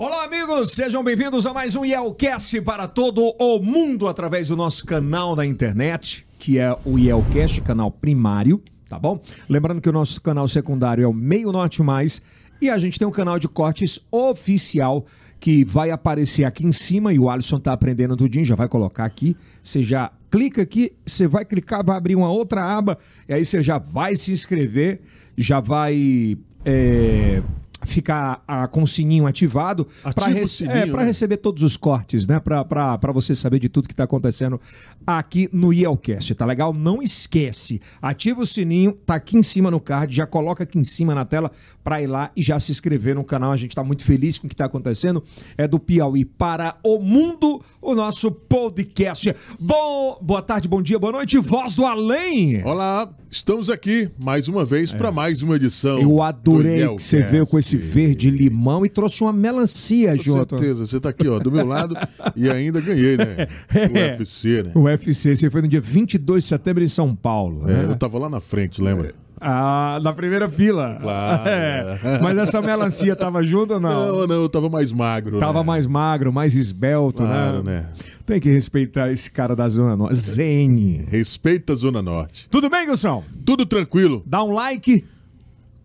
Olá, amigos, sejam bem-vindos a mais um Yelcast para todo o mundo através do nosso canal na internet, que é o Yelcast, canal primário, tá bom? Lembrando que o nosso canal secundário é o Meio Norte Mais e a gente tem um canal de cortes oficial que vai aparecer aqui em cima e o Alisson tá aprendendo tudinho, já vai colocar aqui. Você já clica aqui, você vai clicar, vai abrir uma outra aba e aí você já vai se inscrever, já vai. é, ficar ah, com o sininho ativado para o sininho, né? receber todos os cortes, né? Para você saber de tudo que está acontecendo aqui no Yelcast, tá legal? Não esquece, ativa o sininho, tá aqui em cima no card, já coloca aqui em cima na tela para ir lá e já se inscrever no canal. A gente está muito feliz com o que está acontecendo. É do Piauí para o mundo, o nosso podcast. Bom, boa tarde, bom dia, boa noite, voz do além. Olá, estamos aqui mais uma vez para mais uma edição. É. Eu do adorei que você veio com esse verde limão e trouxe uma melancia, Com Jota. certeza, você tá aqui, ó, do meu lado e ainda ganhei, né? O É. UFC, né? O UFC, você foi no dia 22 de setembro em São Paulo. É, né? eu tava lá na frente, lembra? Ah, na primeira fila. Claro. É. Mas essa melancia tava junto ou não? Não, não, eu tava mais magro. Tava né? mais magro, mais esbelto, Claro, né? né? Tem que respeitar esse cara da Zona Norte. Zen. Respeita a Zona Norte. Tudo bem, Gilson? Tudo tranquilo. Dá um like.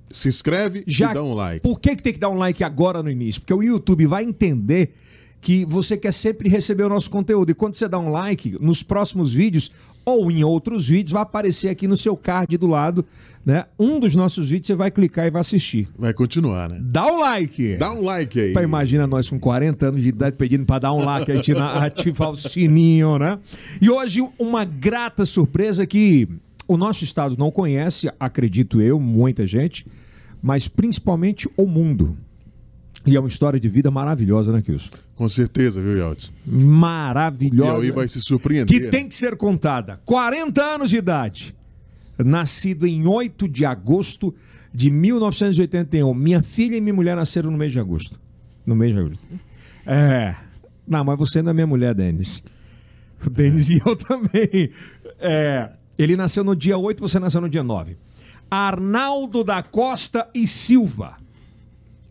Se inscreve Já... e dá um like. Por que, que tem que dar um like agora no início? Porque o YouTube vai entender que você quer sempre receber o nosso conteúdo. E quando você dá um like, nos próximos vídeos ou em outros vídeos, vai aparecer aqui no seu card do lado, né? Um dos nossos vídeos você vai clicar e vai assistir. Vai continuar, né? Dá um like! Dá um like aí. Pá, imagina nós com 40 anos de idade pedindo para dar um like, a gente ativar o sininho, né? E hoje uma grata surpresa que o nosso estado não conhece, acredito eu, muita gente, mas principalmente o mundo. E é uma história de vida maravilhosa, né, Kilson? Com certeza, viu, Yeltsin? Maravilhosa. Piauí vai se surpreender. que tem que ser contada. 40 anos de idade. Nascido em 8 de agosto de 1981. Minha filha e minha mulher nasceram no mês de agosto. No mês de agosto. É. Não, mas você não é minha mulher, Denis. O Denis e eu também. É. Ele nasceu no dia 8, você nasceu no dia 9. Arnaldo da Costa e Silva.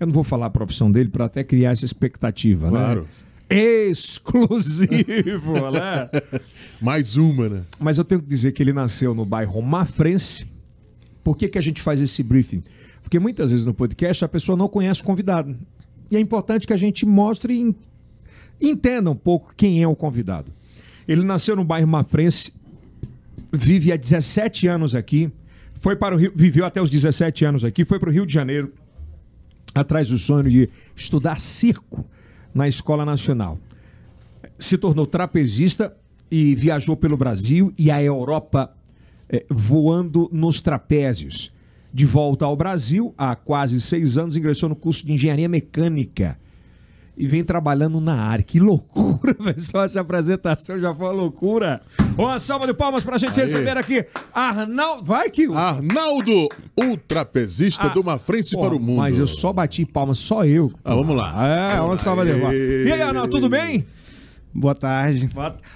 Eu não vou falar a profissão dele para até criar essa expectativa, Claro. né? Exclusivo, né? Mais uma, né? Mas eu tenho que dizer que ele nasceu no bairro Mafrense. Por que, que a gente faz esse briefing? Porque muitas vezes no podcast a pessoa não conhece o convidado. E é importante que a gente mostre e en- entenda um pouco quem é o convidado. Ele nasceu no bairro Mafrense, vive há 17 anos aqui, foi para o Rio, viveu até os 17 anos aqui, foi para o Rio de Janeiro, atrás do sonho de estudar circo na Escola Nacional se tornou trapezista e viajou pelo Brasil e a Europa eh, voando nos trapézios. De volta ao Brasil, há quase seis anos, ingressou no curso de engenharia mecânica e vem trabalhando na área. Que loucura. Só essa apresentação já foi uma loucura. Uma salva de palmas pra gente Aê. receber aqui Arnaldo. Vai que. Arnaldo, o trapezista Ah, do Mafrense Pô, para o mundo. Mas eu só bati palmas, só eu. Ah, vamos lá. É, uma salva de palmas. E aí, Arnaldo, tudo bem? Boa tarde,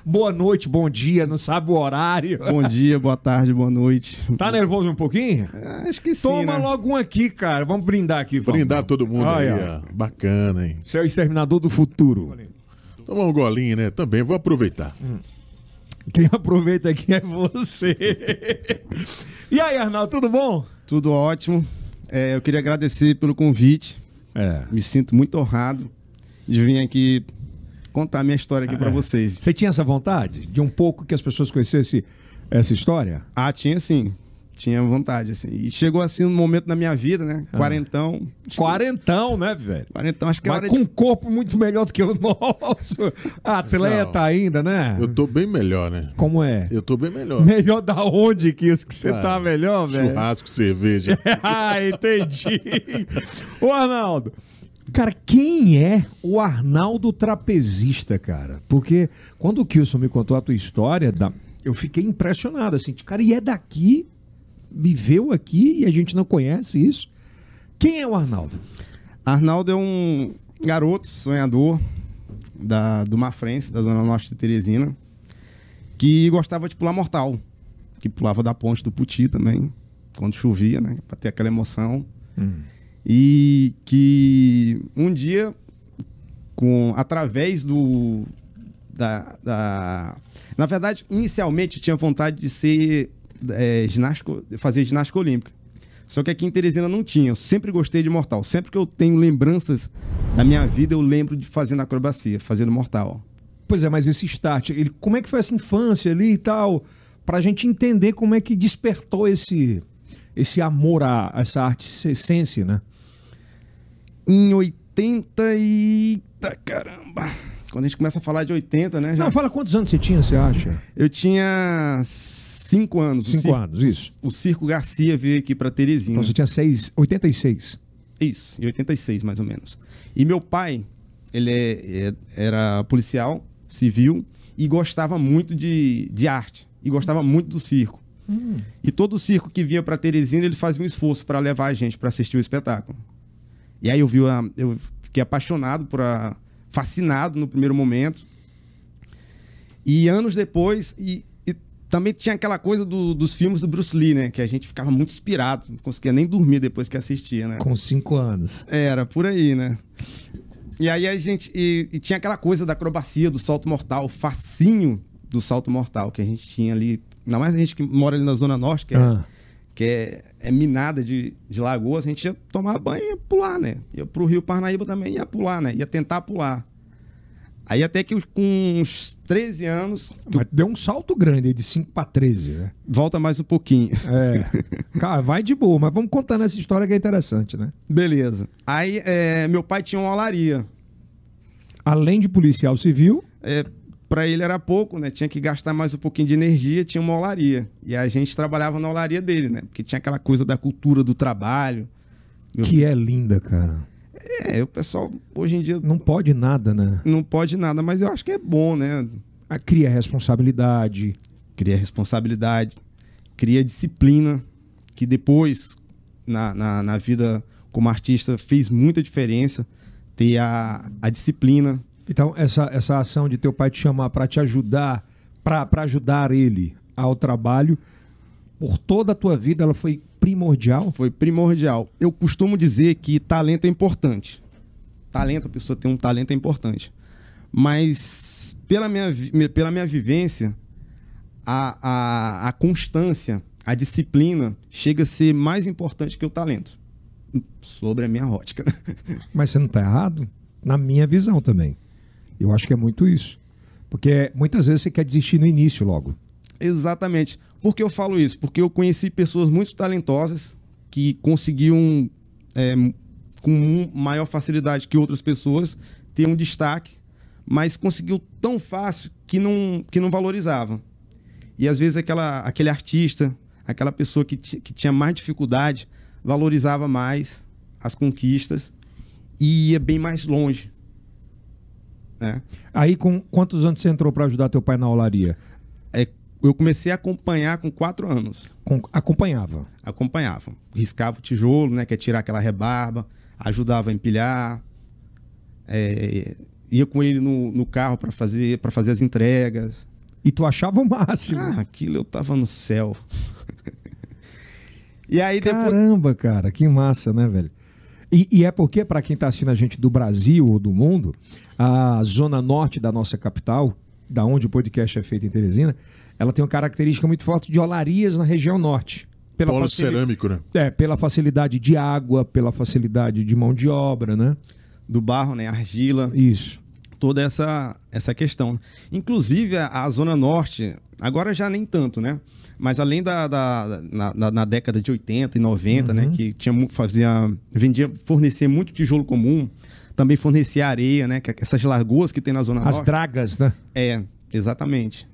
Boa noite, bom dia, não sabe o horário. bom dia, boa tarde, boa noite. Tá nervoso um pouquinho? Acho que sim, Toma né? logo um aqui, cara. Vamos brindar aqui. vamos. Brindar todo mundo aí, Olha, ó. Bacana, hein? Você é o exterminador do futuro. Tomar um golinho, né? Também vou aproveitar. Quem aproveita aqui é você. e aí, Arnaldo, tudo bom? Tudo ótimo. É, eu queria agradecer pelo convite. É. Me sinto muito honrado de vir aqui contar minha história aqui pra vocês. Você tinha essa vontade de um pouco que as pessoas conhecessem essa história? Ah, tinha sim. Tinha vontade, assim. E chegou assim um momento na minha vida, né? Quarentão. Quarentão, né, velho? Quarentão, acho que é Mas hora com de... um corpo muito melhor do que o nosso. Atleta Não. ainda, né? Eu tô bem melhor, né? Como é? Eu tô bem melhor. Melhor da onde que isso que você Ah, tá melhor, velho? Churrasco, cerveja. ah, entendi. Ô, Arnaldo, cara, quem é o Arnaldo trapezista, cara? Porque quando o Kilson me contou a tua história, da- eu fiquei impressionado, assim, de, cara, e é daqui, viveu aqui e a gente não conhece isso. Quem é o Arnaldo? Arnaldo é um garoto sonhador da, do Mafrense, da Zona Norte de Teresina, que gostava de pular mortal. Que pulava da ponte do Puti também, quando chovia, né? Pra ter aquela emoção. E que um dia com através do da, da na verdade inicialmente tinha vontade de ser é, fazer ginástica olímpica só que aqui em Teresina não tinha eu sempre gostei de mortal sempre que eu tenho lembranças da minha vida eu lembro de fazendo acrobacia fazendo mortal Pois é, mas esse start, ele, como é que foi essa infância ali e tal? Pra gente entender como é que despertou esse, esse amor a essa arte essência, né? Em 80 e Eita caramba quando a gente começa a falar de 80 né já... Não, fala quantos anos você tinha, você acha? eu tinha cinco anos Cinco circo- anos, isso. o Circo Garcia veio aqui para Teresina Então você tinha seis, 86. Isso, em 86, mais ou menos. E meu pai, ele é- é- era policial civil e gostava muito de, de arte. E gostava muito do circo. E todo o circo que vinha para Teresina, ele fazia um esforço para levar a gente para assistir o espetáculo. E aí eu vi a, eu fiquei apaixonado por a, fascinado no primeiro momento. E anos depois, e, e também tinha aquela coisa do- dos filmes do Bruce Lee, né? Que a gente ficava muito inspirado, não conseguia nem dormir depois que assistia, né? Com cinco anos. Era, por aí, né? E aí a gente. E, e tinha aquela coisa da acrobacia, do salto mortal, o facinho do salto mortal que a gente tinha ali. Ainda mais a gente que mora ali na Zona Norte, que é, Ah. Que é, é minada de, de lagoas, a gente ia tomar banho e ia pular, né? Ia pro Rio Parnaíba também ia pular, né? Ia tentar pular. Aí até que com uns 13 anos, Mas deu um salto grande de 5 para 13, né? volta mais um pouquinho. É. Cara, vai de boa, mas vamos contando essa história que é interessante, né? Beleza. Aí é, meu pai tinha uma olaria. Além de policial civil, é, para ele era pouco, né? Tinha que gastar mais um pouquinho de energia, tinha uma olaria. E a gente trabalhava na olaria dele, né? Porque tinha aquela coisa da cultura do trabalho. Que é linda, cara. É, o pessoal hoje em dia Não pode nada, né? não pode nada, mas eu acho que é bom, né? Ah, Cria responsabilidade. Cria responsabilidade, cria disciplina, que depois, na, na, na vida como artista, fez muita diferença. Ter a, a disciplina, Então, essa, essa ação de teu pai te chamar para te ajudar, para ajudar ele ao trabalho, por toda a tua vida, ela foi primordial? foi primordial. Eu costumo dizer que talento é importante. Talento, a pessoa tem um talento é importante. Mas pela minha, pela minha vivência, a, a, a constância, a disciplina chega a ser mais importante que o talento. Sobre a minha ótica. Mas você não está errado? Na minha visão também. Eu acho que é muito isso. Porque muitas vezes você quer desistir no início logo. Exatamente. Por que eu falo isso? Porque eu conheci pessoas muito talentosas que conseguiam, é, com maior facilidade que outras pessoas, ter um destaque, mas conseguiu tão fácil que não, que não valorizava. E às vezes aquela, aquele artista, aquela pessoa que, que tinha mais dificuldade, valorizava mais as conquistas e ia bem mais longe. Né? Aí, com quantos anos você entrou para ajudar teu pai na olaria? É, eu comecei a acompanhar com quatro anos. Com- acompanhava. acompanhava. Riscava o tijolo, né? Que é tirar aquela rebarba, ajudava a empilhar, é, ia com ele no, no carro para fazer, pra fazer as entregas. E tu achava o máximo. Ah, aquilo eu tava no céu. e aí depois. Caramba, cara, que massa, né, velho? E, e é porque, para quem está assistindo a gente do Brasil ou do mundo, a zona norte da nossa capital, da onde o podcast é feito em Teresina, ela tem uma característica muito forte de olarias na região norte. Pela Polo facili- cerâmico, né? É, pela facilidade de água, pela facilidade de mão de obra, né? Do barro, né? Argila. Isso. Toda essa, essa questão. Inclusive, a, a Zona Norte, agora já nem tanto, né? Mas além da, da- na, na- na década de 80 e 90, né? Que tinha, fazia, vendia, fornecia muito tijolo comum, também fornecia areia, né? Que essas lagoas que tem na Zona As Norte. dragas, né? É, exatamente.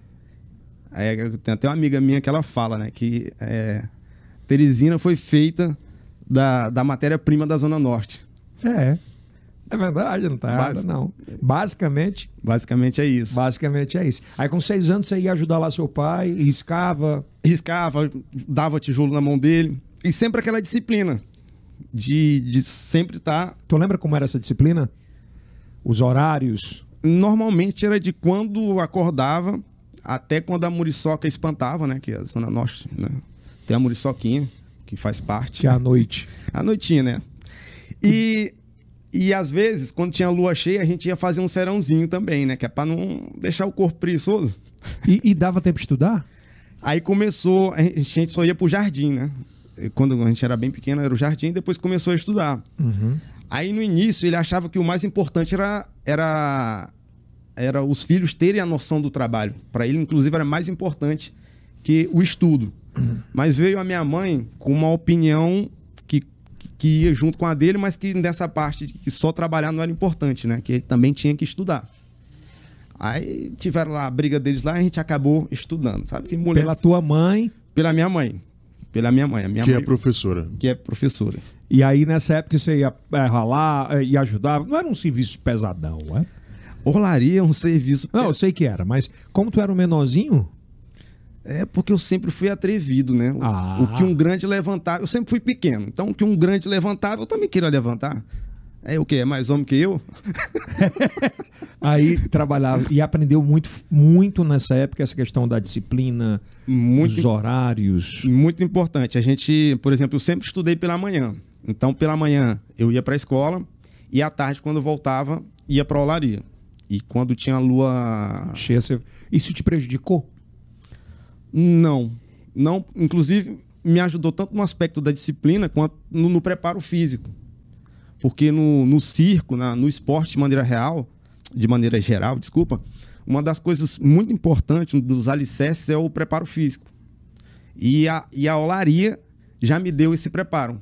É, tem até uma amiga minha que ela fala, né? Que é, Teresina foi feita da, da matéria-prima da Zona Norte. É. É verdade, não tá Basi- não. Basicamente, Basicamente é isso. basicamente é isso. Aí com seis anos você ia ajudar lá seu pai, riscava. riscava, dava tijolo na mão dele. E sempre aquela disciplina de, de sempre estar. Tu lembra como era essa disciplina? Os horários. Normalmente era de quando acordava até quando a muriçoca espantava, né? Que é a Zona Norte, né? Tem a muriçoquinha, que faz parte. Que é à noite. A noitinha, né? E E às vezes, quando tinha lua cheia, a gente ia fazer um serãozinho também, né? Que é pra não deixar o corpo preguiçoso. E, e dava tempo de estudar? Aí começou, a gente só ia pro jardim, né? Quando a gente era bem pequeno, era o jardim, depois começou a estudar. Aí no início ele achava que o mais importante era, era, era os filhos terem a noção do trabalho. Para ele, inclusive, era mais importante que o estudo. Mas veio a minha mãe com uma opinião que, que ia junto com a dele, mas que nessa parte de que só trabalhar não era importante, né? Que ele também tinha que estudar. Aí tiveram lá a briga deles lá e a gente acabou estudando, sabe? Tem mulher Pela tua mãe. pela minha mãe. Pela minha mãe. A minha Que mãe é professora. que é professora. E aí, nessa época, você ia é, ralar, é, ia ajudar. Não era um serviço pesadão, é? Olaria é um serviço. Não, eu sei que era, mas como tu era um menorzinho, É porque eu sempre fui atrevido, né? O, Ah. o que um grande levantava. Eu sempre fui pequeno. Então, o que um grande levantava, eu também queria levantar. É o quê? É mais homem que eu? aí trabalhava e aprendeu muito, muito nessa época essa questão da disciplina, Muito dos horários. Muito importante. A gente, por exemplo, eu sempre estudei pela manhã. Então, pela manhã eu ia para a escola e à tarde, quando voltava, ia para a olaria. E quando tinha lua. Cheia, você- Isso te prejudicou? Não. Não. Inclusive, me ajudou tanto no aspecto da disciplina quanto no, no preparo físico. Porque no, no circo, na- no esporte de maneira real, de maneira geral, desculpa, uma das coisas muito importantes, um dos alicerces é o preparo físico. E a, e a olaria já me deu esse preparo,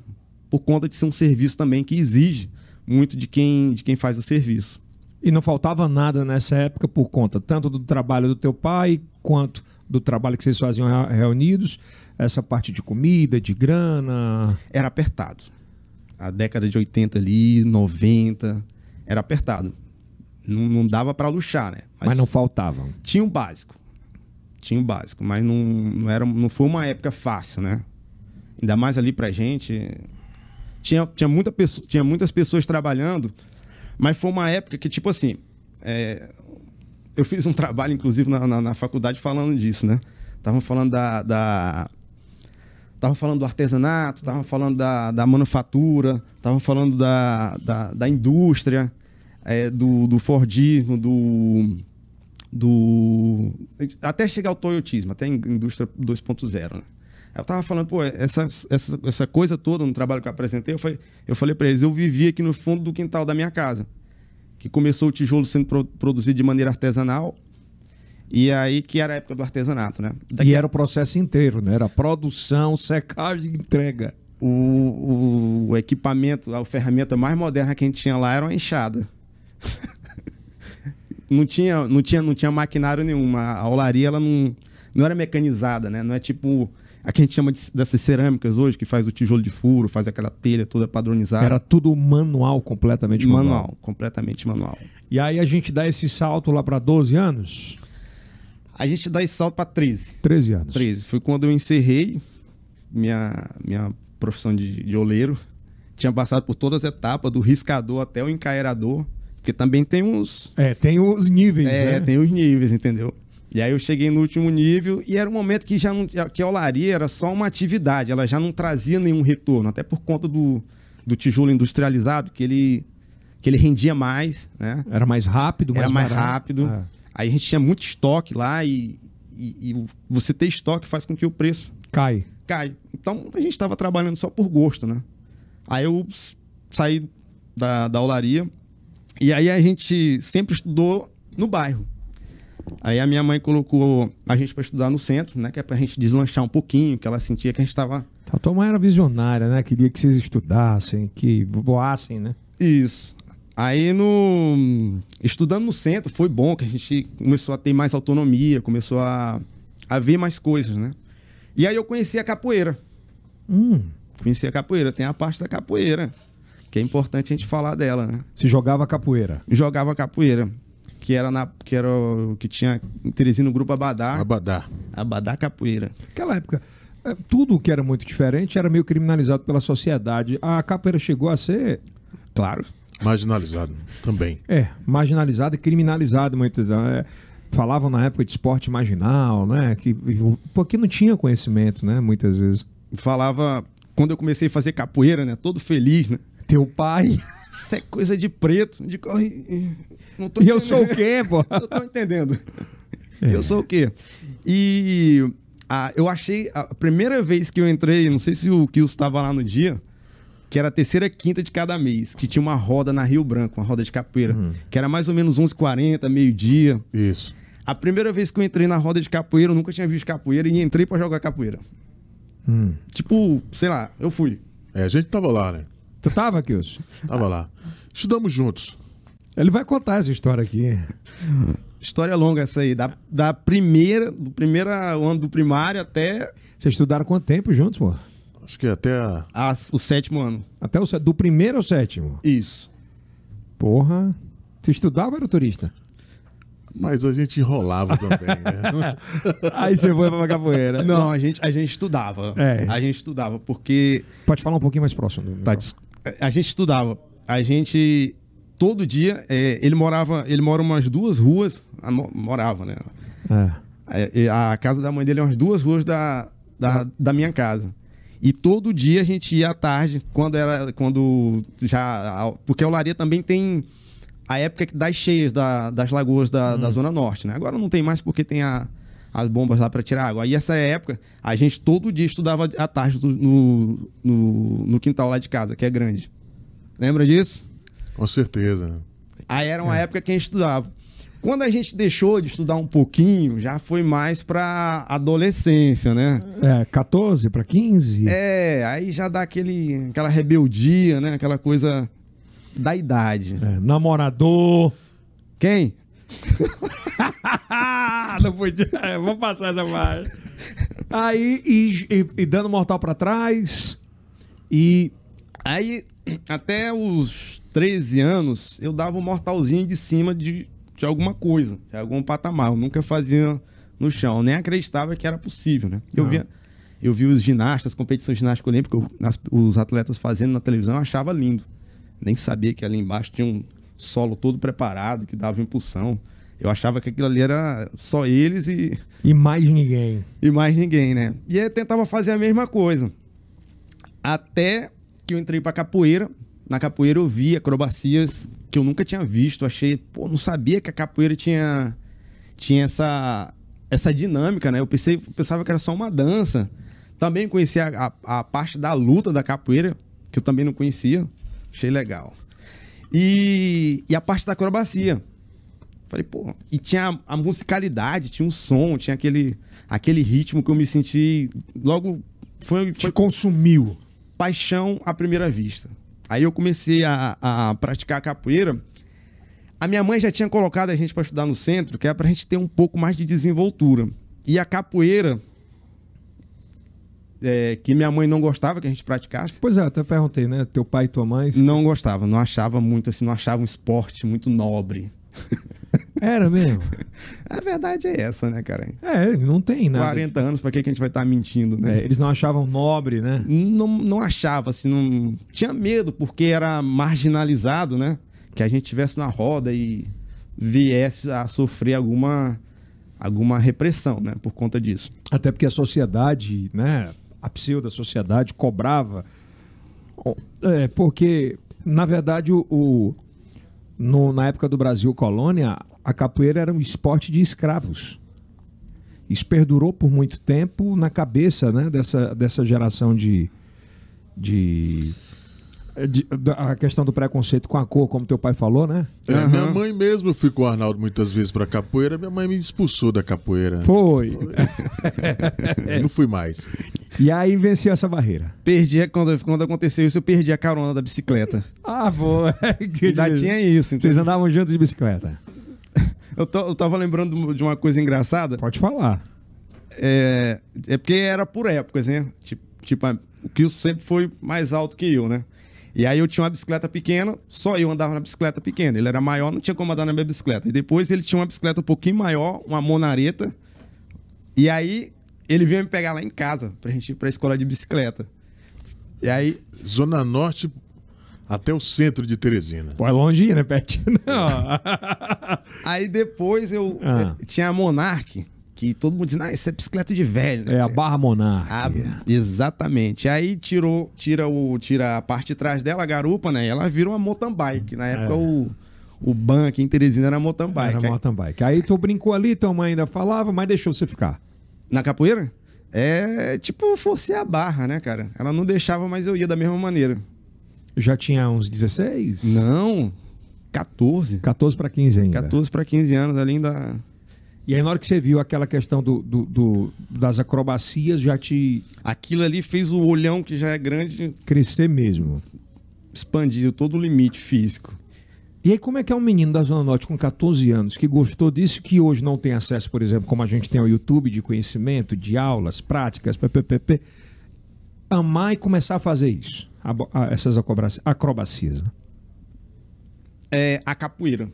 por conta de ser um serviço também que exige muito de quem, de quem faz o serviço. E não faltava nada nessa época por conta tanto do trabalho do teu pai quanto do trabalho que vocês faziam re- reunidos, essa parte de comida, de grana. era apertado. A década de 80 ali, 90, era apertado. Não, não dava para luxar, né? Mas, não faltava. tinha o básico. Tinha o básico, mas não, não, era, não foi uma época fácil, né? Ainda mais ali pra gente. Tinha, tinha, muita pessoa, tinha muitas pessoas trabalhando, mas foi uma época que, tipo assim. é, eu fiz um trabalho, inclusive, na, na, na faculdade falando disso, né? Estavam falando da. da falando do artesanato, estavam falando da, da manufatura, estavam falando da, da, da indústria, é, do, do Fordismo, do, do. Até chegar ao Toyotismo, até a indústria 2.0, né? Eu tava falando, pô, essa, essa, essa coisa toda no trabalho que eu apresentei, eu falei, eu falei para eles, eu vivi aqui no fundo do quintal da minha casa. Que começou o tijolo sendo pro- produzido de maneira artesanal. E aí que era a época do artesanato, né? E era o processo inteiro, né? Era produção, secagem e entrega. O, o, equipamento, a ferramenta mais moderna que a gente tinha lá era uma enxada. não, tinha, não, tinha, não tinha maquinário nenhum. A a olaria ela não, não era mecanizada, né? Não é tipo a que a gente chama de, dessas cerâmicas hoje, que faz o tijolo de furo, faz aquela telha toda padronizada. Era tudo manual, completamente manual. manual, completamente manual. E aí a gente dá esse salto lá para 12 anos? A gente dá esse salto para 13. 13 anos. 13. Foi quando eu encerrei minha, minha profissão de, de oleiro. Tinha passado por todas as etapas, do riscador até o encaeirador. Porque também tem uns. É, tem os níveis, É, né? tem os níveis, entendeu? E aí eu cheguei no último nível e era um momento que já não. que a olaria era só uma atividade, ela já não trazia nenhum retorno, até por conta do, do tijolo industrializado, que ele, que ele rendia mais, né? Era mais rápido, Era mais barato. rápido. É. Aí a gente tinha muito estoque lá e, e, e você ter estoque faz com que o preço Cai. cai. Então a gente estava trabalhando só por gosto, né? Aí eu saí da, da olaria e aí a gente sempre estudou no bairro. Aí a minha mãe colocou a gente para estudar no centro, né? Que é pra gente deslanchar um pouquinho, que ela sentia que a gente estava A tua mãe era visionária, né? Queria que vocês estudassem, que voassem, né? Isso. Aí no estudando no centro foi bom que a gente começou a ter mais autonomia, começou a, a ver mais coisas, né? E aí eu conheci a capoeira. Hum. Conheci a capoeira, tem a parte da capoeira, que é importante a gente falar dela, né? Se jogava capoeira. Jogava capoeira, que era na que era o que tinha em Teresina o grupo Abadá, Abadá. Abadá Capoeira. Naquela época, eh, tudo que era muito diferente era meio criminalizado pela sociedade. A capoeira chegou a ser Claro. Marginalizado também. é, marginalizada e criminalizada muitas vezes. É, falavam na época de esporte marginal, né? Que, porque não tinha conhecimento, né? Muitas vezes. Falava quando eu comecei a fazer capoeira, né? Todo feliz, né? Teu pai. Isso é coisa de preto. De... Não tô e eu sou o quê, pô? eu tô entendendo. É. Eu sou o quê? E a, eu achei. A primeira vez que eu entrei, não sei se o Kills estava lá no dia, que era a terceira quinta de cada mês, que tinha uma roda na Rio Branco, uma roda de capoeira, uhum. que era mais ou menos 11h40, meio-dia. Isso. A primeira vez que eu entrei na roda de capoeira, eu nunca tinha visto capoeira e entrei para jogar capoeira. Hum. Tipo, sei lá, eu fui. É, a gente tava lá, né? Tu tava, Kilson? Tava lá. Estudamos juntos. Ele vai contar essa história aqui. História longa essa aí. Da, da primeira, do primeiro ano do primário até. Vocês estudaram quanto tempo juntos, pô? Acho que até a... a o sétimo ano. Até o do primeiro ao sétimo? Isso. Porra. Você estudava ou era turista? Mas a gente enrolava também, né? Aí você foi pra capoeira. Não, a gente, a gente estudava. É. A gente estudava, porque. Pode falar um pouquinho mais próximo. Do tá, a gente estudava. A gente. Todo dia. É, ele morava. Ele mora umas duas ruas. Morava, né? É. A, a casa da mãe dele é umas duas ruas da, da, da minha casa. E todo dia a gente ia à tarde, quando era. Quando já. Porque a Olaria também tem a época das cheias da, das lagoas da, hum. da Zona Norte, né? Agora não tem mais porque tem a, as bombas lá para tirar água. Aí essa época, a gente todo dia estudava à tarde no, no, no, quintal lá de casa, que é grande. Lembra disso? Com certeza. Aí era uma é. época que a gente estudava. Quando a gente deixou de estudar um pouquinho, já foi mais para adolescência, né? É, 14 para 15? É, aí já dá aquele, aquela rebeldia, né? Aquela coisa da idade. É, namorador. Quem? Não podia. É, vamos passar essa parte. Aí, e, e, e dando mortal para trás. E. Aí, até os 13 anos, eu dava um mortalzinho de cima de, de alguma coisa, de algum patamar. Eu nunca fazia no chão, eu nem acreditava que era possível, né? Eu, via, eu vi os ginastas, competições ginásticas olímpicas, os atletas fazendo na televisão, eu achava lindo. Nem sabia que ali embaixo tinha um solo todo preparado, que dava impulsão. Eu achava que aquilo ali era só eles e. E mais ninguém. E mais ninguém, né? E aí eu tentava fazer a mesma coisa. Até que eu entrei pra capoeira. Na capoeira eu vi acrobacias que eu nunca tinha visto. Achei, pô, não sabia que a capoeira tinha, tinha essa, essa dinâmica, né? Eu pensei, pensava que era só uma dança. Também conhecia a, a, a parte da luta da capoeira, que eu também não conhecia. Achei legal. E, e a parte da acrobacia. Falei, pô, e tinha a, a, musicalidade, tinha um som, tinha aquele, aquele ritmo que eu me senti. Logo. Foi, foi Te consumiu. Paixão à primeira vista. Aí eu comecei a, a praticar a capoeira. A minha mãe já tinha colocado a gente para estudar no centro, que é para a gente ter um pouco mais de desenvoltura. E a capoeira é, que minha mãe não gostava que a gente praticasse. Pois é, até perguntei, né? Teu pai e tua mãe? Não gostava, não achava muito assim, não achava um esporte muito nobre. Era mesmo? A verdade é essa, né, cara? É, não tem nada. 40 anos, pra que a gente vai estar tá mentindo, né? É, eles não achavam nobre, né? Não, não achava, assim, não... Tinha medo, porque era marginalizado, né? Que a gente tivesse na roda e viesse a sofrer alguma alguma repressão, né, por conta disso. Até porque a sociedade, né, a pseudo sociedade cobrava. É, porque, na verdade, o, o no, na época do Brasil colônia, a capoeira era um esporte de escravos. Isso perdurou por muito tempo na cabeça né, dessa, dessa geração de, de é de, a questão do preconceito com a cor, como teu pai falou, né? É, uhum. Minha mãe mesmo, eu fui com o Arnaldo muitas vezes pra capoeira, minha mãe me expulsou da capoeira. Foi. não fui mais. E aí venceu essa barreira. Perdi, quando, quando aconteceu isso, eu perdi a carona da bicicleta. Ah, pô. Já tinha isso. Então... Vocês andavam juntos de bicicleta? eu, eu tava lembrando de uma coisa engraçada. Pode falar. É, é porque era por épocas, né? Tipo, tipo o Kio sempre foi mais alto que eu, né? E aí eu tinha uma bicicleta pequena, só eu andava na bicicleta pequena. Ele era maior, não tinha como andar na minha bicicleta. E depois ele tinha uma bicicleta um pouquinho maior, uma monareta. E aí ele veio me pegar lá em casa pra gente ir pra escola de bicicleta. E aí. Zona Norte até o centro de Teresina. Pô, é longe, né, Pet? Não. aí depois eu. Ah. Tinha a Monark, Que todo mundo diz, ah, isso é bicicleta de velho. né? É a Barra Monarca. Ah, exatamente. Aí tirou, tira, o, tira a parte de trás dela, a garupa, né? E ela vira uma mountain bike. Na época, É. o, o ban aqui em Teresina era mountain bike. Era mountain bike. Aí tu brincou ali, tua mãe ainda falava, mas deixou você ficar. Na capoeira? É tipo fosse a barra, né, cara? Ela não deixava, mas eu ia da mesma maneira. Já tinha uns 16? Não, 14. 14 para 15 ainda. 14 para 15 anos ali ainda. E aí, na hora que você viu aquela questão do, do- do- das acrobacias, já te Aquilo ali fez o olhão, que já é grande, crescer mesmo. expandir todo o limite físico. E aí, como é que é um menino da Zona Norte com 14 anos que gostou disso, que hoje não tem acesso, por exemplo, como a gente tem ao YouTube de conhecimento, de aulas, práticas, ppp, amar e começar a fazer isso, a a- essas acrobaci- acrobacias? né? É a capoeira.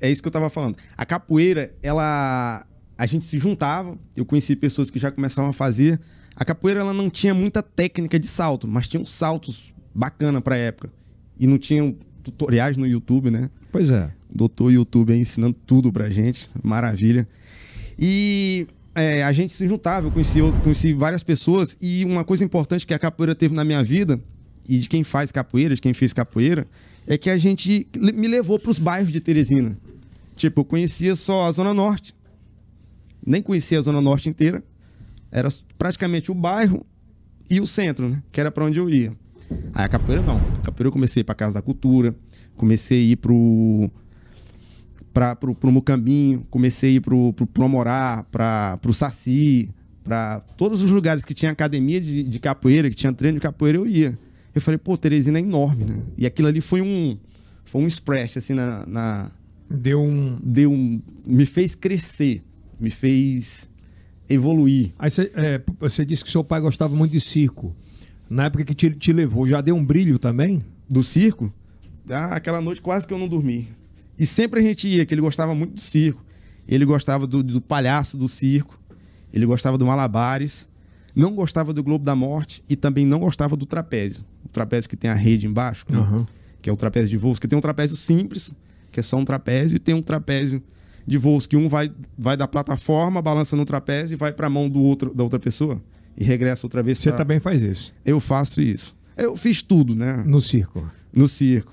É isso que eu tava falando. A capoeira, ela. A gente se juntava, eu conheci pessoas que já começavam a fazer. A capoeira, ela não tinha muita técnica de salto, mas tinha uns saltos bacana pra época. E não tinham tutoriais no YouTube, né? Pois é. Doutor YouTube aí ensinando tudo pra gente. Maravilha. E é, a gente se juntava, eu conheci, eu conheci várias pessoas. E uma coisa importante que a capoeira teve na minha vida, e de quem faz capoeira, de quem fez capoeira, é que a gente me levou pros bairros de Teresina. Tipo, eu conhecia só a Zona Norte. Nem conhecia a Zona Norte inteira. Era praticamente o bairro e o centro, né? Que era pra onde eu ia. Aí a capoeira não. A capoeira eu comecei a ir pra Casa da Cultura, comecei a ir pro para pro, pro Mucambinho, comecei a ir pro, pro Promorá, para pro Saci, para todos os lugares que tinha academia de, de capoeira, que tinha treino de capoeira, eu ia. Eu falei, pô, Teresina é enorme, né? E aquilo ali foi um foi um splash assim na, na Deu um. deu um, me fez crescer, me fez evoluir. Aí você, é, você disse que seu pai gostava muito de circo. Na época que te, te levou, já deu um brilho também? do circo, ah, aquela noite quase que eu não dormi. E sempre a gente ia, que ele gostava muito do circo. Ele gostava do, do palhaço do circo. Ele gostava do Malabares. Não gostava do Globo da Morte e também não gostava do trapézio. O trapézio que tem a rede embaixo, que, Aham. que é o trapézio de voos, que tem um trapézio simples, que é só um trapézio, e tem um trapézio de voos que um vai, vai da plataforma, balança no trapézio e vai para a mão do outro, da outra pessoa e regressa outra vez. Você pra- também faz isso. Eu faço isso. Eu fiz tudo, né? No circo. No circo.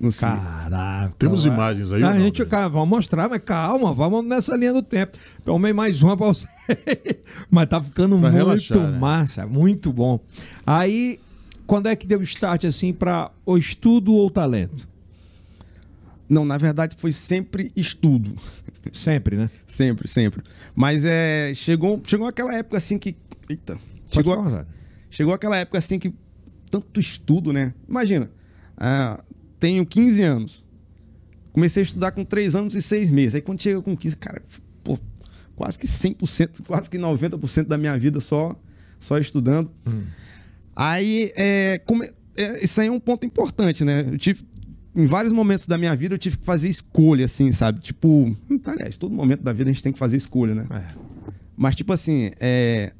No circo. Caraca. Temos vai. imagens aí, Ah, ou a não, gente, cara, vamos mostrar, mas calma, vamos nessa linha do tempo. Tomei mais uma pra você. mas tá ficando Pra muito relaxar, né? massa, muito bom. Aí, quando é que deu start assim pra o estudo ou o talento? Não, na verdade foi sempre estudo. Sempre, né? Sempre, sempre. Mas é, chegou, chegou aquela época assim que. Eita. Chegou, falar, chegou aquela época assim que. Tanto estudo, né? Imagina. ah, tenho 15 anos. Comecei a estudar com 3 anos e 6 meses. Aí quando chega com 15, cara, pô, quase que 100%, quase que 90% da minha vida só, só estudando. Aí, é, come- é, isso aí é um ponto importante, né? Eu tive, em vários momentos da minha vida, eu tive que fazer escolha, assim, sabe? Tipo, aliás, todo momento da vida a gente tem que fazer escolha, né? É. Mas, tipo assim, é,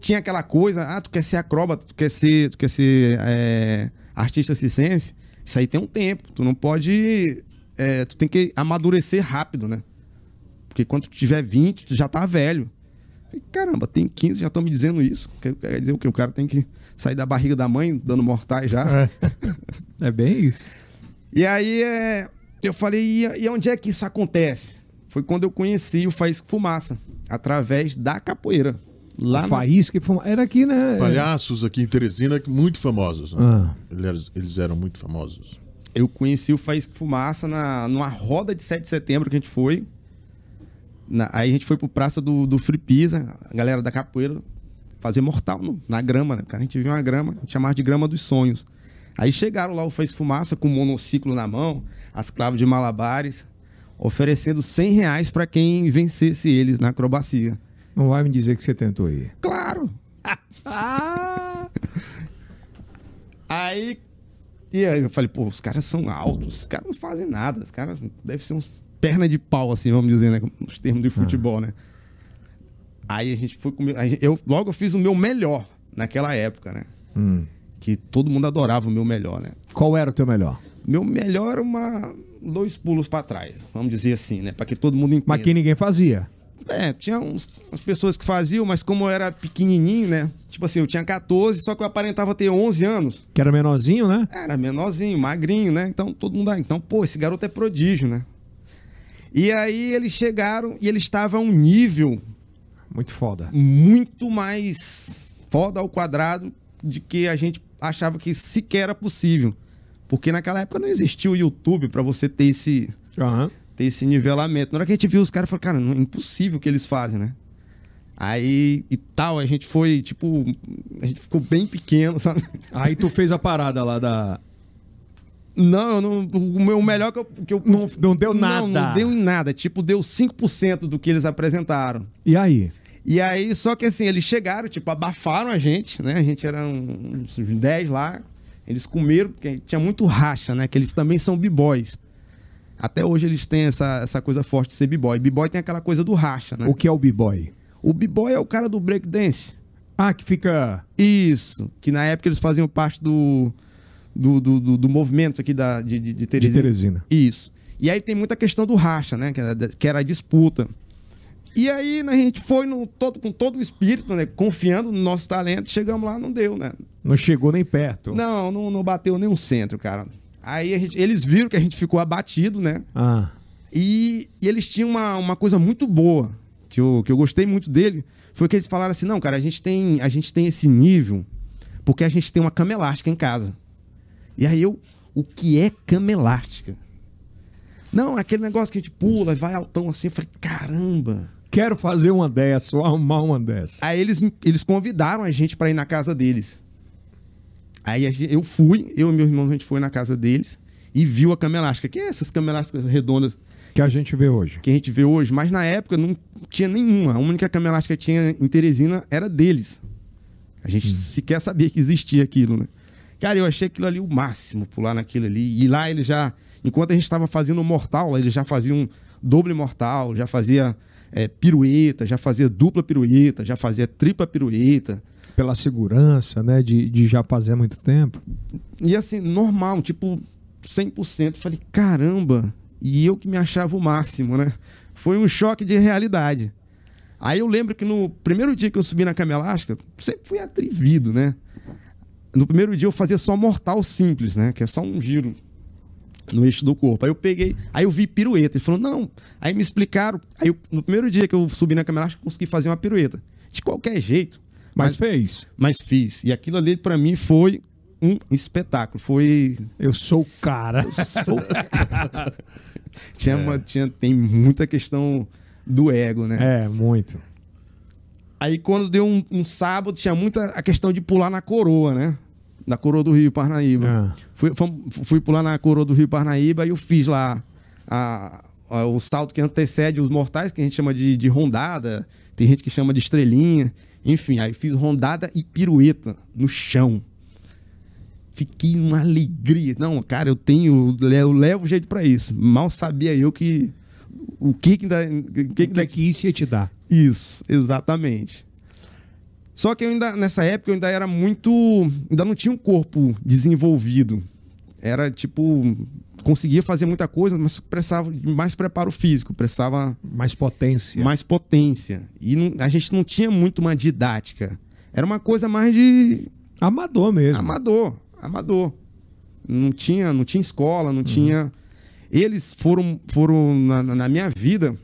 tinha aquela coisa, ah, tu quer ser acróbata, tu quer ser, tu quer ser é, artista circense, isso aí tem um tempo, tu não pode, é, tu tem que amadurecer rápido, né? Porque quando tu tiver 20, tu já tá velho. Caramba, tem 15, já estão me dizendo isso. Quer quer dizer o que? O cara tem que sair da barriga da mãe, dando mortais já. É. É bem isso. E aí é, eu falei, e, e onde é que isso acontece? Foi quando eu conheci o Faísca Fumaça, através da capoeira. Lá o Faísca e fuma... Era aqui, né? Palhaços aqui em Teresina muito famosos. Né? Ah. Eles, eles eram muito famosos. Eu conheci o Faísca Fumaça na, numa roda de 7 de setembro que a gente foi. Na- aí a gente foi pro Praça do, do Free Pisa, a galera da capoeira, fazer mortal no- na grama, né? Cara, a gente viu uma grama, a gente chamava de grama dos sonhos. Aí chegaram lá o Faz Fumaça com um monociclo na mão, as clavas de malabares, oferecendo 100 reais pra quem vencesse eles na acrobacia. Não vai me dizer que você tentou ir. Claro! Ah! Aí. E aí eu falei, pô, os caras são altos, os caras não fazem nada, os caras devem ser uns perna de pau, assim, vamos dizer, né? Nos termos de futebol, né? Aí a gente foi gente- Eu, logo eu fiz o meu melhor naquela época, né? Hum. Que todo mundo adorava o meu melhor, né? Qual era o teu melhor? Meu melhor era uma. dois pulos pra trás, vamos dizer assim, né? Pra que todo mundo entenda. Mas que ninguém fazia. É, tinha uns, umas pessoas que faziam, mas como eu era pequenininho, né? Tipo assim, eu tinha 14, só que eu aparentava ter 11 anos. Que era menorzinho, né? Era menorzinho, magrinho, né? Então todo mundo. ah, Então, pô, esse garoto é prodígio, né? E aí eles chegaram e ele estava a um nível Muito foda. muito mais foda ao quadrado de que a gente achava que sequer era possível. Porque naquela época não existia o YouTube pra você ter esse, Aham. Esse nivelamento. Na hora que a gente viu os caras, falou, cara, não é impossível o que eles fazem, né? Aí e tal, a gente foi, tipo, a gente ficou bem pequeno, sabe? Aí tu fez a parada lá da. Não, eu não o meu melhor que eu, que eu Não, não deu Não, nada. não deu em nada. Tipo, deu 5% do que eles apresentaram. E aí? E aí, só que assim, eles chegaram, tipo, abafaram a gente, né? A gente era uns 10 lá. Eles comeram, porque tinha muito racha, né? Que eles também são b-boys. Até hoje eles têm essa, essa coisa forte de ser b-boy. B-boy tem aquela coisa do racha, né? O que é o B-Boy? O b-boy é o cara do breakdance. Ah, que fica. Isso. Que na época eles faziam parte do, do, do, do- do movimento aqui da, de, de, de De Teresina. Teresina. Isso. E aí tem muita questão do racha, né? Que era, que era a disputa. E aí né, a gente foi no, todo, com todo o espírito, né? Confiando no nosso talento. Chegamos lá, não deu, né? Não chegou nem perto. Não, não, não bateu nenhum centro, cara. Aí gente- eles viram que a gente ficou abatido, né? Ah. E, e eles tinham uma, uma coisa muito boa, que eu, que eu gostei muito dele, foi que eles falaram assim, não, cara, a gente tem, a gente tem esse nível porque a gente tem uma cama elástica em casa. E aí eu, o que é cama elástica? Não, é aquele negócio que a gente pula e vai altão assim. Eu falei, caramba. Quero fazer uma dessa, ou arrumar uma dessa. Aí eles, eles convidaram a gente para ir na casa deles. Aí eu fui, eu e meu irmão, a gente foi na casa deles e viu a cama elástica, que é essas camas elásticas redondas Que a gente vê hoje. que a gente vê hoje, mas na época não tinha nenhuma. A única cama elástica que tinha em Teresina era deles. A gente sequer sabia que existia aquilo, né? Cara, eu achei aquilo ali o máximo, pular naquilo ali. E lá ele já, enquanto a gente estava fazendo o mortal, ele já fazia um doble mortal, já fazia é, pirueta, já fazia dupla pirueta, já fazia tripla pirueta. Pela segurança, né? De, de já fazer há muito tempo. E assim, normal, tipo, 100%. Falei, caramba. E eu que me achava o máximo, né? Foi um choque de realidade. Aí eu lembro que no primeiro dia que eu subi na cama elástica, sempre fui atrevido, né? No primeiro dia eu fazia só mortal simples, né? Que é só um giro no eixo do corpo. Aí eu peguei, aí eu vi pirueta. Ele falou, não. Aí me explicaram. Aí eu- no primeiro dia que eu subi na cama elástica, consegui fazer uma pirueta. De qualquer jeito. Mas, fez. Mas fiz. E aquilo ali pra mim foi um espetáculo. Foi. Eu sou o cara. Sou- tinha, uma- tinha, tem muita questão do ego, né? É, muito. Aí quando deu um, um sábado, tinha muita a questão de pular na coroa, né? Na coroa do Rio Parnaíba. Ah. Fui, fom- fui pular na coroa do Rio Parnaíba e eu fiz lá a- a- o salto que antecede os mortais, que a gente chama de, de rondada. Tem gente que chama de estrelinha. Enfim, aí fiz rondada e pirueta no chão. Fiquei numa alegria. Não, cara, eu tenho. Eu levo jeito pra isso. Mal sabia eu que. O que que ainda. O que que O ainda que, que isso ia te dar? isso, exatamente. Só que eu ainda, nessa época eu ainda era muito. Ainda não tinha um corpo desenvolvido. Era tipo. Conseguia fazer muita coisa, mas precisava de mais preparo físico, precisava Mais potência. mais potência. E não- a gente não tinha muito uma didática. Era uma coisa mais de Amador mesmo. amador, amador. Não tinha, não tinha escola, não tinha. Eles foram, foram na, na- minha vida.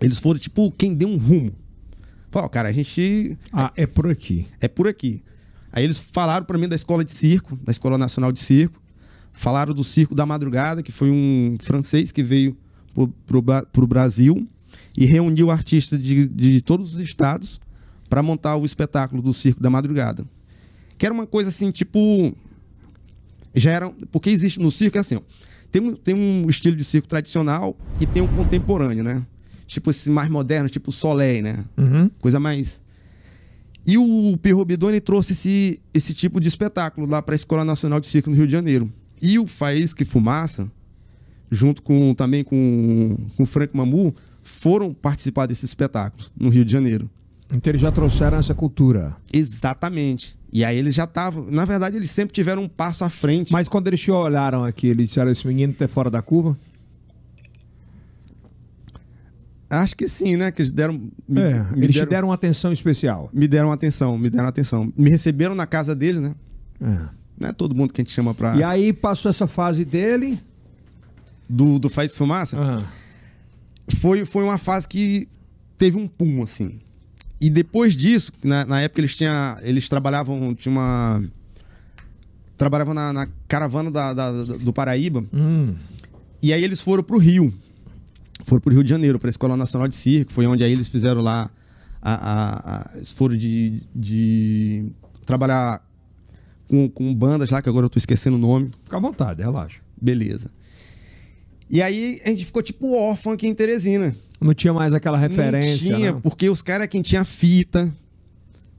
Eles foram tipo quem deu um rumo. Falou, cara, a gente Ah, é por aqui. é por aqui. Aí eles falaram pra mim da escola de circo, da Escola Nacional de Circo. Falaram do Circo da Madrugada, que foi um francês que veio Ba- pro Brasil e reuniu artistas de, de todos os estados para montar o espetáculo do Circo da Madrugada. Que era uma coisa assim, tipo. Já era. Porque existe no circo, é assim, ó, tem, um, tem um estilo de circo tradicional e tem um contemporâneo, né? Tipo esse mais moderno, tipo Soleil, né? Uhum. Coisa mais. E o Pierrot Bidoni trouxe esse, esse tipo de espetáculo lá para a Escola Nacional de Circo no Rio de Janeiro. E o Faísca Fumaça, junto com também com, com o Frank Mamu, foram participar desses espetáculos no Rio de Janeiro. Então eles já trouxeram essa cultura. Exatamente. E aí eles já estavam. Na verdade, eles sempre tiveram um passo à frente. Mas quando eles te olharam aqui, eles disseram: esse menino tá fora da curva? Acho que sim, né? Que eles deram. Me, É, me eles deram, te deram uma atenção especial. me deram atenção, me deram atenção. Me receberam na casa dele, né? É. Não é todo mundo que a gente chama pra. E aí passou essa fase dele. Do, do Faz Fumaça. Ah, foi, foi uma fase que teve um pum, assim. E depois disso, na, na época eles tinham. Eles trabalhavam. Tinha uma. Trabalhavam na, na caravana da, da- da- do Paraíba. hum. E aí eles foram pro Rio. Foram pro Rio de Janeiro, pra Escola Nacional de Circo. Foi onde aí eles fizeram lá. A, a- a- eles foram de, de trabalhar com, com bandas lá, que agora eu tô esquecendo o nome. Fica à vontade, relaxa. Beleza. E aí a gente ficou tipo órfão aqui em Teresina. Não tinha mais aquela referência. Não tinha, né? porque os caras quem tinha fita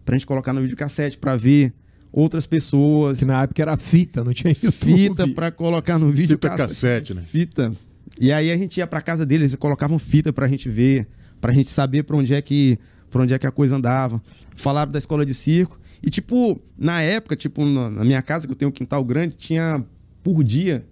pra gente colocar no videocassete pra ver outras pessoas. Que na época era fita, não tinha YouTube. Fita pra colocar no vídeo Fita cassete, né? Fita. E aí a gente ia pra casa deles e colocavam fita pra gente ver, pra gente saber pra onde é que para onde é que a coisa andava. Falaram da escola de circo e tipo, na época, tipo, na minha casa que eu tenho um quintal grande, tinha por dia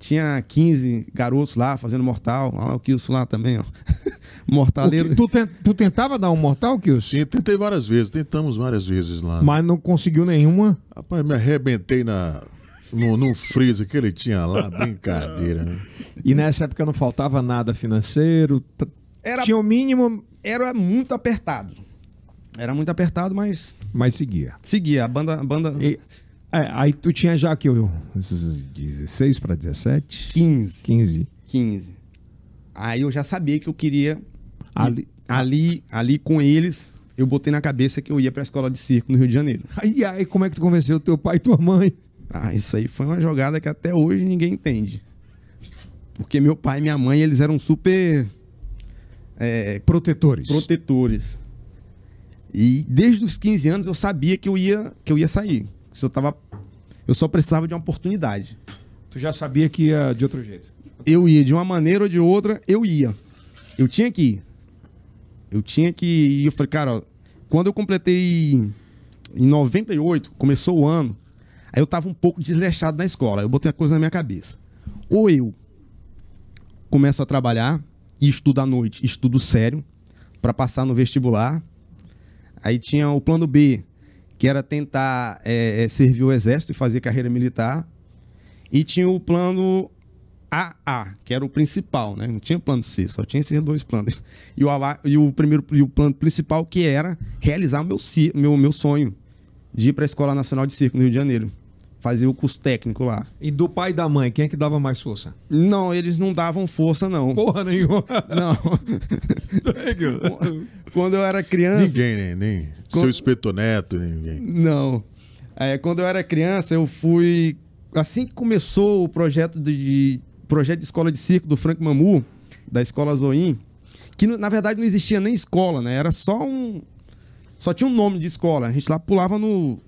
tinha 15 garotos lá fazendo mortal. Olha o Kilson lá também, ó. Mortaleiro. que- tu, ten- tu tentava dar um mortal, Kilson? Sim, tentei várias vezes, tentamos várias vezes lá. Mas não conseguiu nenhuma. Rapaz, me arrebentei na, no, num freezer que ele tinha lá, brincadeira. né? E nessa época não faltava nada financeiro. Era, Tinha o mínimo, era muito apertado. Era muito apertado, mas mas seguia. seguia. A banda, a banda E- é, aí tu tinha já que eu 16 para 17, 15. 15. 15. Aí eu já sabia que eu queria. Ali- ali, ali com eles, eu botei na cabeça que eu ia pra escola de circo no Rio de Janeiro. Aí, aí como é que tu convenceu teu pai e tua mãe? Ah, isso aí foi uma jogada que até hoje ninguém entende. Porque meu pai e minha mãe, eles eram super é, Protetores. protetores. E desde os 15 anos eu sabia que eu ia, que eu ia sair. Que eu, tava, eu só precisava de uma oportunidade. Tu já sabia que ia de outro jeito. eu ia de uma maneira ou de outra, eu ia. Eu tinha que ir. Eu tinha que ir. Eu falei, cara, ó, quando eu completei em 98, começou o ano, aí eu tava um pouco desleixado na escola. Eu botei a coisa na minha cabeça. Ou eu começo a trabalhar e estudo à noite, estudo sério, para passar no vestibular. Aí tinha o plano B, que era tentar é, é, servir o exército e fazer carreira militar. E tinha o plano AA, que era o principal, né? Não tinha plano C, só tinha esses dois planos. E o, AA e o primeiro e o plano principal que era realizar o meu, meu, meu sonho de ir para a Escola Nacional de Circo no Rio de Janeiro. Fazer o curso técnico lá. E do pai e da mãe, quem é que dava mais força? Não, eles não davam força, não. Porra nenhuma. Não. Quando eu era criança. Ninguém, né? Nem Com- seu espetoneto, ninguém. Não. É, quando eu era criança, eu fui. Assim que começou o projeto de, projeto de escola de circo do Frank Mamu, da escola Zoim, que na verdade não existia nem escola, né? Era só um. Só tinha um nome de escola. A gente lá pulava no,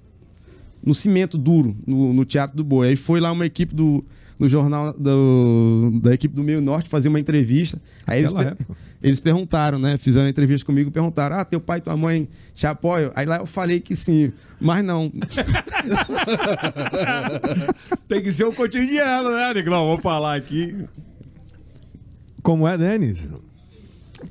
no cimento duro, no, no Teatro do Boi. Aí foi lá uma equipe do. No jornal do- da equipe do Meio Norte fazer uma entrevista. Aí eles, per- eles perguntaram, né? Fizeram uma entrevista comigo e perguntaram: Ah, teu pai e tua mãe te apoiam? Aí lá eu falei que sim, mas não. Tem que ser o cotidiano, né, Nicolau? Vou falar aqui. Como é, Denis?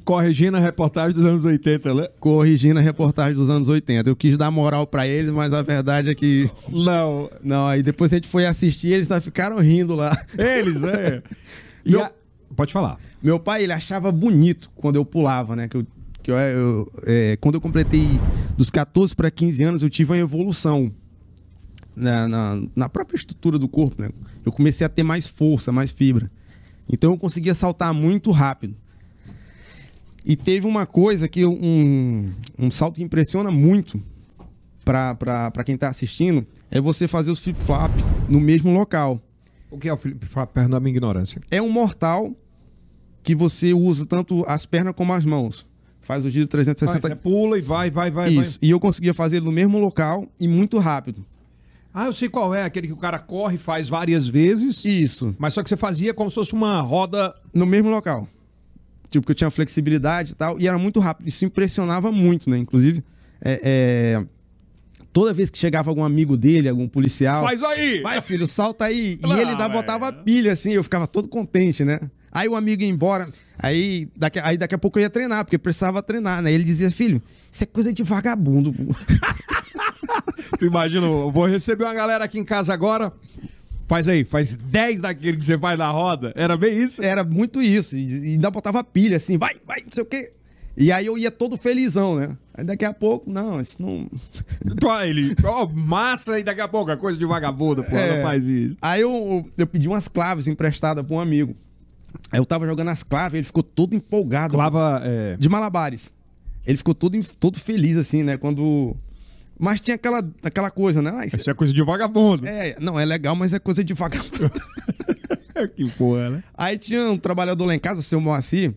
Corrigindo a reportagem dos anos 80, né? Corrigindo a reportagem dos anos 80. Eu quis dar moral pra eles, mas a verdade é que. Não. Não, aí depois a gente foi assistir eles ficaram rindo lá. Eles, é. Meu- a- Pode falar. Meu pai, ele achava bonito quando eu pulava, né? Que eu, que eu, eu- é, quando eu completei dos 14 para 15 anos, eu tive uma evolução na, na, na própria estrutura do corpo, né? Eu comecei a ter mais força, mais fibra. Então eu conseguia saltar muito rápido. E teve uma coisa que um, um salto que impressiona muito para quem tá assistindo é você fazer os flip-flop no mesmo local O que é o Felipe? Fala, Perdão a minha ignorância. é um mortal que você usa tanto as pernas como as mãos. Faz o giro Ah, você 360. pula e vai, vai, vai, Isso. E eu conseguia fazer no mesmo local e muito rápido. vai. Ah, eu sei qual é. Aquele que o cara corre, faz várias vezes. Isso. Mas só que você fazia como se fosse uma roda. No mesmo local. Tipo, que eu tinha flexibilidade e tal. E era muito rápido. Isso impressionava muito, né? Inclusive, é, é, toda vez que chegava algum amigo dele, algum policial. Faz aí! Vai, filho, salta aí. E ele ainda velho. botava pilha, assim, eu ficava todo contente, né? Aí o amigo ia embora, aí daqui, aí daqui a pouco eu ia treinar, porque precisava treinar, né? Ele dizia, filho, isso é coisa de vagabundo. pô." Tu imagina, eu vou receber uma galera aqui em casa agora. Faz aí, faz 10 daquele que você vai na roda. Era bem isso? Era muito isso. E ainda botava pilha assim, vai, vai, não sei o quê. E aí eu ia todo felizão, né? Aí daqui a pouco, não, isso não. Então, aí ele, ó, massa e daqui a pouco, é coisa de vagabundo, pô, É. não faz isso. Aí eu, eu pedi umas claves emprestadas pra um amigo. Aí eu tava jogando as claves, ele ficou todo empolgado. Clava, é, De malabares. Ele ficou todo, todo feliz, assim, né? Quando. Mas tinha aquela, aquela coisa, né? Ah, isso- isso é coisa de vagabundo. É, não, é legal, mas é coisa de vagabundo. que porra, né? Aí tinha um trabalhador lá em casa, o seu Moacir,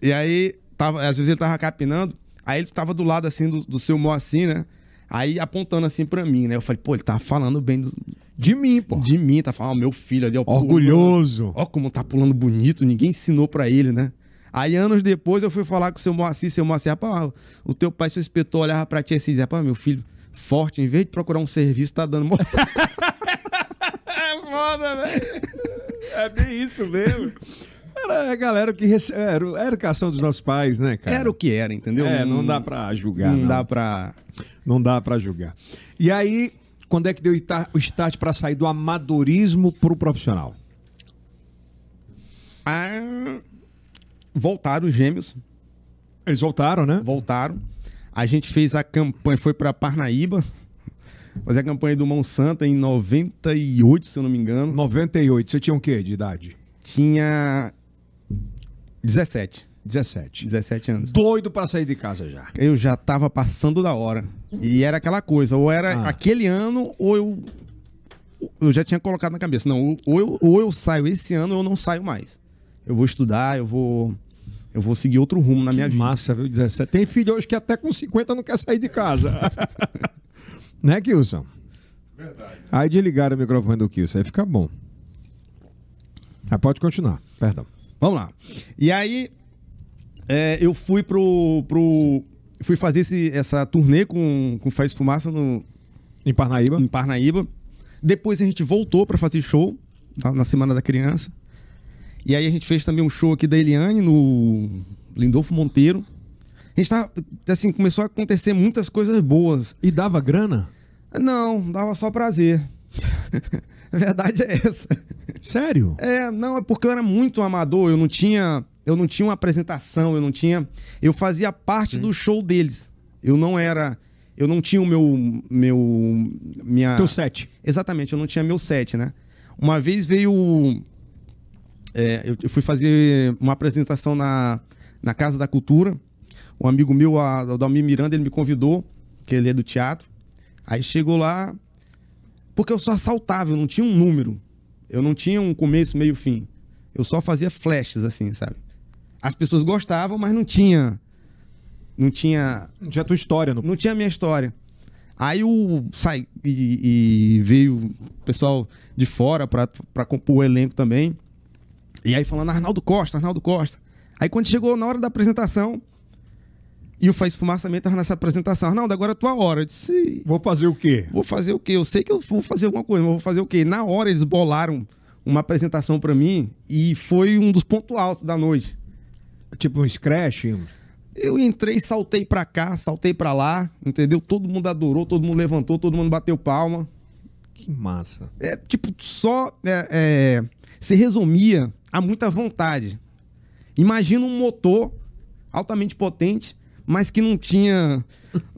e aí, tava, às vezes ele tava capinando, aí ele tava do lado, assim, do, do seu Moacir, né? Aí apontando assim pra mim, né? Eu falei, pô, ele tá falando bem do- De mim, pô. de mim, tá falando, ó, meu filho ali, ó. pulando. Orgulhoso. Ó como tá pulando bonito, ninguém ensinou pra ele, né? Aí anos depois eu fui falar com o seu Moacir, seu Moacir, rapaz, o teu pai, seu inspetor, olhava pra ti assim e dizia, rapaz, meu filho, forte, em vez de procurar um serviço, tá dando morte. É foda, velho. É bem isso mesmo. Era a galera que rece... era era a educação dos nossos pais, né, cara? Era o que era, entendeu? É, não dá pra julgar. Não, Não, dá pra... Não dá pra julgar. E aí, quando é que deu o start pra sair do amadorismo pro profissional? Ah, voltaram os gêmeos, Eles voltaram, né? voltaram. A gente fez a campanha, foi pra Parnaíba, fazer a campanha do Monsanto em 98, se eu não me engano. 98. Você tinha o quê de idade? Tinha 17, 17. 17 anos. Doido pra sair de casa já. Eu já tava passando da hora. E era aquela coisa, ou era Ah. aquele ano, ou eu. Eu já tinha colocado na cabeça. Não, ou eu, ou eu saio esse ano, ou eu não saio mais. Eu vou estudar, eu vou. Eu vou seguir outro rumo na minha vida. Massa, viu? 17. Tem filho hoje que até com 50 não quer sair de casa. né, Kilson? Verdade. Aí desligaram o microfone do Kilson. Aí fica bom. Mas pode continuar. Perdão. Vamos lá. E aí, é, eu fui pro. pro fui fazer esse- essa turnê com, com Faz Fumaça no, Em Parnaíba? em Parnaíba. Depois a gente voltou pra fazer show tá, na Semana da Criança. E aí a gente fez também um show aqui da Eliane no Lindolfo Monteiro. A gente tava, assim, começou a acontecer muitas coisas boas. E dava grana? Não, dava só prazer. a verdade é essa. Sério? É, não, é porque eu era muito amador, eu não tinha, eu não tinha uma apresentação, eu não tinha, eu fazia parte do show deles. Eu não era, eu não tinha o meu meu minha Teu set. Exatamente, eu não tinha meu set, né? Uma vez veio. É, eu, eu fui fazer uma apresentação na, na Casa da Cultura. Um amigo meu, a, o Dalmir Miranda, ele me convidou, que ele é do teatro. Aí chegou lá, porque eu só assaltava, eu não tinha um número. Eu não tinha um começo, meio, fim. Eu só fazia flashes, assim, sabe? As pessoas gostavam, mas não tinha. Não tinha Não tinha tua história no. não tinha a minha história. Aí o sai e, e veio o pessoal de fora pra, pra compor o elenco também. E aí falando Arnaldo Costa, Arnaldo Costa. Aí quando chegou na hora da apresentação, e o Faz Fumaça também tava nessa apresentação. Arnaldo, agora é a tua hora. Eu disse, Vou fazer o quê? vou fazer o quê? Eu sei que eu vou fazer alguma coisa, mas vou fazer o quê? Na hora eles bolaram uma apresentação pra mim e foi um dos pontos altos da noite. Tipo um scratch? Eu entrei, saltei pra cá, saltei pra lá, entendeu? Todo mundo adorou, todo mundo levantou, todo mundo bateu palma. Que massa. É tipo, só é, é, se resumia a muita vontade. Imagina um motor altamente potente, mas que não tinha,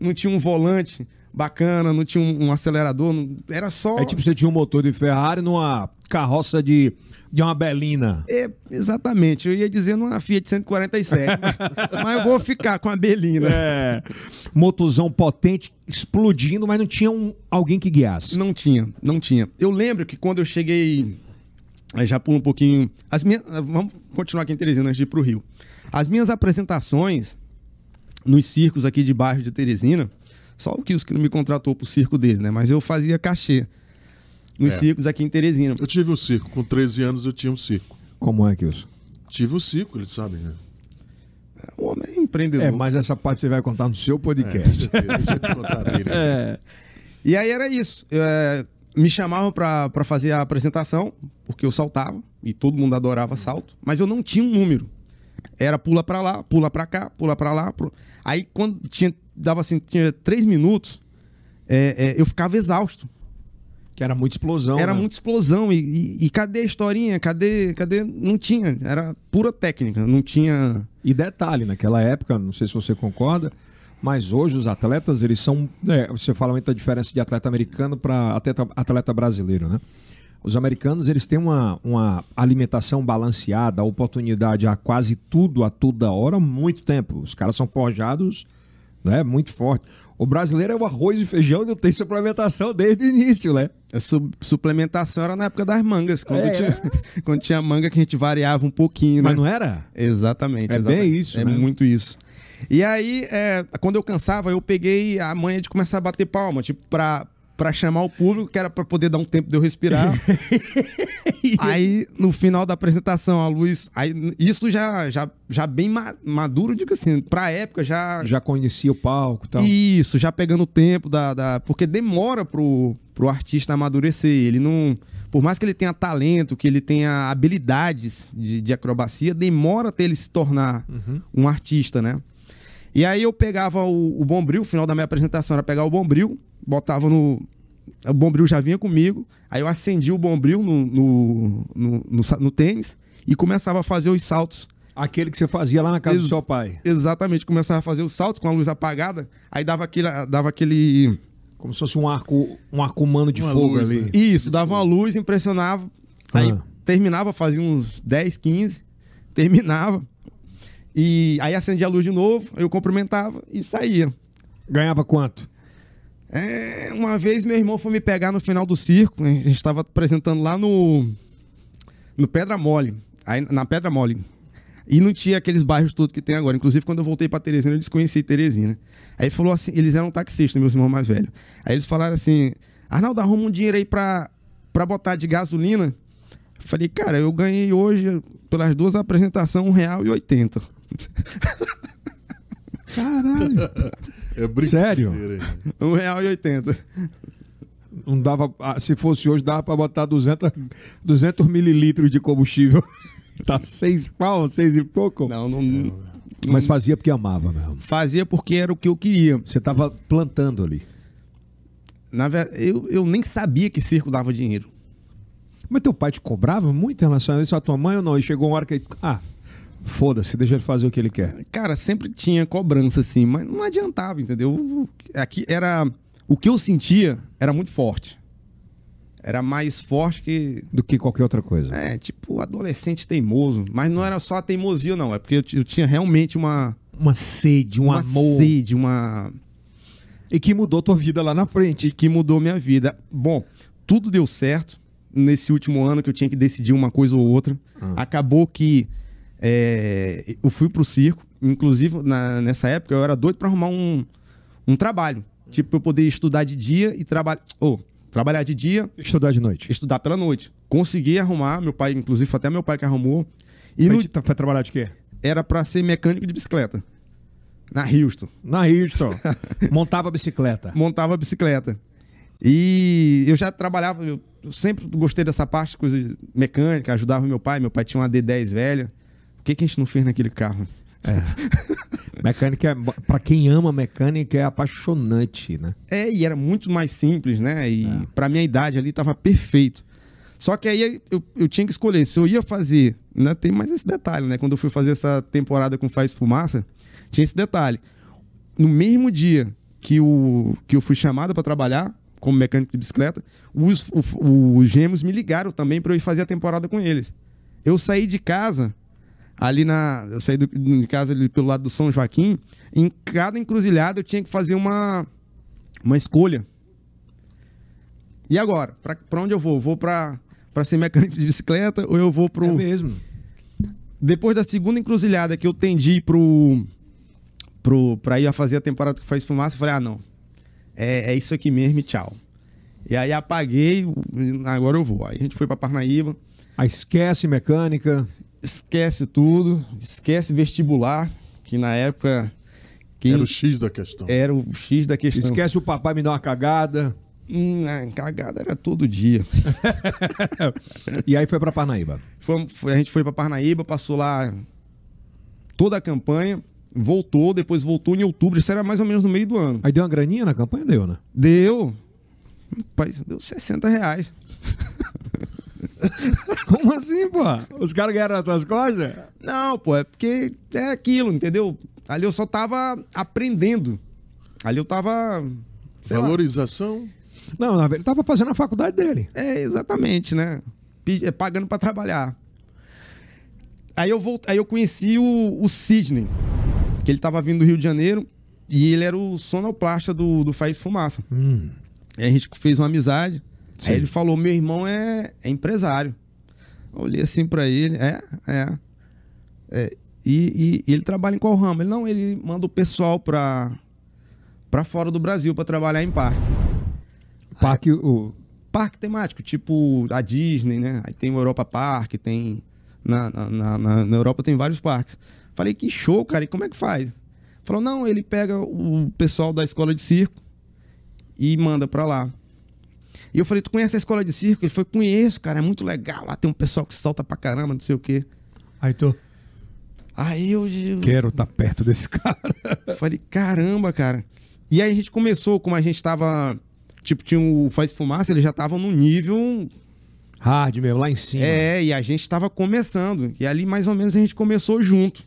não tinha um volante bacana, não tinha um, um acelerador, não- era só. É tipo você tinha um motor de Ferrari numa carroça de, de uma Belina. É, exatamente. Eu ia dizer numa Fiat 147, mas, mas eu vou ficar com a Belina. É. Motorzão potente, explodindo, mas não tinha um, alguém que guiasse. Não tinha, não tinha. Eu lembro que quando eu cheguei. Aí já pulo um pouquinho. As minhas, vamos continuar aqui em Teresina antes de ir pro Rio. As minhas apresentações nos circos aqui de bairro de Teresina, só o que não me contratou pro circo dele, né? Mas eu fazia cachê nos É. circos aqui em Teresina. Eu tive um circo. Com 13 anos eu tinha um circo. Como é que isso? Tive um circo, eles sabem, né? O homem é empreendedor. É, mas essa parte você vai contar no seu É, podcast. deixa, eu- deixa eu contar dele. É. E aí era isso. É, me chamavam pra fazer a apresentação, porque eu saltava. e todo mundo adorava salto, mas eu não tinha um número. Era pula pra lá, pula pra cá, pula pra lá. pro- Aí quando tinha, dava assim, tinha três minutos, é, é, eu ficava exausto. Que era muita explosão. Era né? muita explosão. E, e- e cadê a historinha? Cadê, cadê? Não tinha. Era pura técnica. Não tinha. E detalhe, naquela época, não sei se você concorda, mas hoje os atletas, eles são. é, você fala muito da diferença de atleta americano para atleta, atleta brasileiro, né? Os americanos, eles têm uma, uma alimentação balanceada, oportunidade a quase tudo, a toda hora, muito tempo. Os caras são forjados, né? Muito forte. O brasileiro é o arroz e feijão, não tem suplementação desde o início, né? A su- suplementação era na época das mangas. Quando, É, tinha, quando tinha manga que a gente variava um pouquinho, né? Mas não era? Exatamente. É exatamente. bem isso, É né? muito isso. E aí, é, quando eu cansava, eu peguei a manha de começar a bater palma, tipo, pra, pra chamar o público, que era pra poder dar um tempo de eu respirar. aí, no final da apresentação, a luz. Aí, isso já, já, já bem ma- maduro, digo assim, pra época já. Já conhecia o palco e tal. Isso, já pegando o tempo da. da- porque demora pro, pro artista amadurecer. Ele não. Por mais que ele tenha talento, que ele tenha habilidades de, de acrobacia, demora até ele se tornar um artista, né? E aí eu pegava o, o bombril, o final da minha apresentação era pegar o bombril, botava no. O bombril já vinha comigo, aí eu acendia o bombril no, no, no, no no tênis e começava a fazer os saltos Aquele que você fazia lá na casa do Ex- seu pai. Exatamente, começava a fazer os saltos com a luz apagada, aí dava aquele, dava aquele Como se fosse um arco, um arco humano de Uma fogo luz, ali. né? Isso, dava uma luz, impressionava. Aí Ah. terminava, fazia uns 10, 15, terminava. E aí acendia a luz de novo, eu cumprimentava e saía. Ganhava quanto? É, uma vez meu irmão foi me pegar no final do circo, né? a gente estava apresentando lá no no Pedra Mole, aí, na Pedra Mole. E não tinha aqueles bairros todos que tem agora. Inclusive, quando eu voltei pra Teresina, eu desconheci Teresina. Aí falou assim, eles eram taxistas, meus irmãos mais velhos. Aí eles falaram assim, Arnaldo, arruma um dinheiro aí pra, pra botar de gasolina. Eu falei, cara, eu ganhei hoje, pelas duas apresentações, R$1,80. Caralho. É. Sério? hein? R$1,80. Não dava. ah, Se fosse hoje, dava pra botar 200, 200 mililitros de combustível. tá seis pau, seis e pouco. Não, não, Mas fazia porque amava mesmo. fazia porque era o que eu queria. Você tava plantando ali. Na verdade, eu, eu nem sabia que circo dava dinheiro. Mas teu pai te cobrava muito em relação a isso, a tua mãe ou não? E chegou uma hora que ele disse: Ah, foda-se, deixa ele fazer o que ele quer. Cara, sempre tinha cobrança assim, mas não adiantava, entendeu? Aqui era. O que eu sentia era muito forte. Era mais forte que. Do que qualquer outra coisa. É, tipo, adolescente teimoso. Mas não era só a teimosia, não. É porque eu, eu tinha realmente uma. Uma sede, um uma amor. sede, uma. E que mudou tua vida lá na frente. e que mudou minha vida. Bom, tudo deu certo nesse último ano que eu tinha que decidir uma coisa ou outra. Acabou que é, eu fui pro circo. Inclusive, na- nessa época, eu era doido para arrumar um, um trabalho. Tipo, eu poder estudar de dia e trabalhar. Ou, trabalhar de dia, Estudar de noite. estudar pela noite. Consegui arrumar, meu pai, inclusive, foi até meu pai que arrumou. E E no-. Foi trabalhar de quê? era para ser mecânico de bicicleta. Na Houston. Na Houston. Montava bicicleta. montava bicicleta. E eu já trabalhava, eu sempre gostei dessa parte, coisa mecânica, ajudava meu pai. Meu pai tinha uma D10 velha. O que, que a gente não fez naquele carro? Mecânica, é, pra quem ama mecânica, é apaixonante, né? É, e era muito mais simples, né? E pra minha idade ali tava perfeito. Só que aí eu, eu tinha que escolher se eu ia fazer. Ainda tem mais esse detalhe, né? Quando eu fui fazer essa temporada com Faz Fumaça, tinha esse detalhe. No mesmo dia que, o, que eu fui chamado para trabalhar como mecânico de bicicleta, os, o- os gêmeos me ligaram também para eu ir fazer a temporada com eles. Eu saí de casa, ali na. Eu saí do- de casa ali pelo lado do São Joaquim. Em cada encruzilhada eu tinha que fazer uma, uma escolha. E agora? Pra, pra onde eu vou? Vou pra, pra ser mecânico de bicicleta ou eu vou pro. É mesmo. Depois da segunda encruzilhada que eu tendi pro, pro, pra ir a fazer a temporada que faz fumaça, eu falei, ah, não. É, é isso aqui mesmo e tchau. E aí apaguei, agora eu vou. Aí a gente foi pra Parnaíba, Aí esquece mecânica. Esquece tudo, esquece vestibular, que na época quem Era o X da questão. era o X da questão. Esquece o papai me dar uma cagada. Hum, a cagada era todo dia. E aí foi pra Parnaíba. Foi- foi- a gente foi pra Parnaíba, passou lá toda a campanha, voltou, depois voltou em outubro, isso era mais ou menos no meio do ano. Aí deu uma graninha na campanha? Deu, né? Deu. Rapaz, deu 60 reais. Como assim, pô? Os caras ganharam as tuas costas? Não, pô, é porque é aquilo, entendeu? Ali eu só tava aprendendo. Ali eu tava. sei lá. Valorização. Não, na verdade, ele tava fazendo a faculdade dele. É, exatamente, né? É, Pagando pra trabalhar. Aí eu, volt... Aí eu conheci o, o Sidney, que ele tava vindo do Rio de Janeiro e ele era o sonoplasta do, do Faz Fumaça. Hum. Aí a gente fez uma amizade. Sim. Aí ele falou: meu irmão é, é empresário. Eu olhei assim pra ele, é, é. É, e, e- e ele trabalha em qual ramo? Ele não, ele manda o pessoal pra, pra fora do Brasil pra trabalhar em parque. Parque, o... Parque temático, tipo a Disney, né? Aí tem o Europa Park, tem. Na, na, na- na- na Europa tem vários parques. Falei, que show, cara, e como é que faz? Falou, não, ele pega o pessoal da escola de circo e manda pra lá. E eu falei, tu conhece a escola de circo? Ele falou, conheço, cara, é muito legal. Lá tem um pessoal que salta pra caramba, não sei o quê. Aí tô... Aí eu, Quero estar perto desse cara. falei, caramba, cara. E aí a gente começou, como a gente tava. Tipo, tinha o Faz Fumaça, eles já estavam no nível Hard mesmo, lá em cima. É, e a gente tava começando. E ali mais ou menos a gente começou junto.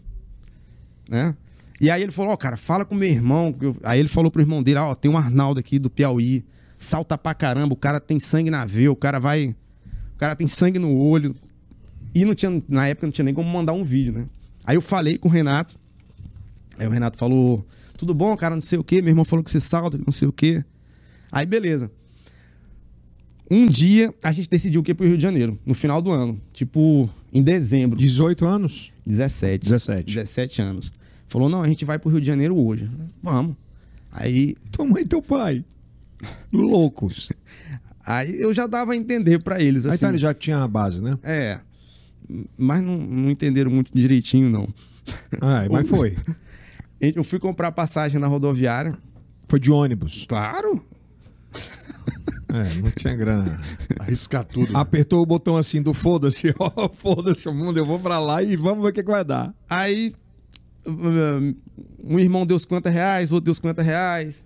Né? E aí ele falou, ó, cara, fala com meu irmão. Aí ele falou pro irmão dele, ó, tem um Arnaldo aqui do Piauí. Salta pra caramba, o cara tem sangue na veia, o cara vai. O cara tem sangue no olho. E não tinha, na época não tinha nem como mandar um vídeo, né? Aí eu falei com o Renato. Aí o Renato falou: tudo bom, cara, não sei o quê. Meu irmão falou que você salta, não sei o quê. Aí beleza. Um dia a gente decidiu que ia pro Rio de Janeiro, no final do ano. Tipo, em dezembro. 18 anos? 17. 17. 17 anos. Falou, não, a gente vai pro Rio de Janeiro hoje. Vamos. Aí, Tua mãe e teu pai. Loucos. aí eu já dava a entender pra eles, Aí assim. tá, ele já tinha a base, né? É. Mas não, não entenderam muito direitinho, não. Ah, mas foi. Eu fui comprar passagem na rodoviária. Foi de ônibus. Claro. É, não tinha grana. Arriscar tudo. Apertou o botão assim do foda-se, ó, foda-se o mundo, eu vou pra lá e vamos ver o que, que vai dar. Aí, um um irmão deu 50 reais, outro deu 50 reais.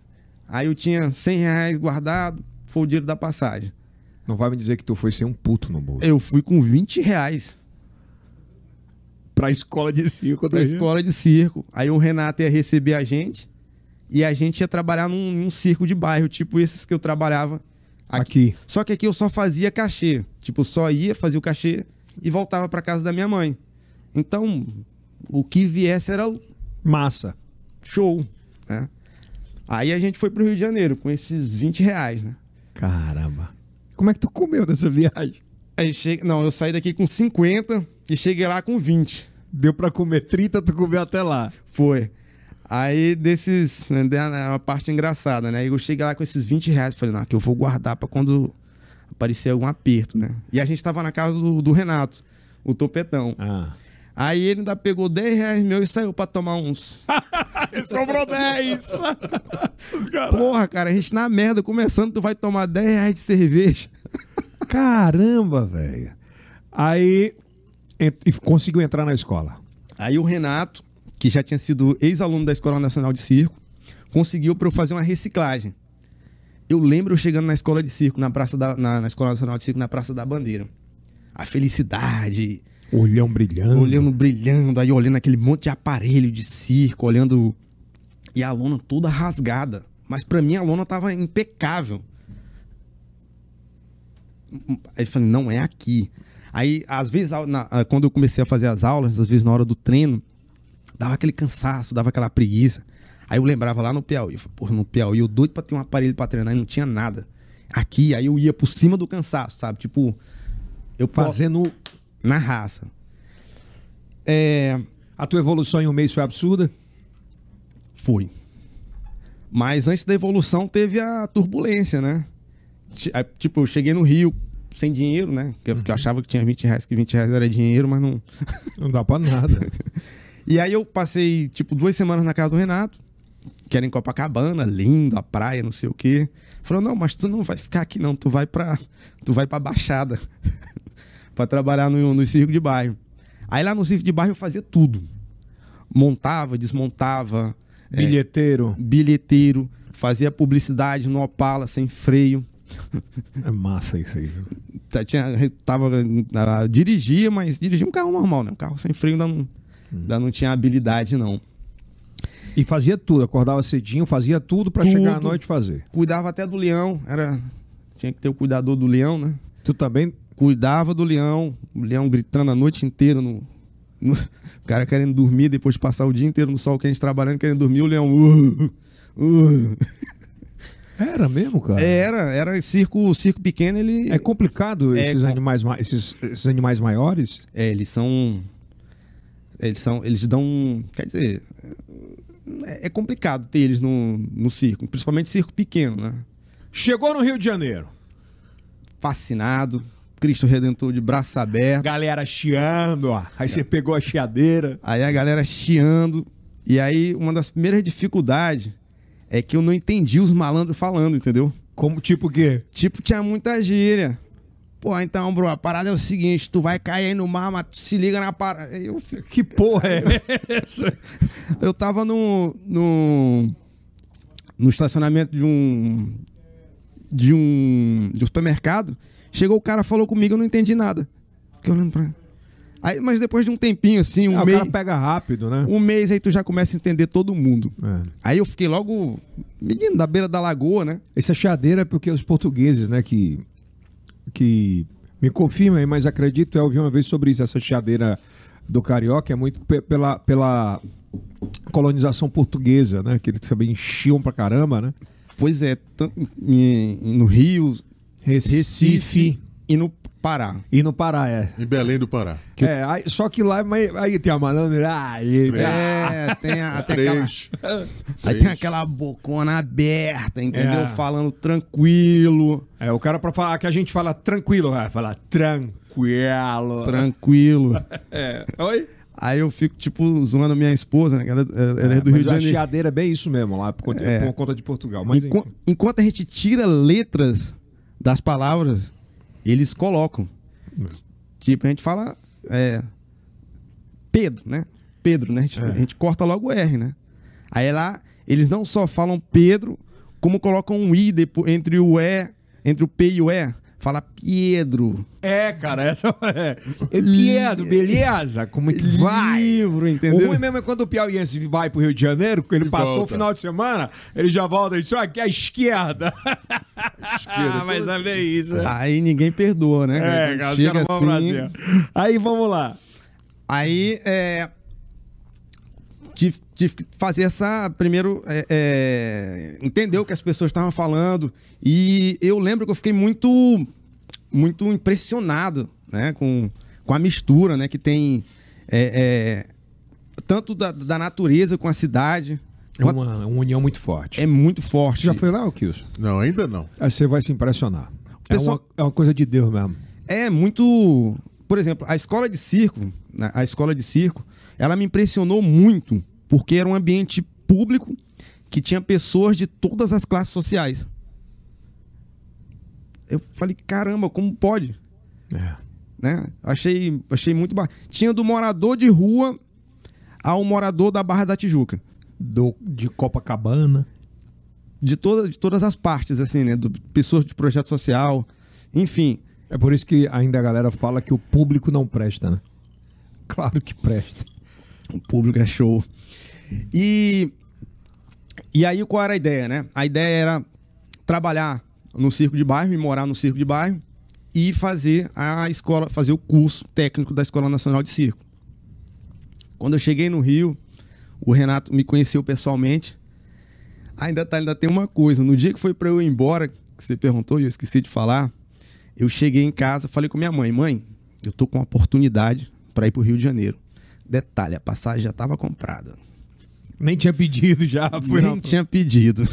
Aí eu tinha 100 reais guardado, foi o dinheiro da passagem. Não vai me dizer que tu foi sem um puto no bolso. Eu fui com 20 reais Pra escola de circo pra daí. escola de circo. Aí o Renato ia receber a gente e a gente ia trabalhar num, num circo de bairro, tipo esses que eu trabalhava aqui. Aqui. Só que aqui eu só fazia cachê. Tipo, só ia, fazia o cachê e voltava pra casa da minha mãe. Então, o que viesse era Massa. show, né? Aí a gente foi pro Rio de Janeiro com esses 20 reais, né? Caramba. Como é que tu comeu dessa viagem? Aí chega... Não, eu saí daqui com 50 e cheguei lá com 20. Deu pra comer 30, tu comeu até lá. Foi. Aí desses. né, é uma parte engraçada, né? Aí eu cheguei lá com esses 20 reais. Falei, não, que eu vou guardar pra quando aparecer algum aperto, né? E a gente tava na casa do, do Renato, o topetão. Ah. Aí ele ainda pegou 10 reais meu e saiu pra tomar uns. Sobrou 10. Os caras. Porra, cara, a gente na merda começando, tu vai tomar 10 reais de cerveja. Caramba, velho. Aí ent- e conseguiu entrar na escola. Aí o Renato, que já tinha sido ex-aluno da Escola Nacional de Circo, conseguiu pra eu fazer uma reciclagem. Eu lembro eu chegando na escola de circo, na praça da, na, na Escola Nacional de Circo, na Praça da Bandeira. A felicidade, Olhão brilhando. olhando brilhando, aí olhando aquele monte de aparelho de circo, olhando. E a lona toda rasgada. Mas pra mim a lona tava impecável. Aí eu falei, não é aqui. Aí, às vezes, na- quando eu comecei a fazer as aulas, às vezes na hora do treino, dava aquele cansaço, dava aquela preguiça. Aí eu lembrava lá no Piauí, porra, no Piauí, eu doido pra ter um aparelho pra treinar e não tinha nada. Aqui, aí eu ia por cima do cansaço, sabe? Tipo, eu Fazendo. Na raça. É, A tua evolução em um mês foi absurda? Foi. Mas antes da evolução teve a turbulência, né? Tipo, eu cheguei no Rio sem dinheiro, né? Que eu, que eu achava que tinha 20 reais, que 20 reais era dinheiro, mas não. Não dá pra nada. E aí eu passei, tipo, duas semanas na casa do Renato. que era em Copacabana, lindo, a praia, não sei o quê. Falou, não, mas tu não vai ficar aqui não, tu vai pra, tu vai pra Baixada pra trabalhar no, no circo de bairro. Aí lá no circo de bairro eu fazia tudo. Montava, desmontava, é, Bilheteiro. bilheteiro, fazia publicidade no Opala sem freio. É massa isso aí. Tá- Tinha, tava, ah, dirigia, mas dirigia um carro normal, né? Um carro sem freio ainda não, ainda não tinha habilidade, não. E fazia tudo, acordava cedinho, fazia tudo pra chegar à noite e fazer. Cuidava até do leão, era tinha que ter o cuidador do leão, né? Tu também. Cuidava do leão, o leão gritando a noite inteira no, no- o cara querendo dormir depois de passar o dia inteiro no sol quente trabalhando, querendo dormir, o leão uh, uh. Era mesmo, cara? Era, era circo, circo pequeno, ele É complicado É esses, com- animais, ma- esses, esses animais maiores? É, eles são. Eles são. Eles dão. Quer dizer. É, é complicado ter eles no, no circo, principalmente circo pequeno, né? Chegou no Rio de Janeiro. Fascinado, Cristo Redentor de braço aberto. Galera chiando, ó. Aí você pegou a chiadeira. Aí a galera chiando. E aí, uma das primeiras dificuldades é que eu não entendi os malandros falando, entendeu? Como tipo o quê? Tipo, tinha muita gíria. Pô, então, bro, a parada é o seguinte: tu vai cair aí no mar, mas tu se liga na parada. Eu, fi- Que porra é essa? eu tava no, no. no estacionamento de um. de um. de um supermercado. Chegou o cara, falou comigo, eu não entendi nada. Fiquei olhando pra. Aí, mas depois de um tempinho, assim, um Ah, o mês. cara pega rápido, né? Um mês aí tu já começa a entender todo mundo. É. Aí eu fiquei logo. Menino, da beira da lagoa, né? Essa chiadeira é porque os portugueses, né, que. que me confirma aí, mas acredito, eu ouvi uma vez sobre isso. Essa chiadeira do carioca é muito pe- pela, pela colonização portuguesa, né? Que eles também enchiam pra caramba, né? Pois é, no Rio, Recife, Recife e no Pará. e no Pará, é. Em Belém do Pará. É, aí- só que lá mas, aí tem a malandragem. É, tem, a, tem aquela, Três. aí tem aquela bocona aberta, entendeu? É. Falando tranquilo, É, o cara pra falar que a gente fala tranquilo, vai falar tranquilo. tranquilo. É. Oi? Aí eu fico, tipo, zoando minha esposa, né? que Ela, ela é, do mas Rio de a Janeiro. chiadeira é bem isso mesmo, lá por conta, É. por conta de Portugal. Mas Enqu- enfim. enquanto a gente tira letras das palavras, eles colocam. Tipo, a gente fala é, Pedro, né? Pedro, né? A gente, É. a gente corta logo o R, né? Aí lá, eles não só falam Pedro, como colocam um I depois, entre o E, entre o P e o E. Fala Pedro. É, cara, essa é. Pedro, beleza? Como é que vai? Livro, O entendeu? ruim mesmo é quando o piauiense vai pro Rio de Janeiro, que ele E passou volta. o final de semana, ele já volta e diz, "Isso aqui é a esquerda. Esquerda. Ah, mas é bem isso. Aí ninguém perdoa, né? É, cara, chega assim, Brasil. Aí vamos lá. Aí, é, que fazer essa. Primeiro, é, é, entender o que as pessoas estavam falando. E eu lembro que eu fiquei muito, muito impressionado né, com, com a mistura né, que tem. é, é, tanto da, da natureza com a cidade. É uma, uma união muito forte. É muito forte. Já foi lá, o Kilson? Não, ainda não. Aí você vai se impressionar. É, Pessoal- uma, é uma coisa de Deus mesmo. É muito. Por exemplo, a escola de circo, né, a escola de circo, ela me impressionou muito, porque era um ambiente público que tinha pessoas de todas as classes sociais. Eu falei, caramba, como pode? É. Né? Achei, achei muito bacana. Tinha do morador de rua ao morador da Barra da Tijuca. Do, de Copacabana. De, toda, de todas as partes, assim, né? Do, pessoas de projeto social, enfim. É por isso que ainda a galera fala que o público não presta, né? Claro que presta. O público é show. E, e aí, qual era a ideia, né? A ideia era trabalhar no circo de bairro e morar no circo de bairro e fazer a escola, fazer o curso técnico da Escola Nacional de Circo. Quando eu cheguei no Rio, o Renato me conheceu pessoalmente. Ainda, tá, ainda tem uma coisa, no dia que foi para eu ir embora, que você perguntou e eu esqueci de falar, eu cheguei em casa, falei com minha mãe, mãe, eu tô com uma oportunidade para ir pro Rio de Janeiro. Detalhe, a passagem já estava comprada. Nem tinha pedido já. Foi Nem não. tinha pedido.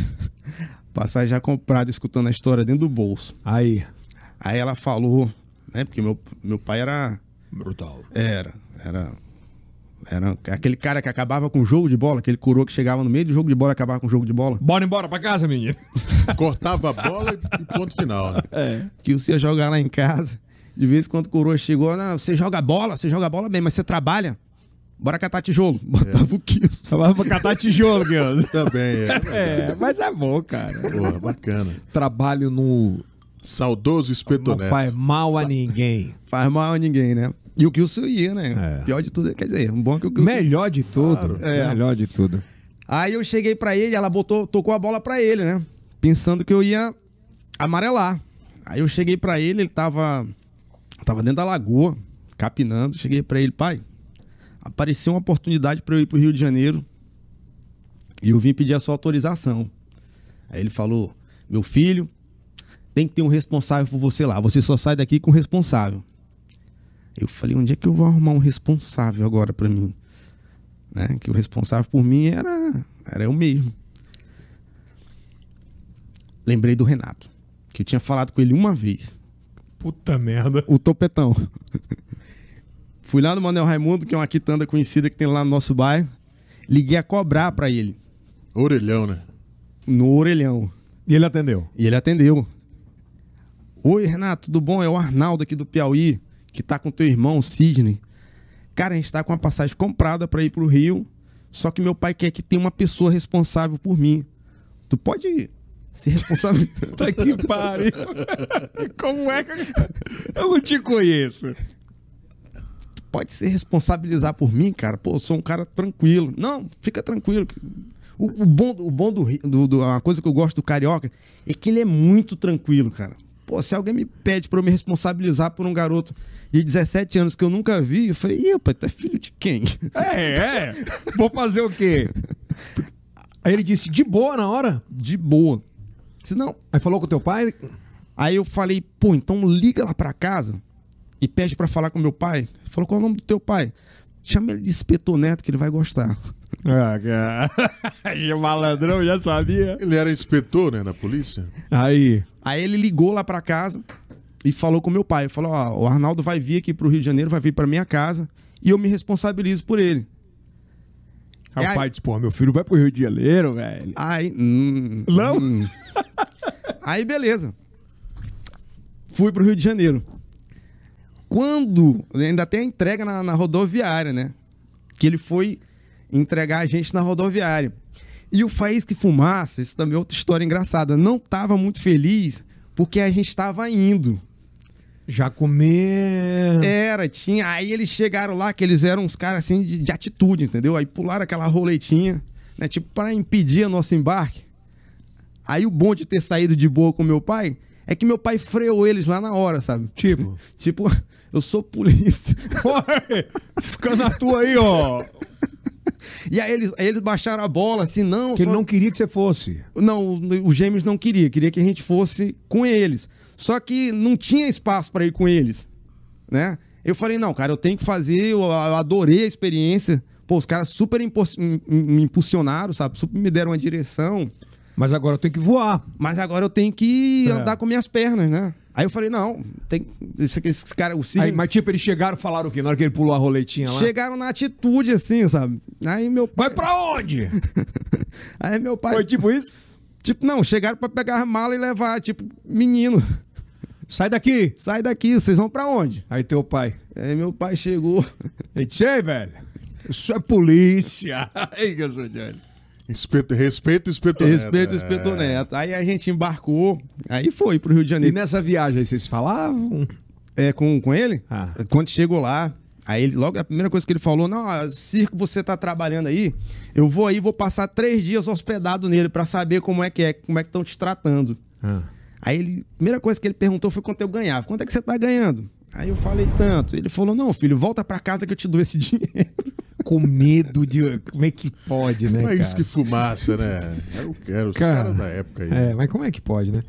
Passagem já comprada, escutando a história dentro do bolso. Aí. Aí ela falou, né? Porque meu, meu pai era. Brutal. Era. Era. Era aquele cara que acabava com o jogo de bola, aquele coroa que chegava no meio do jogo de bola e acabava com o jogo de bola. Bora embora pra casa, menino. Cortava a bola e ponto final. Né? Que você ia jogar lá em casa. De vez em quando o coroa chegou, não, você joga bola, você joga bola bem, mas você trabalha. Bora catar tijolo. Botava o quilos. Tava pra catar tijolo, Guilherme. Também é. É, mas é bom, cara. Porra, bacana. Trabalho no. Saudoso Não Espeto Neto. faz mal a ninguém. Faz mal a ninguém, né? E o Kilson ia, né? É. Pior de tudo, quer dizer, um bom é que o Kilson... Melhor de tudo. É. Melhor de tudo. Aí eu cheguei pra ele, ela botou, tocou a bola pra ele, né? Pensando que eu ia amarelar. Aí eu cheguei pra ele, ele tava tava dentro da lagoa, capinando. Cheguei pra ele, pai, apareceu uma oportunidade pra eu ir pro Rio de Janeiro e eu vim pedir a sua autorização. Aí ele falou: "Meu filho, tem que ter um responsável por você lá. Você só sai daqui com o responsável." Eu falei: "Onde é que eu vou arrumar um responsável agora pra mim?" né? Que o responsável por mim era, era eu mesmo. Lembrei do Renato, que eu tinha falado com ele uma vez, Puta merda. o topetão. Fui lá no Manuel Raimundo, que é uma quitanda conhecida que tem lá no nosso bairro. Liguei a cobrar pra ele, Orelhão, né? no orelhão. E ele atendeu. E ele atendeu. Oi, Renato, tudo bom? É o Arnaldo aqui do Piauí, que tá com teu irmão, o Sidney. Cara, a gente tá com uma passagem comprada pra ir pro Rio, só que meu pai quer que tenha uma pessoa responsável por mim. Tu pode se responsabilizar? Puta que pariu. Como é que. Eu não te conheço. Pode se responsabilizar por mim, cara? Pô, eu sou um cara tranquilo. Não, fica tranquilo. O, o bom, o bom do, do, do- Uma coisa que eu gosto do Carioca é que ele é muito tranquilo, cara. Pô, se alguém me pede pra eu me responsabilizar por um garoto de 17 anos que eu nunca vi, eu falei, pai, tu é filho de quem? É, é. Vou fazer o quê? Aí ele disse, de boa na hora. De boa. Se não. Aí falou com o teu pai. Aí eu falei, pô, então liga lá pra casa e pede pra falar com meu pai. Falou, qual é o nome do teu pai? Chama ele de Espeto Neto que ele vai gostar. Ah, cara. O malandrão já sabia. Ele era inspetor, né, da polícia. Aí. Aí ele ligou lá pra casa e falou com meu pai. Ele falou: Ó, o Arnaldo vai vir aqui pro Rio de Janeiro, vai vir pra minha casa e eu me responsabilizo por ele. Aí Aí- o pai disse, pô, meu filho vai pro Rio de Janeiro, velho. Aí. hum, Não? hum. Aí, beleza. Fui pro Rio de Janeiro. Quando. Ainda tem a entrega na, na rodoviária, né? Que ele foi entregar a gente na rodoviária. E o Faísca e Fumaça, isso também é outra história engraçada, não tava muito feliz porque a gente tava indo. Já comer. Era, tinha. Aí eles chegaram lá, que eles eram uns caras assim de, de atitude, entendeu? Aí pularam aquela roletinha, né? Tipo, pra impedir o nosso embarque. Aí o bom de ter saído de boa com meu pai é que meu pai freou eles lá na hora, sabe? Tipo? Tipo, eu sou polícia. Fica na tua aí, ó. E aí eles, aí eles baixaram a bola, assim, não. Que ele só- não queria que você fosse. Não, os gêmeos não queria, queria que a gente fosse com eles. Só que não tinha espaço para ir com eles, né? Eu falei, não, cara, eu tenho que fazer, eu, adorei a experiência. Pô, os caras super me impulsionaram, sabe? Super me deram uma direção. Mas agora eu tenho que voar. Mas agora eu tenho que É. andar com minhas pernas, né? Aí eu falei, não, tem. Esse, esse cara, o Aí, Sidney- mas tipo, eles chegaram e falaram o quê? Na hora que ele pulou a roletinha lá? chegaram na atitude, assim, sabe? Aí meu pai. Vai pra onde? Aí meu pai. Foi tipo isso? Tipo, não, chegaram pra pegar a mala e levar, tipo, menino, Sai daqui. sai daqui, vocês vão pra onde? Aí teu pai. Aí meu pai chegou. Ele disse, ei, velho, isso é polícia. Aí que eu sou Johnny. Espeto, respeito o Espeto Neto. Respeito o É. Espeto Neto. Aí a gente embarcou, aí foi pro Rio de E Janeiro. nessa viagem aí vocês falavam? É, com, com ele? Ah. Quando chegou lá, aí ele, logo a primeira coisa que ele falou: Não, circo você tá trabalhando aí, eu vou aí, vou passar três dias hospedado nele pra saber como é que é, como é que estão te tratando. Ah. Aí ele, a primeira coisa que ele perguntou foi quanto eu ganhava. Quanto é que você tá ganhando? Aí eu falei tanto. Ele falou: Não, filho, volta pra casa que eu te dou esse dinheiro. Com medo de. Como é que pode, né? Mas isso cara? que fumaça, né? Era, o- era os Cara, caras da época aí. É, mas como é que pode, né?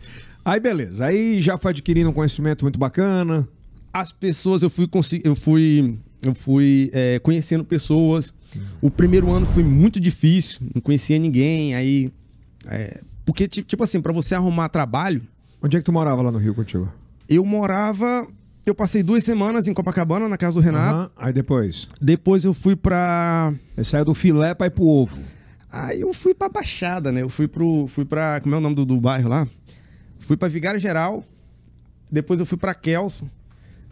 Aí beleza. Aí já foi adquirindo um conhecimento muito bacana. as pessoas eu fui eu fui eu fui é, conhecendo pessoas o primeiro ano foi muito difícil não conhecia ninguém aí é, porque ti- tipo assim pra você arrumar trabalho Onde é que tu morava lá no Rio contigo? eu morava eu passei duas semanas em Copacabana, na casa do Renato. Aham. Aí depois. Depois eu fui pra. Aí saiu do filé pra ir pro ovo. Aí eu fui pra Baixada, né? Eu fui pro. Fui pra. Como é o nome do, do bairro lá? Fui pra Vigário Geral. Depois eu fui pra Kelso.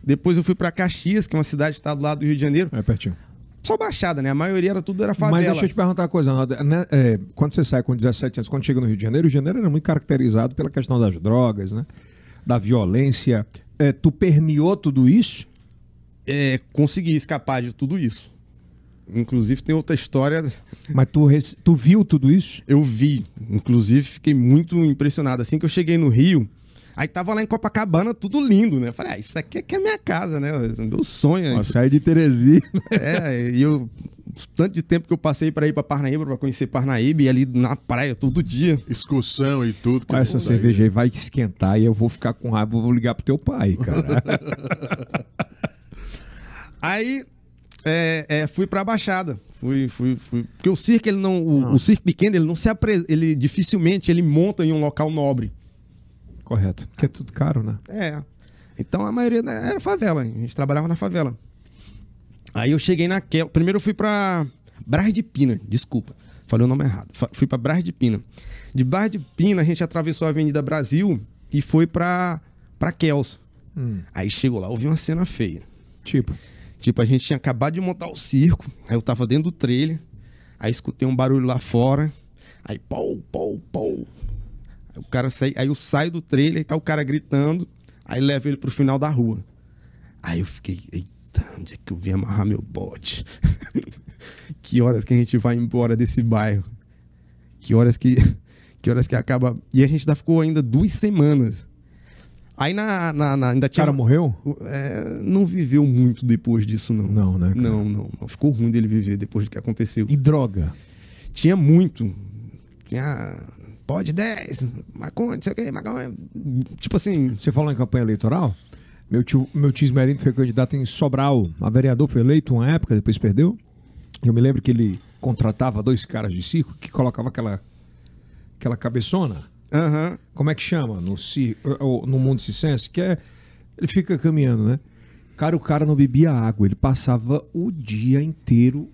Depois eu fui pra Caxias, que é uma cidade que tá do lado do Rio de Janeiro. É pertinho. Só Baixada, né? A maioria era tudo era favela. Mas deixa eu te perguntar uma coisa. Né, é, quando você sai com 17 anos, quando chega no Rio de Janeiro, o Rio de Janeiro era muito caracterizado pela questão das drogas, né? Da violência. É, tu permeou tudo isso? É, consegui escapar de tudo isso. Inclusive tem outra história. Mas tu, tu viu tudo isso? Eu vi. Inclusive fiquei muito impressionado. Assim que eu cheguei no Rio, aí tava lá em Copacabana, tudo lindo, né? Falei, ah, isso aqui é que é minha casa, né? Meu sonho. Ó, Isso- sai de Teresina. É, e eu. Tanto de tempo que eu passei pra ir pra Parnaíba, pra conhecer Parnaíba, e ali na praia todo dia. Excursão e tudo. Com essa cerveja aí vai esquentar e eu vou ficar com raiva, vou ligar pro teu pai, cara. Aí é, é, fui pra Baixada. Fui, fui, fui. Porque o circo, ele não. O, o circo pequeno, ele não se apre... ele dificilmente ele monta em um local nobre. Correto. Que é tudo caro, né? É. Então a maioria né, era favela. A gente trabalhava na favela. Aí eu cheguei naquela. Primeiro eu fui pra Braz de Pina, desculpa. Falei o nome errado. Fui pra Braz de Pina. De Braz de Pina, a gente atravessou a Avenida Brasil e foi pra, pra Kelso. Hum. Aí chegou lá, ouvi uma cena feia. Tipo, Tipo, a gente tinha acabado de montar o circo, aí eu tava dentro do trailer, aí escutei um barulho lá fora, aí pau, pau, pau. Aí o cara sai, aí eu saio do trailer e tá o cara gritando, aí leva ele pro final da rua. Aí eu fiquei, eita, onde é que eu vim amarrar meu bote? que horas que a gente vai embora desse bairro? Que horas que que horas que acaba? E a gente ainda ficou ainda duas semanas. Aí na, na, na- ainda o tinha cara morreu? é, não viveu muito depois disso, não. Não, né, cara? Não, não, não. Ficou ruim dele viver depois do que aconteceu. E droga? Tinha muito. Tinha. Pode 10, maconha, não sei o quê, maconha. Tipo assim, Você falou em campanha eleitoral? Meu tio, meu tio Esmerino foi candidato em Sobral. A vereador foi eleito uma época, depois perdeu. Eu me lembro que ele contratava dois caras de circo que colocavam aquela, aquela cabeçona. aham. Como é que chama? No, cir- ou no mundo cicense, que é. Ele fica caminhando, né? Cara, o cara não bebia água, ele passava o dia inteiro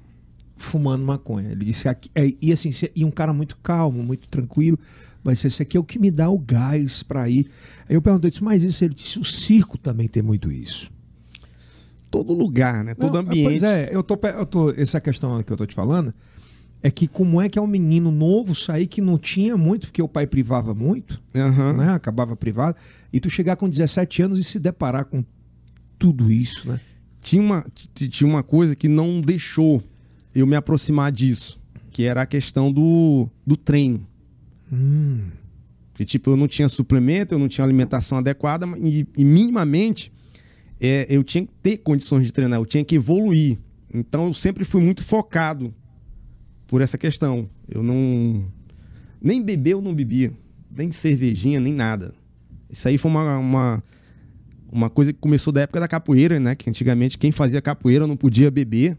fumando maconha. Ele disse aqui, é, e assim, e um cara muito calmo, muito tranquilo, mas esse aqui é o que me dá o gás pra ir. Aí eu perguntei, disse, mas isso ele disse, o circo também tem muito isso. todo lugar, né? Todo Não, ambiente. Pois é, eu tô, eu tô. Essa questão que eu tô te falando é que como é que é um menino novo sair que não tinha muito, porque o pai privava muito, Aham. né? Acabava privado, e tu chegar com 17 anos e se deparar com tudo isso, né? Tinha, uma, tinha uma coisa que não deixou eu me aproximar disso, que era a questão do, do treino. Hum, tipo, eu não tinha suplemento, eu não tinha alimentação adequada e, e minimamente é, eu tinha que ter condições de treinar, eu tinha que evoluir. Então eu sempre fui muito focado por essa questão. Eu não. Nem beber eu não bebia, nem cervejinha, nem nada. Isso aí foi uma, uma, uma coisa que começou da época da capoeira, né? Que antigamente quem fazia capoeira não podia beber.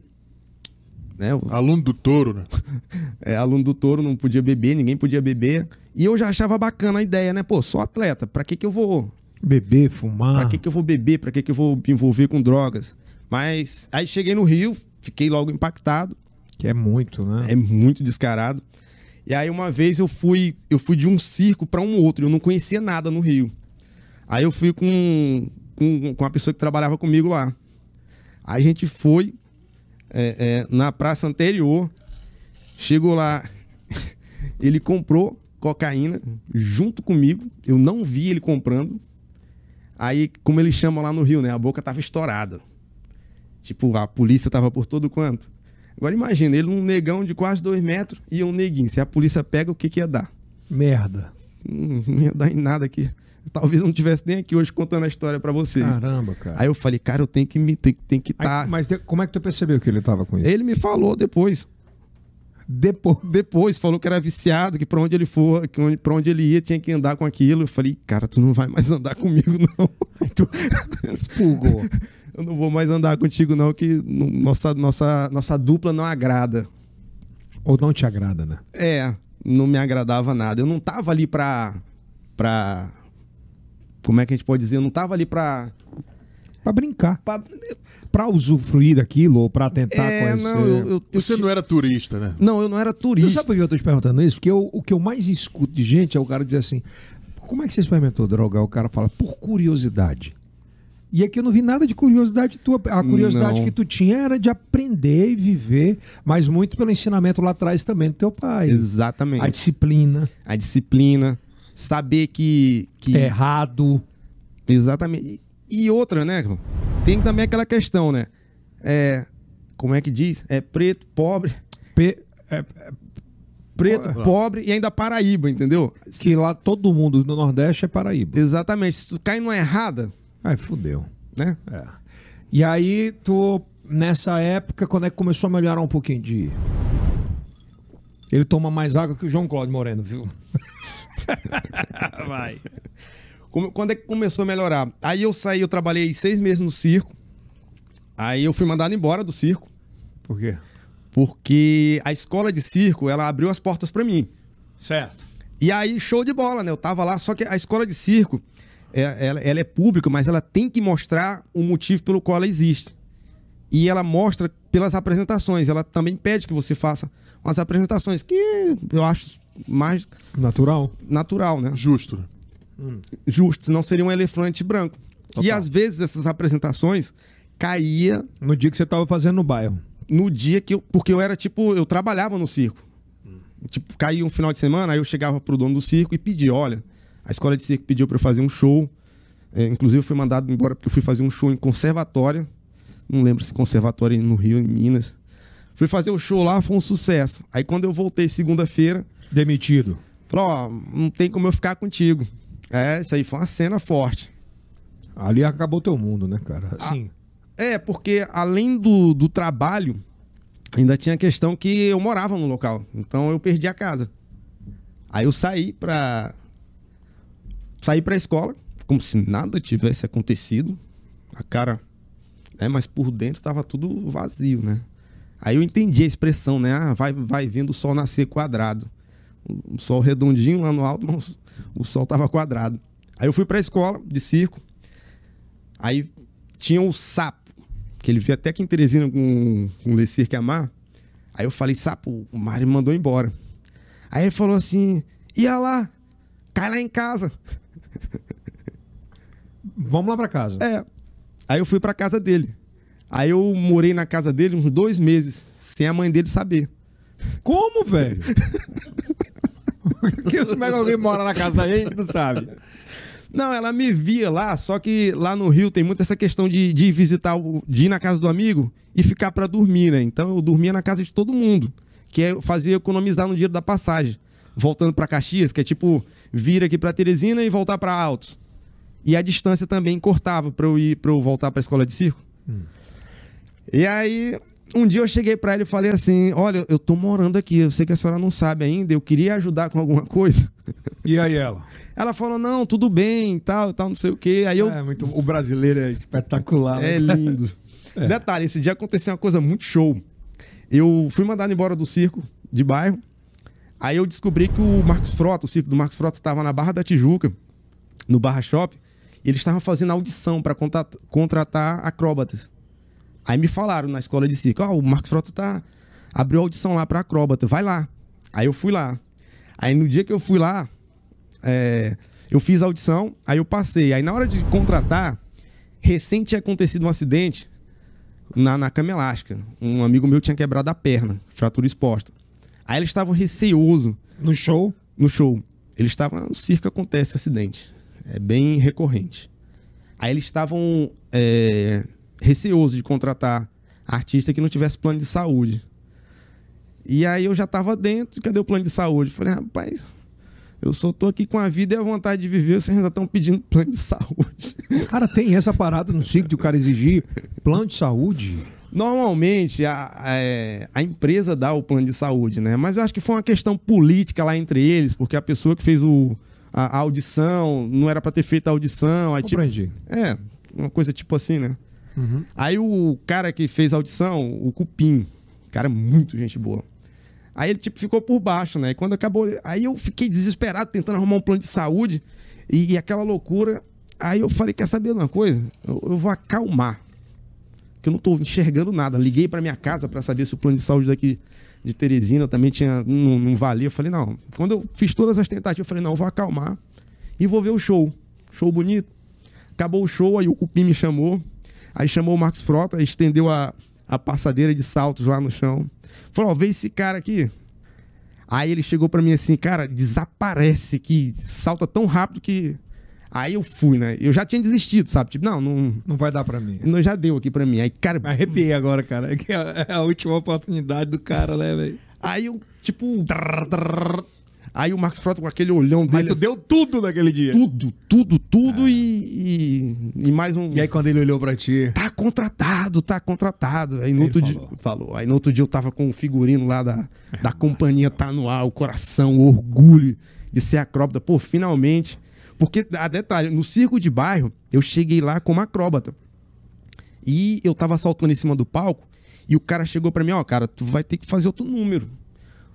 Né? Aluno do touro, né? é, aluno do touro não podia beber, ninguém podia beber. E eu já achava bacana a ideia, né? Pô, sou atleta, pra que que eu vou? beber, fumar. Pra que que eu vou beber? Pra que que eu vou me envolver com drogas? Mas aí cheguei no Rio, fiquei logo impactado, Que é muito, né? é muito descarado. E aí uma vez eu fui, eu fui de um circo pra um outro, eu não conhecia nada no Rio. Aí eu fui com com, com uma pessoa que trabalhava comigo lá. Aí a gente foi é, é, na praça anterior, chegou lá, ele comprou cocaína junto comigo, eu não vi ele comprando. Aí, como eles chamam lá no Rio, né? A boca tava estourada. Tipo, a polícia tava por todo quanto. Agora imagina, ele um negão de quase dois metros e um neguinho. Se a polícia pega, o que que ia dar? Merda. Não ia dar em nada aqui. Talvez eu não tivesse nem aqui hoje contando a história pra vocês. Caramba, cara. Aí eu falei, cara, eu tenho que me tem, tem que estar. Mas de- como é que tu percebeu que ele tava com isso? Ele me falou depois. Depois. Depois falou que era viciado, que pra onde ele for, que onde, pra onde ele ia, tinha que andar com aquilo. Eu falei, cara, tu não vai mais andar comigo, não. Tu- Expulgou. eu não vou mais andar contigo, não, que no- nossa, nossa, nossa dupla não agrada. Ou não te agrada, né? É, não me agradava nada. Eu não tava ali pra. pra. Como é que a gente pode dizer? Eu não tava ali pra. Pra brincar. Pra- Pra usufruir daquilo ou pra tentar É, conhecer. não, eu, eu, eu Você ti- não era turista, né? não, eu não era Tu turista. sabe por que eu tô te perguntando isso? Porque eu- o que eu mais escuto de gente é o cara dizer assim: como é que você experimentou droga? O cara fala, por curiosidade. E aqui eu não vi nada de curiosidade tua. A curiosidade Não. que tu tinha era de aprender e viver, mas muito pelo ensinamento lá atrás também do teu pai. Exatamente. A disciplina, A disciplina, saber que. que... É. errado. Exatamente. E e outra, né? Tem também aquela questão, né? É. Como é que diz? É preto, pobre. Pe- é, Preto, Ah. pobre e ainda Paraíba, entendeu? que lá todo mundo no Nordeste é Paraíba. Exatamente. Se tu cai numa errada, Ai, fudeu. né? É. E aí, tu, nessa época, quando é que começou a melhorar um pouquinho de. Ele toma mais água que o João Cláudio Moreno, viu? Vai. Como- Quando é que começou a melhorar? Aí eu saí, eu trabalhei seis meses no circo. Aí eu fui mandado embora do circo, Por quê? porque a escola de circo, ela abriu as portas pra mim. Certo. E aí, show de bola, né? Eu tava lá, só que a escola de circo, é- ela, ela é pública, mas ela tem que mostrar o motivo pelo qual ela existe. E ela mostra pelas apresentações. Ela também pede que você faça umas apresentações, que eu acho mais Natural. natural, né? Justo. Justo, senão seria um elefante branco. E Total. às vezes essas apresentações caía No dia que você tava fazendo no bairro. no dia que eu. Porque eu era tipo. Eu trabalhava no circo. Tipo, caía um final de semana, aí eu chegava pro dono do circo e pedia: olha, a escola de circo pediu pra eu fazer um show. É, inclusive, eu fui mandado embora porque eu fui fazer um show em conservatório. Não lembro se conservatório no Rio, em Minas. Fui fazer o show lá, foi um sucesso. Aí quando eu voltei segunda-feira, Demitido. falou: ó, não tem como eu ficar contigo. É, isso aí foi uma cena forte. Ali acabou teu mundo, né, cara? Assim. É, porque além do, do trabalho, ainda tinha a questão que eu morava no local. Então eu perdi a casa. Aí eu saí pra. Saí pra escola, como se nada tivesse acontecido. A cara. Né, mas por dentro estava tudo vazio, né? Aí eu entendi a expressão, né? Ah, vai, vai vendo o sol nascer quadrado. O sol redondinho lá no alto, mas o sol tava quadrado. Aí eu fui pra escola de circo. Aí tinha o sapo, que ele veio até aqui em Teresina com, com o Lecir que amar. Aí eu falei, sapo, o Mário mandou embora. Aí ele falou assim, ia lá, cai lá em casa. Vamos lá pra casa. É. Aí eu fui pra casa dele. Aí eu morei na casa dele uns dois meses, sem a mãe dele saber. Como, velho? que como é que alguém mora na casa da gente não sabe? Não, ela me via lá, só que lá no Rio tem muito essa questão de, de visitar, de ir na casa do amigo e ficar pra dormir, né? Então eu dormia na casa de todo mundo, que é, fazia economizar no dinheiro da passagem. Voltando pra Caxias, que é tipo vir aqui pra Teresina e voltar pra Altos. E a distância também cortava pra eu ir para eu voltar pra escola de circo. E aí, um dia eu cheguei pra ele e falei assim: "Olha, eu tô morando aqui, eu sei que a senhora não sabe ainda, eu queria ajudar com alguma coisa". E aí ela? Ela falou: "Não, tudo bem, tal, tal, não sei o quê". Aí eu É, muito, o brasileiro é espetacular. É né? lindo. Detalhe, esse dia aconteceu uma coisa muito show. Eu fui mandado embora do circo de bairro. Aí eu descobri que o Marcos Frota, o circo do Marcos Frota, estava na Barra da Tijuca, no Barra Shop. E eles estavam fazendo audição para contratar acróbatas. Aí me falaram na escola de circo: Ó, o Marcos Frota tá, abriu audição lá para acróbata, vai lá. Aí eu fui lá. Aí no dia que eu fui lá, é, eu fiz a audição, aí eu passei. Aí na hora de contratar, recente tinha acontecido um acidente na, na cama elástica. Um amigo meu tinha quebrado a perna, fratura exposta. Aí eles estavam receoso No show, no show. Eles estavam. No circo acontece acidente. É bem recorrente. Aí eles estavam é, receosos de contratar artista que não tivesse plano de saúde. E aí eu já tava dentro, cadê o plano de saúde? Falei, rapaz, eu só tô aqui com a vida e a vontade de viver, vocês ainda estão pedindo plano de saúde. cara, tem essa parada no circo de o cara exigir plano de saúde. Normalmente a, a, a empresa dá o plano de saúde, né? Mas eu acho que foi uma questão política lá entre eles, porque a pessoa que fez o, a, a audição não era para ter feito a audição. Aí, tipo, Compreendi. é, uma coisa tipo assim, né? Uhum. Aí o cara que fez a audição, o Cupim, cara, muito gente boa. Aí ele, tipo, ficou por baixo, né? E quando acabou. Aí eu fiquei desesperado tentando arrumar um plano de saúde e, e aquela loucura. Aí eu falei, quer saber uma coisa? Eu, eu vou acalmar. Que eu não tô enxergando nada. Liguei pra minha casa pra saber se o plano de saúde daqui de Teresina também tinha. Não, não valia. Eu falei, não. Quando eu fiz todas as tentativas, eu falei, não, eu vou acalmar e vou ver o show. Show bonito. Acabou o show, aí o Cupim me chamou. Aí chamou o Marcos Frota, estendeu a, a passadeira de saltos lá no chão. Falou, ó, vê esse cara aqui. Aí ele chegou pra mim assim, cara, desaparece que salta tão rápido que. Aí eu fui, né? Eu já tinha desistido, sabe? Tipo, não, não, Não vai dar pra mim. não já deu aqui pra mim. Aí, cara, Me Arrepiei agora, cara. É é a última oportunidade do cara, né, velho? aí eu, tipo. Aí o Marcos Frota com aquele olhão Mas dele. tu deu tudo naquele dia. Tudo, tudo, tudo e, e. e mais um. E aí quando ele olhou pra ti... Tá contratado, tá contratado. Aí no Ele outro falou. dia. Falou. Aí no outro dia eu tava com o figurino lá da, da companhia Tá no ar, o coração, o orgulho de ser acróbata. Pô, finalmente. Porque, a detalhe, no circo de bairro, eu cheguei lá como acróbata. E eu tava saltando em cima do palco. E o cara chegou pra mim, ó, cara, tu vai ter que fazer outro número.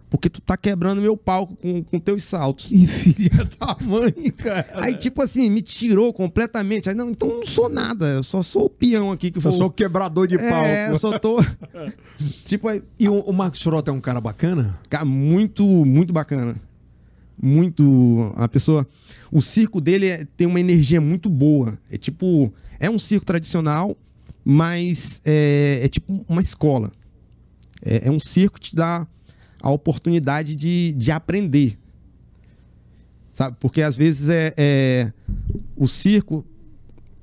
Porque tu tá quebrando meu palco com, com teus saltos. Que filha da mãe, cara. Aí, tipo assim, me tirou completamente. Aí, não, então eu não sou nada. Eu só sou o peão aqui que Só vou- sou quebrador de é, palco. eu só tô. tipo, aí, E o, o Marcos Frota é um cara bacana? cara, muito, muito bacana. Muito. A pessoa. O circo dele é- tem uma energia muito boa. É tipo. É um circo tradicional, mas é, é tipo uma escola. É, é um circo que te dá a oportunidade de, de aprender. Sabe? Porque às vezes é, é- o circo,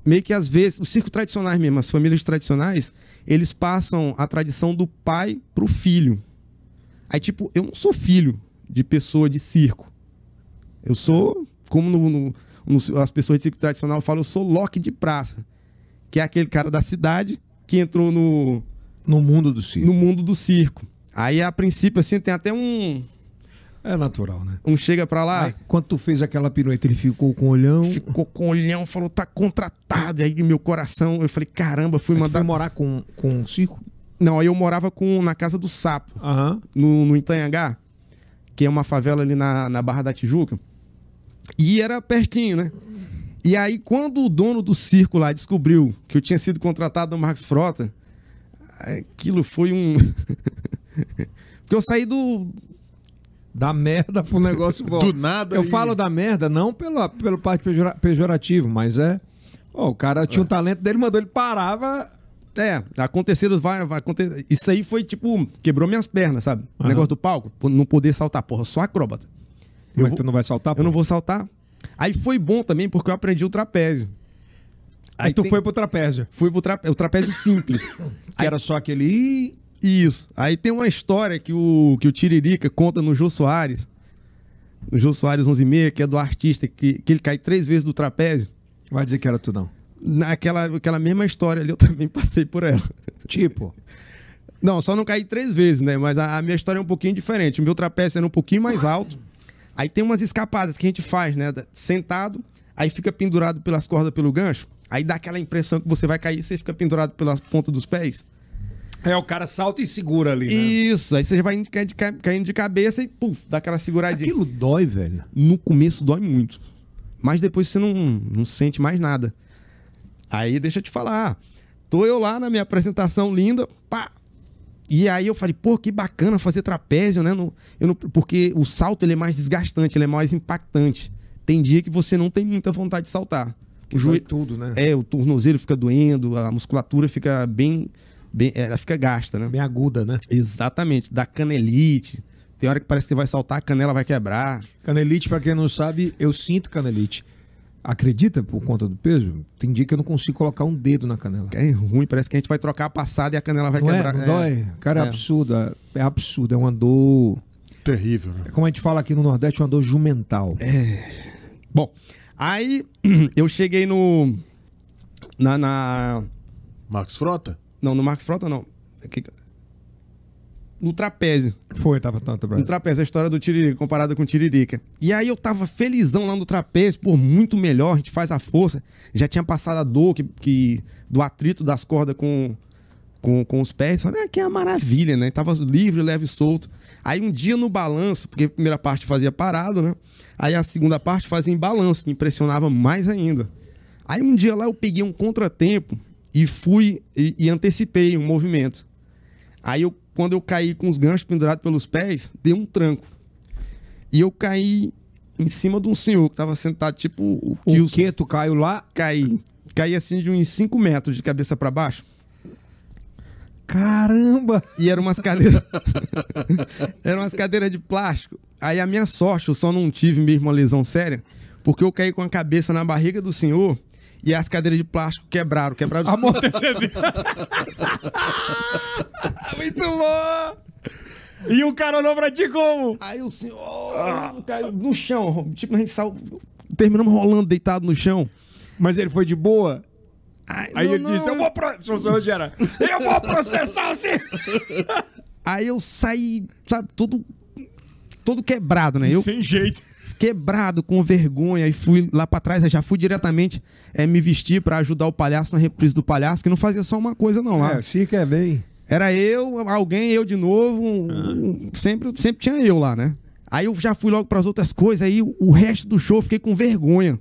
meio que às vezes, os circos tradicionais mesmo, as famílias tradicionais, eles passam a tradição do pai pro filho. Aí, tipo, eu não sou filho de pessoa de circo. Eu sou, como no- no- no- as pessoas de circo tradicional falam, eu sou Loki de praça. Que é aquele cara da cidade que entrou no, No mundo do circo. no mundo do circo. Aí, a princípio, assim, tem até um. É natural, né? Um chega pra lá, Aí, quando tu fez aquela pirueta, ele ficou com o olhão. ficou com o olhão, falou, tá contratado. E aí, meu coração, eu falei, caramba, fui Aí tu mandar. foi morar com, com o circo? Não, aí eu morava com, na casa do sapo. Aham. no, no Itanhangá, que é uma favela ali na, na Barra da Tijuca. E era pertinho, né? E aí, quando o dono do circo lá descobriu que eu tinha sido contratado do Marcos Frota, aquilo foi um. Porque eu saí do. Da merda pro negócio bom. Do nada Eu e- falo da merda não pela, pelo parte pejora- pejorativo, mas é. Ó, o cara tinha o talento dele, mandou ele parava. É, aconteceram várias. vai acontecer- Isso aí foi tipo. Quebrou minhas pernas, sabe? O Aham. negócio do palco. Não poder saltar, porra, só acróbata. Eu Mas vou- tu não vai saltar? Eu não vou saltar. Aí foi bom também porque eu aprendi o trapézio. Aí tu tem- foi pro trapézio. Fui pro trape... o trapézio simples. Que era só aquele. Isso. Aí tem uma história que o, que o Tiririca conta no Jô Soares. No Jô Soares 11 e meia, que é do artista, que, que ele cai três vezes do trapézio. Vai dizer que era tu não. Naquela aquela mesma história ali, eu também passei por ela. Tipo, Não, só não caí três vezes, né? Mas a, a minha história é um pouquinho diferente. O meu trapézio era um pouquinho mais alto. Aí tem umas escapadas que a gente faz, né? Sentado, aí fica pendurado pelas cordas pelo gancho. Aí dá aquela impressão que você vai cair, você fica pendurado pelas pontas dos pés. É o cara salta e segura ali, né? Isso, aí você já vai caindo de, cabeça e puf, dá aquela seguradinha. Aquilo dói, velho. No começo dói muito. Mas depois você não, não sente mais nada. Aí deixa eu te falar. Tô eu lá na minha apresentação linda, pá. E aí eu falei, pô, que bacana fazer trapézio, né? No- eu não- porque o salto ele é mais desgastante, ele é mais impactante. Tem dia que você não tem muita vontade de saltar. O Dói joelho, tudo, né? é, o tornozelo fica doendo, a musculatura fica bem, bem ela fica gasta, né? Bem aguda, né? Exatamente, da canelite. Tem hora que parece que você vai saltar, a canela vai quebrar. Canelite, pra quem não sabe, eu sinto canelite. Acredita por conta do peso? Tem dia que eu não consigo colocar um dedo na canela. É ruim, parece que a gente vai trocar a passada e a canela vai não quebrar. é? Não dói? Cara, é, É. absurdo. é- É absurdo. É uma dor. Terrível, né? É como a gente fala aqui no Nordeste, uma dor jumental. Bom, aí eu cheguei no. Na. na- Max Frota? Não, no Marcos Frota, não. Aqui- No trapézio. Foi, tava tanto, No trapézio, a história do Tiririca, comparada com o Tiririca. E aí eu tava felizão lá no trapézio, pô, muito melhor, a gente faz a força. Já tinha passado a dor que, que- do atrito das cordas com, com, com os pés. Falei, ah, que é uma maravilha, né? Tava livre, leve e solto. Aí um dia no balanço, porque a primeira parte fazia parado, né? Aí a segunda parte fazia em balanço, que impressionava mais ainda. Aí um dia lá eu peguei um contratempo e fui e, e antecipei um movimento. Aí eu, quando eu caí com os ganchos pendurados pelos pés, dei um tranco. E eu caí em cima de um senhor que tava sentado, tipo o O que? Tu caiu lá? Caí. Caí assim de uns 5 metros de cabeça pra baixo. Caramba! E eram umas cadeiras. eram umas cadeiras de plástico. Aí a minha sorte, eu só não tive mesmo uma lesão séria, porque eu caí com a cabeça na barriga do senhor e as cadeiras de plástico quebraram. Quebraram Amortecedor. Muito bom! E o cara olhou pra ti como? Aí o senhor caiu no chão. Tipo, a gente saiu. Terminamos rolando deitado no chão. Mas ele foi de boa? Aí, Aí não, ele não, disse, eu vou... Pro... Professor Rogério, eu vou processar você! Aí eu saí, sabe, todo. Todo quebrado, né? Eu Sem jeito. Quebrado, com vergonha, e fui lá pra trás, eu já fui diretamente é, me vestir pra ajudar o palhaço na reprise do palhaço, que não fazia só uma coisa, não. Lá. É, circo é bem... Era eu, alguém, eu de novo. um- um- sempre, sempre tinha eu lá, né? Aí eu já fui logo pras outras coisas, aí o, o resto do show eu fiquei com vergonha.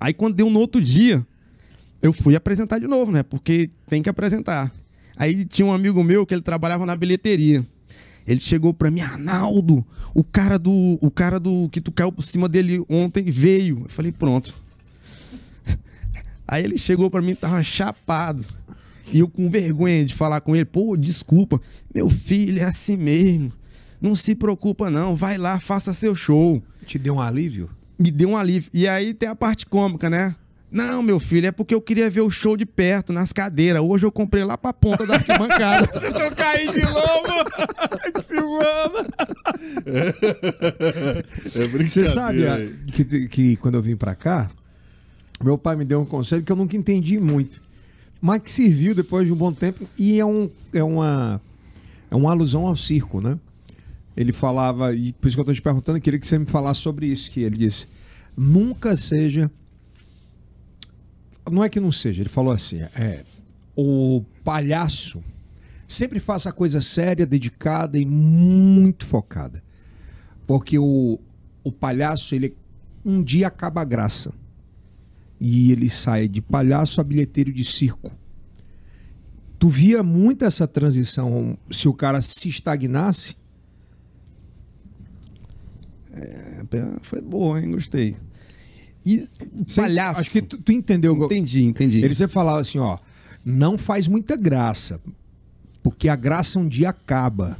Aí quando deu no outro dia, eu fui apresentar de novo, né? Porque tem que apresentar. Aí tinha um amigo meu que ele trabalhava na bilheteria. Ele chegou pra mim, Arnaldo, o cara do, o cara do que tu caiu por cima dele ontem veio. Eu falei, pronto. Aí ele chegou pra mim, tava chapado. E eu com vergonha de falar com ele, pô, desculpa, meu filho é assim mesmo. Não se preocupa não, vai lá, faça seu show. Te deu um alívio? Me deu um alívio. E aí tem a parte cômica, né? Não, meu filho, é porque eu queria ver o show de perto, nas cadeiras. Hoje eu comprei lá pra ponta da arquibancada. Se eu cair de novo, que se mama. É brincadeira. Você sabe que, que quando eu vim pra cá, meu pai me deu um conselho que eu nunca entendi muito, mas que serviu depois de um bom tempo e é, um, é, uma, é uma alusão ao circo, né? Ele falava, e por isso que eu tô te perguntando, eu queria que você me falasse sobre isso, que ele disse, nunca seja... Não é que não seja, ele falou assim, é, o palhaço sempre faça a coisa séria, dedicada e muito focada. Porque o, o palhaço, ele um dia acaba a graça. E ele sai de palhaço a bilheteiro de circo. Tu via muito essa transição se o cara se estagnasse? É, Foi boa, hein? Gostei. E Sem- palhaço. Acho que tu, tu entendeu. Entendi, entendi. Ele sempre falava assim, ó, não faz muita graça, porque a graça um dia acaba.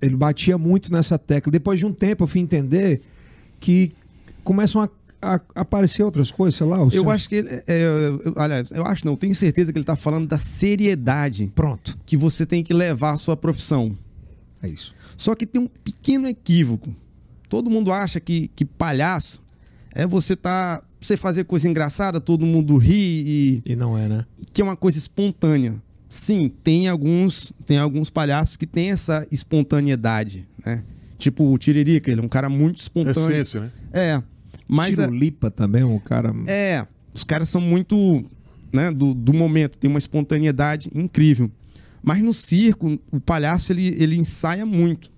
Ele batia muito nessa tecla. Depois de um tempo eu fui entender que começam a, aparecer outras coisas, sei lá. Eu seu- acho que ele. É, eu, eu- aliás, eu acho não, tenho certeza que ele tá falando da seriedade Pronto, que você tem que levar a sua profissão. é isso. Só que tem um pequeno equívoco. Todo mundo acha que, que palhaço é você tá. Você fazer coisa engraçada, todo mundo ri e E não é, né? que é uma coisa espontânea. Sim, tem alguns, tem alguns palhaços que têm essa espontaneidade, né? Tipo o Tiririca, ele é um cara muito espontâneo. Essência, né? É. Mas Tiro Lipa também, um cara... é, os caras são muito, né, do, do momento, tem uma espontaneidade incrível. Mas no circo, o palhaço ele, ele ensaia muito.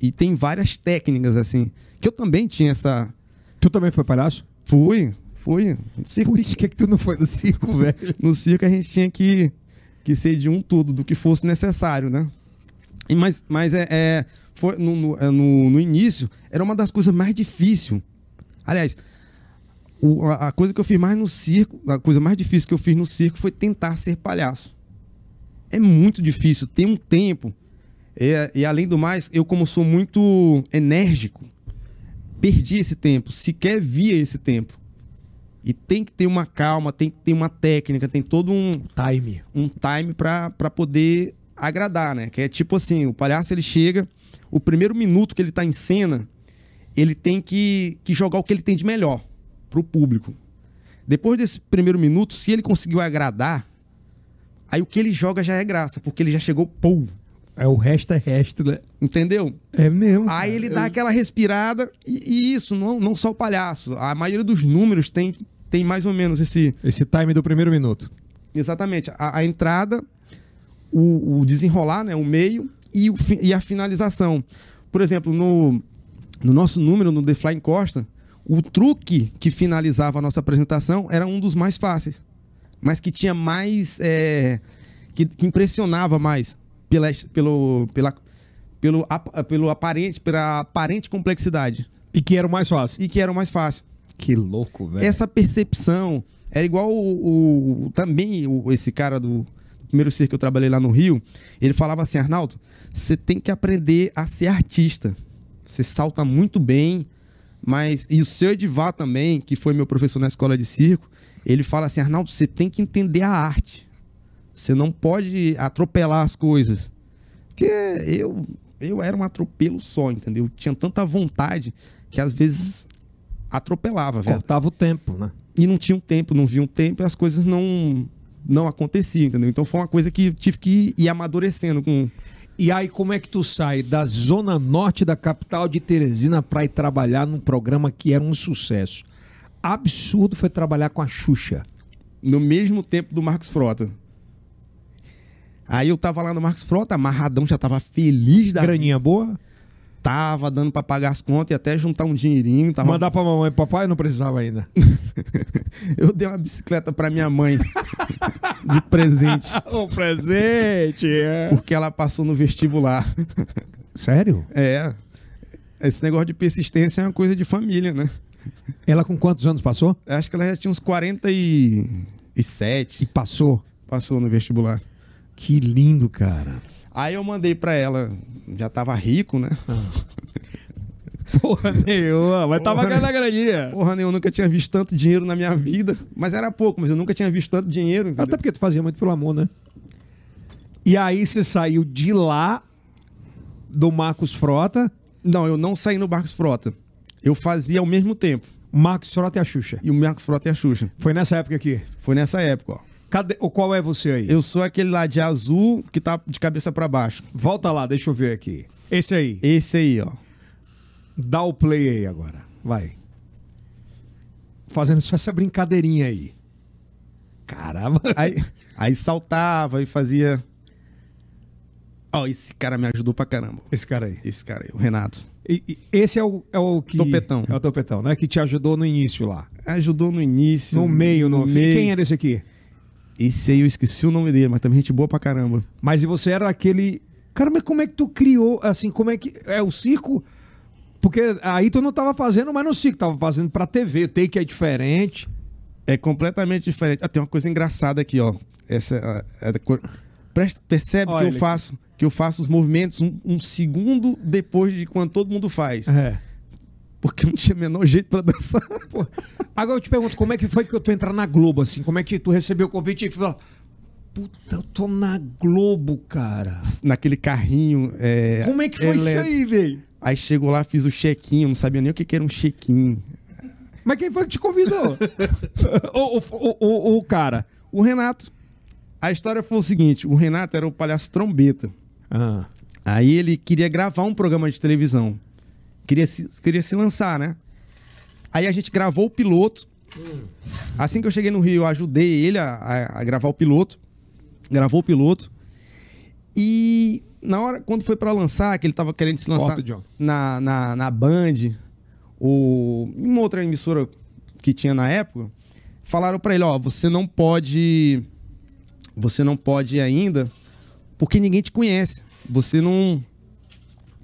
E tem várias técnicas assim, que eu também tinha essa Tu também foi palhaço? fui, fui. No circo, Putz, que que tu não foi no circo, velho? no circo a gente tinha que que ser de um tudo, do que fosse necessário, né? E mas mas é, é foi no, no, é, no, início era uma das coisas mais difíceis. Aliás, o- a, a coisa que eu fiz mais no circo, a coisa mais difícil que eu fiz no circo foi tentar ser palhaço. É muito difícil, tem um tempo. É, e além do mais, eu como sou muito enérgico, perdi esse tempo, sequer via esse tempo. E tem que ter uma calma, tem que ter uma técnica, tem todo um, Time. um time pra pra poder agradar, né? Que é tipo assim, o palhaço ele chega, o primeiro minuto que ele tá em cena, ele tem que, que jogar o que ele tem de melhor pro público. Depois desse primeiro minuto, se ele conseguiu agradar, aí o que ele joga já é graça, porque ele já chegou, pô, É, o resto é resto, né? entendeu? É mesmo. Aí cara. ele dá aquela respirada, e, e isso, não, não só o palhaço. A maioria dos números tem, tem mais ou menos esse, Esse time do primeiro minuto. Exatamente. A, a entrada, o, o desenrolar, né? o meio e, o e a finalização. Por exemplo, no, no nosso número, no The Flying Costa, O truque que finalizava a nossa apresentação era um dos mais fáceis, mas que tinha mais. é, que, que impressionava mais pela, pelo, pela, pelo, pelo aparente, pela aparente complexidade. E que era o mais fácil. E que era o mais fácil. Que louco, velho. Essa percepção era igual o, o- também o- esse cara do primeiro circo que eu trabalhei lá no Rio. Ele falava assim, Arnaldo, você tem que aprender a ser artista. Você salta muito bem, mas e o seu Edivar também, que foi meu professor na escola de circo, ele fala assim, Arnaldo, você tem que entender a arte. Você não pode atropelar as coisas. Porque eu eu era um atropelo só, entendeu? Eu tinha tanta vontade que às vezes atropelava, velho Cortava o tempo, né? e não tinha um tempo, não via um tempo e as coisas não não aconteciam, entendeu? Então foi uma coisa que tive que ir amadurecendo com E aí, como é que tu sai da zona norte da capital de Teresina pra ir trabalhar num programa que era um sucesso? Absurdo foi trabalhar com a Xuxa. no mesmo tempo do Marcos Frota. Aí eu tava lá no Marcos Frota, amarradão, já tava feliz da Graninha boa? tava dando pra pagar as contas e até juntar um dinheirinho, tava Mandar pra mamãe e papai não precisava ainda. Eu dei uma bicicleta pra minha mãe de presente, o presente! é. porque ela passou no vestibular. Sério? É. Esse negócio de persistência é uma coisa de família, né? Ela com quantos anos passou? Acho que ela já tinha uns 47. E passou. Passou no vestibular. Que lindo, cara. Aí eu mandei pra ela, já tava rico, né? Porra nenhuma, mas tava ganhando a graninha. Porra, né? eu nunca tinha visto tanto dinheiro na minha vida. Mas era pouco, mas eu nunca tinha visto tanto dinheiro. entendeu? Até porque tu fazia muito pelo amor, né? E aí você saiu de lá, do Marcos Frota, Não, eu não saí no Barcos Frota. Eu fazia ao mesmo tempo. Marcos Frota e a Xuxa. E o Marcos Frota e a Xuxa. Foi nessa época aqui. Foi nessa época, ó. Cadê, o qual é você aí? Eu sou aquele lá de azul que tá de cabeça pra baixo. Volta lá, deixa eu ver aqui. Esse aí. Esse aí, ó. Dá o play aí agora. Vai. Fazendo só essa brincadeirinha aí. Caramba. Aí, aí saltava e fazia. Ó, esse cara me ajudou pra caramba. Esse cara aí. Esse cara aí, o Renato. E- e esse é o, é o que. Topetão. É o Topetão, né? Que te ajudou no início lá. Ajudou no início. No meio, no, fim. meio. Quem era esse aqui? Esse aí eu esqueci o nome dele, mas também gente boa pra caramba. Mas e você era aquele. Cara, mas como é que tu criou, assim, como é que. É o circo. Porque aí tu não tava fazendo mais no circo, tava fazendo pra TV. O take é diferente. É completamente diferente. Ah, tem uma coisa engraçada aqui, ó. Essa é, é Presta- percebe Olha que eu ele faço que eu faço os movimentos um, um segundo depois de quando todo mundo faz. É. Porque não tinha o menor jeito pra dançar. Pô, Agora eu te pergunto, como é que foi que tu entrar na Globo, assim? Como é que tu recebeu o convite e falou, puta, eu tô na Globo, cara. Naquele carrinho. é, Como é que foi isso ele- aí, velho? Aí chegou lá, fiz o check-in, não sabia nem o que, que era um check-in. Mas quem foi que te convidou? o, o, o, o- o cara. O Renato. A história foi o seguinte: o Renato era o palhaço trombeta. Ah, Aí ele queria gravar um programa de televisão. Queria se, queria se lançar, né? Aí a gente gravou o piloto. Assim que eu cheguei no Rio, eu ajudei ele a, a- a gravar o piloto. Gravou o piloto. E na hora, quando foi pra lançar, que ele tava querendo se lançar Corta, na, na, na Band, ou em uma outra emissora que tinha na época, falaram pra ele, ó, você não pode. Você não pode ainda, porque ninguém te conhece. Você não.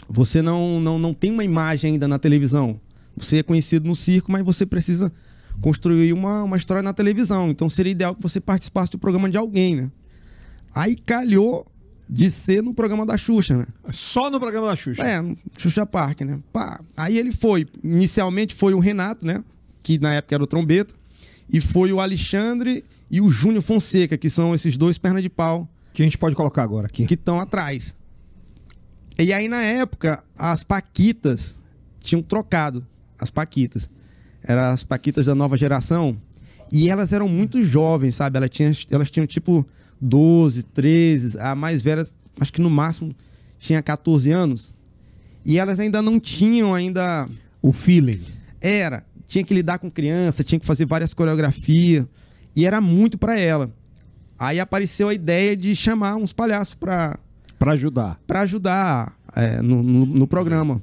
Você não, não, não tem uma imagem ainda na televisão. Você é conhecido no circo, mas você precisa construir uma, uma história na televisão. Então seria ideal que você participasse do programa de alguém, né? Aí calhou de ser no programa da Xuxa, né? só no programa da Xuxa. É, no Xuxa Park, né? Pá. Aí ele foi. Inicialmente foi o Renato, né? Que na época era o trombeta. E foi o Alexandre e o Júnior Fonseca, que são esses dois pernas de pau Que a gente pode colocar agora aqui. que estão atrás. E aí, na época, as Paquitas tinham trocado. As Paquitas. Eram as Paquitas da nova geração. E elas eram muito jovens, sabe? Elas tinham, elas tinham tipo 12, 13. A mais velha, acho que no máximo, tinha 14 anos. E elas ainda não tinham ainda O feeling. era, tinha que lidar com criança, tinha que fazer várias coreografias e era muito pra ela. Aí apareceu a ideia de chamar uns palhaços pra Pra ajudar. para ajudar é, no, no, no programa.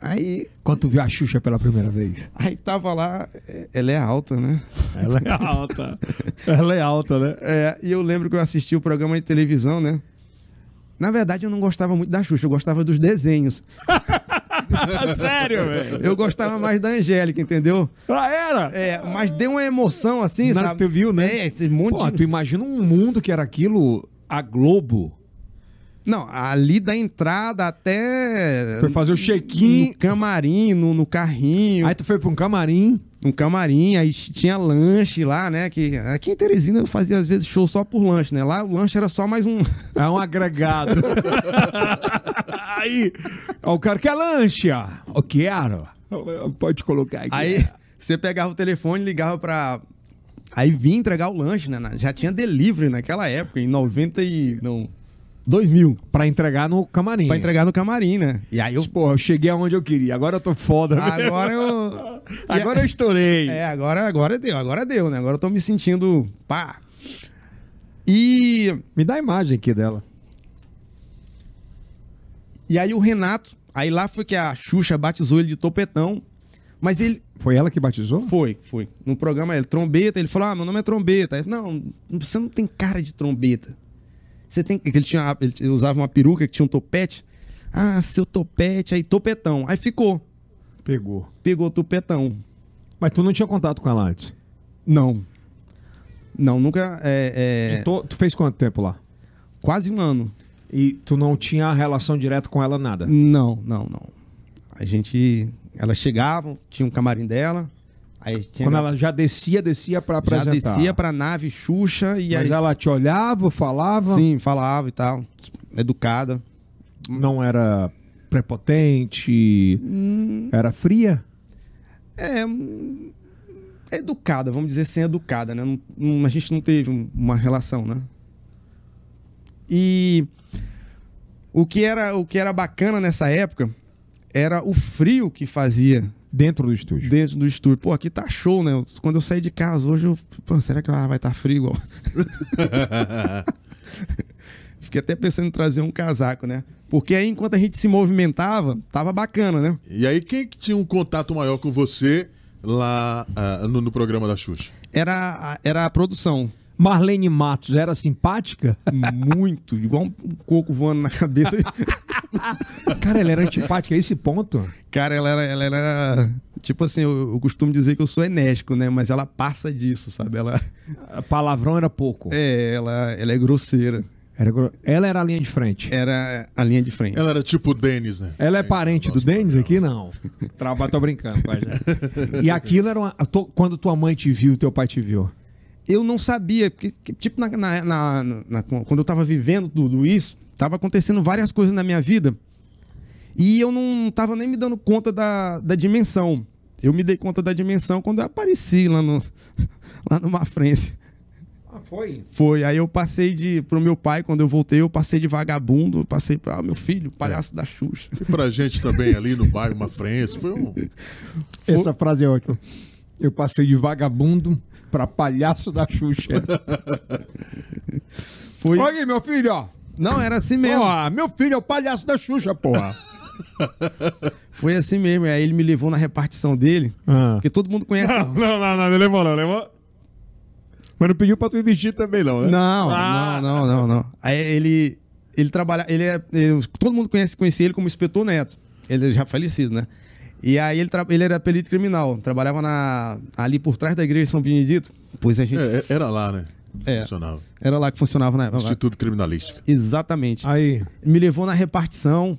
Aí, Quando tu viu a Xuxa pela primeira vez? aí tava lá, é, ela é alta, né? Ela é alta. Ela é alta, né? É, e eu lembro que eu assisti o programa de televisão, né? Na verdade, eu não gostava muito da Xuxa, eu gostava dos desenhos. Sério, velho? Eu gostava mais da Angélica, entendeu? Ah, era? É, mas deu uma emoção assim, Na hora sabe? tu viu, né? É, esse monte Pô, de... tu imagina um mundo que era aquilo, a Globo. Não, ali da entrada até. Foi fazer o check-in. No camarim, no, no carrinho. Aí tu foi pra um camarim. Um camarim, aí tinha lanche lá, né? Que aqui em Teresina eu fazia às vezes show só por lanche, né? Lá o lanche era só mais um. É um agregado. aí, ó, o cara quer lanche, ó. Eu quero. Pode colocar aqui. Aí você pegava o telefone, ligava pra. Aí vinha entregar o lanche, né? Já tinha delivery naquela época, em 90 e. Não. 2000. Pra entregar no camarim. Pra entregar no camarim, né? E aí eu. Pô, eu cheguei aonde eu queria. Agora eu tô foda. Agora eu. Agora eu estourei. É, agora, agora deu, agora deu, né? Agora eu tô me sentindo. pá. E. Me dá a imagem aqui dela. E aí o Renato. Aí lá foi que a Xuxa batizou ele de topetão. Mas ele. Foi ela que batizou? Foi, foi. No programa ele, trombeta, ele falou: Ah, meu nome é trombeta. Aí, não, você não tem cara de trombeta. Você tem. que Ele, tinha, ele usava uma peruca que tinha um topete. Ah, seu topete, aí topetão. Aí ficou. Pegou. Pegou topetão. Mas tu não tinha contato com ela antes? Não. Não, nunca. É, é, tu, tu fez quanto tempo lá? Quase um ano. E tu não tinha relação direta com ela, nada? Não, não, não. A gente. Elas chegavam, tinha um camarim dela. Quando ela já descia, descia pra já apresentar. descia pra nave Xuxa e Mas aí. ela te olhava, falava, Sim, falava e tal. Educada. não era prepotente, Hum. era fria? É. hum, Educada, vamos dizer assim, educada, né? Não- não- a gente não teve um- uma relação, né? E o que era, o que era bacana nessa época era o frio que fazia Dentro do estúdio. dentro do estúdio. Pô, aqui tá show, né? Quando eu saí de casa hoje, eu. Pô, será que vai estar frio igual? Fiquei até pensando em trazer um casaco, né? Porque aí, enquanto a gente se movimentava, tava bacana, né? E aí, quem que tinha um contato maior com você lá ah, no, no programa da Xuxa? Era, a- era a produção. Marlene Matos era simpática? Muito, igual um coco voando na cabeça. Cara, ela era antipática a esse ponto? Cara, ela era, ela era. Tipo assim, eu, eu costumo dizer que eu sou enérgico, né? Mas ela passa disso, sabe? Ela Palavrão era pouco. é, ela, ela é grosseira. Era gro- ela era a linha de frente. Era a linha de frente. Ela era tipo o Denis, né? Ela é parente do Denis aqui? Não. Trabalho, tô brincando, pai. já. E aquilo era uma. Quando tua mãe te viu, teu pai te viu. Eu não sabia, porque, que, tipo, na, na- na- na- quando eu tava vivendo tudo isso, tava acontecendo várias coisas na minha vida e eu não tava nem me dando conta da, da dimensão. Eu me dei conta da dimensão quando eu apareci lá no, lá no Mafrense. Ah, foi? Foi, aí eu passei de pro meu pai, quando eu voltei, eu passei de vagabundo, passei para meu filho, palhaço da Xuxa. E pra gente também ali no bairro Mafrense, foi um... Essa frase é ótima. Eu passei de vagabundo pra palhaço da Xuxa. Foi. Olha aí, meu filho, ó. Não, era assim mesmo. Ó, meu filho é o palhaço da Xuxa, porra. Foi assim mesmo. Aí ele me levou na repartição dele, Ah. porque todo mundo conhece. Não, não, não, não, não levou, não, levou. Mas não pediu pra tu investir também, não, né? Não, Ah. não, não, não, não. Aí ele, ele trabalha, ele é, ele- todo mundo conhece, conhecia ele como Inspetor Neto. Ele é já falecido, né? E aí ele, ele era perito criminal, trabalhava na, ali por trás da igreja de São Benedito. Pois a gente É, é, era lá, né? É. Funcionava. era lá que funcionava na época. Instituto Criminalístico. Exatamente. Aí, Me levou na repartição,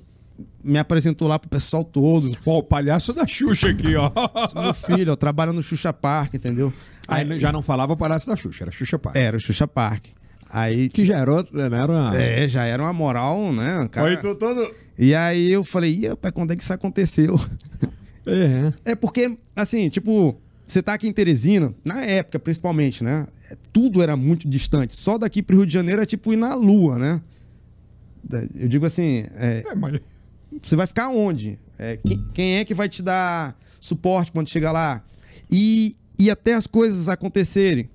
me apresentou lá pro pessoal todo. ó, o palhaço da Xuxa aqui, ó. Meu filho, eu trabalho no Xuxa Park, entendeu? Aí já não falava palhaço da Xuxa, era Xuxa Pai. Era o Xuxa Park. Aí Que já era outra, né? Era uma... É, já era uma moral, né? o cara- Aí tu todo... E aí eu falei, ih, rapaz, quando é que isso aconteceu? É, É porque, assim, tipo, você tá aqui em Teresina, na época principalmente, né? é, Tudo era muito distante. Só daqui pro Rio de Janeiro é tipo ir na Lua, né? Eu digo assim, é, é mas... você vai ficar onde? É, quem, quem é que vai te dar suporte quando chegar lá? E, e até as coisas acontecerem.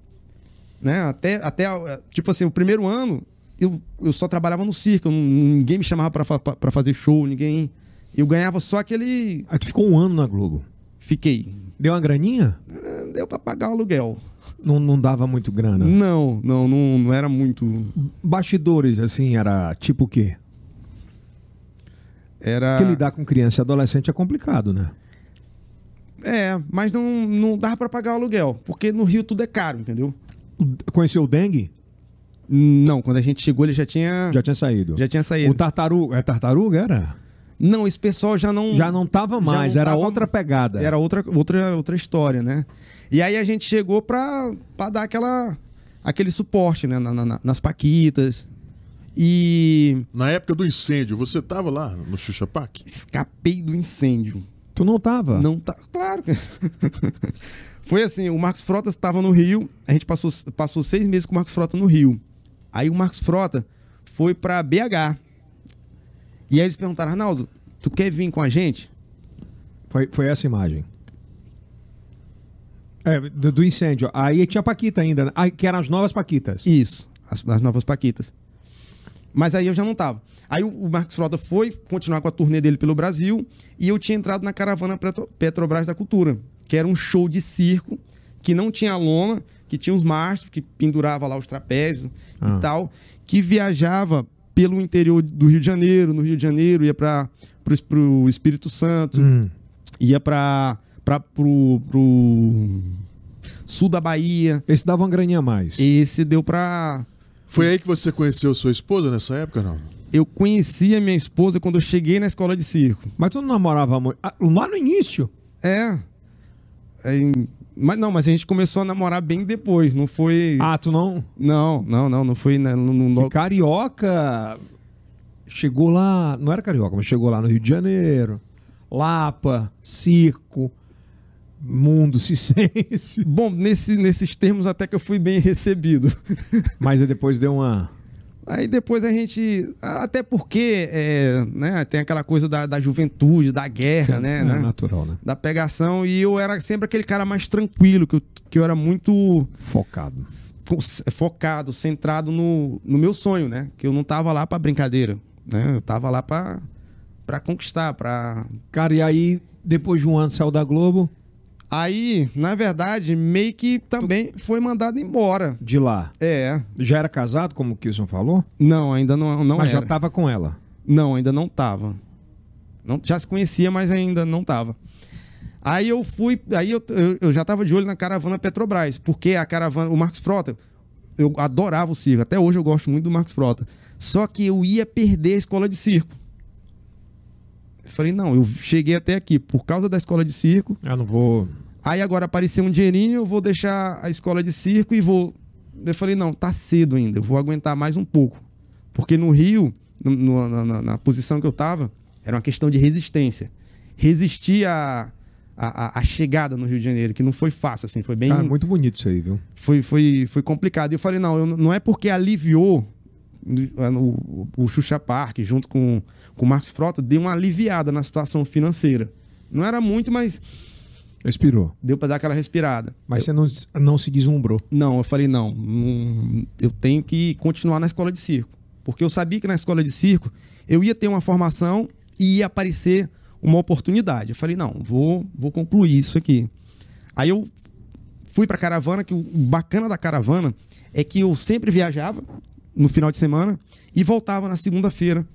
Né? Até, até, tipo assim, o primeiro ano eu, eu só trabalhava no circo, ninguém me chamava pra fazer show, ninguém Eu ganhava só aquele. Aí tu ficou um ano na Globo. Fiquei. Deu uma graninha? Ah, Deu pra pagar o aluguel. Não, não dava muito grana. Não, não, não, não era muito. Bastidores, assim, era tipo o quê? Era. Porque lidar com criança e adolescente é complicado, né? É, mas não, não dava pra pagar o aluguel. Porque no Rio tudo é caro, entendeu? Conheceu o dengue? Não, quando a gente chegou ele já tinha. Já tinha saído. já tinha O saído. tartaruga, é tartaruga era? Não, esse pessoal já não. Já não tava mais, não era tava- outra pegada. Era outra, outra, outra história, né? E aí a gente chegou pra, pra dar aquela, aquele suporte, né? na- na- nas Paquitas. E Na época do incêndio, você tava lá no Xuxa Park? escapei do incêndio. Tu não tava? Não tá. Claro. Foi assim: o Marcos Frota estava no Rio. A gente passou, passou seis meses com o Marcos Frota no Rio. Aí o Marcos Frota foi pra BH. E aí eles perguntaram: Arnaldo, tu quer vir com a gente? Foi, foi essa imagem. É, do, do incêndio. Aí tinha Paquita ainda, né? Que eram as novas Paquitas. Isso, as, as novas Paquitas. Mas aí eu já não tava. Aí o, o Marcos Frota foi continuar com a turnê dele pelo Brasil e eu tinha entrado na caravana Petro- Petrobras da Cultura, que era um show de circo que não tinha lona, que tinha os mastros, que pendurava lá os trapézios Ah. e tal, que viajava pelo interior do Rio de Janeiro, no Rio de Janeiro, ia para o Espírito Santo, Hum. ia para pro, pro sul da Bahia. Esse dava uma graninha a mais. Esse deu pra Foi aí que você conheceu sua esposa nessa época, não? Eu conheci a minha esposa quando eu cheguei na escola de circo. Mas tu não namorava muito. Ah, lá no início. É. É, em- Mas não, mas a gente começou a namorar bem depois, não foi. Ah, tu não. Não, não, não, não foi. né, Que carioca chegou lá. Não era carioca, mas chegou lá no Rio de Janeiro. Lapa, circo, mundo cicense. Bom, nesse, nesses termos até que eu fui bem recebido. Mas aí depois deu uma. Aí depois a gente. Até porque é, né, tem aquela coisa da, da juventude, da guerra, né? é né? natural, né? Da pegação. E eu era sempre aquele cara mais tranquilo, que eu, que eu era muito Focado. focado, centrado no, no meu sonho, né? Que eu não tava lá pra brincadeira, né? Eu tava lá pra, pra conquistar, pra... Cara, e aí, depois de um ano saiu da Globo, Aí, na verdade, meio que também foi mandado embora. de lá. É. Já era casado, como o Kilson falou? Não, ainda não, não mas era. já tava com ela. Não, ainda não tava. Não, já se conhecia, mas ainda não tava. Aí eu fui, aí eu, eu, eu já tava de olho na caravana Petrobras, porque a caravana, o Marcos Frota, eu adorava o circo, até hoje eu gosto muito do Marcos Frota. Só que eu ia perder a escola de circo. Falei, não, eu cheguei até aqui por causa da escola de circo. Eu não vou. Aí agora apareceu um dinheirinho, eu vou deixar a escola de circo e vou. Eu falei, não, tá cedo ainda, eu vou aguentar mais um pouco. Porque no Rio, no- na, na- na posição que eu tava, era uma questão de resistência. Resistir à a, a, a chegada no Rio de Janeiro, que não foi fácil, assim, foi bem. Cara, muito bonito isso aí, viu? Foi, foi, foi complicado. E eu falei, não, eu, não é porque aliviou no- no- o Xuxa Park, junto com, com o Marcos Frota, deu uma aliviada na situação financeira. Não era muito, mas Expirou. deu pra dar aquela respirada. Mas você não, não se deslumbrou. Não, eu falei, não, não, eu tenho que continuar na escola de circo. Porque eu sabia que na escola de circo eu ia ter uma formação e ia aparecer uma oportunidade. Eu falei, não, vou, vou concluir isso aqui. Aí eu fui pra caravana, que o bacana da caravana é que eu sempre viajava no final de semana e voltava na segunda-feira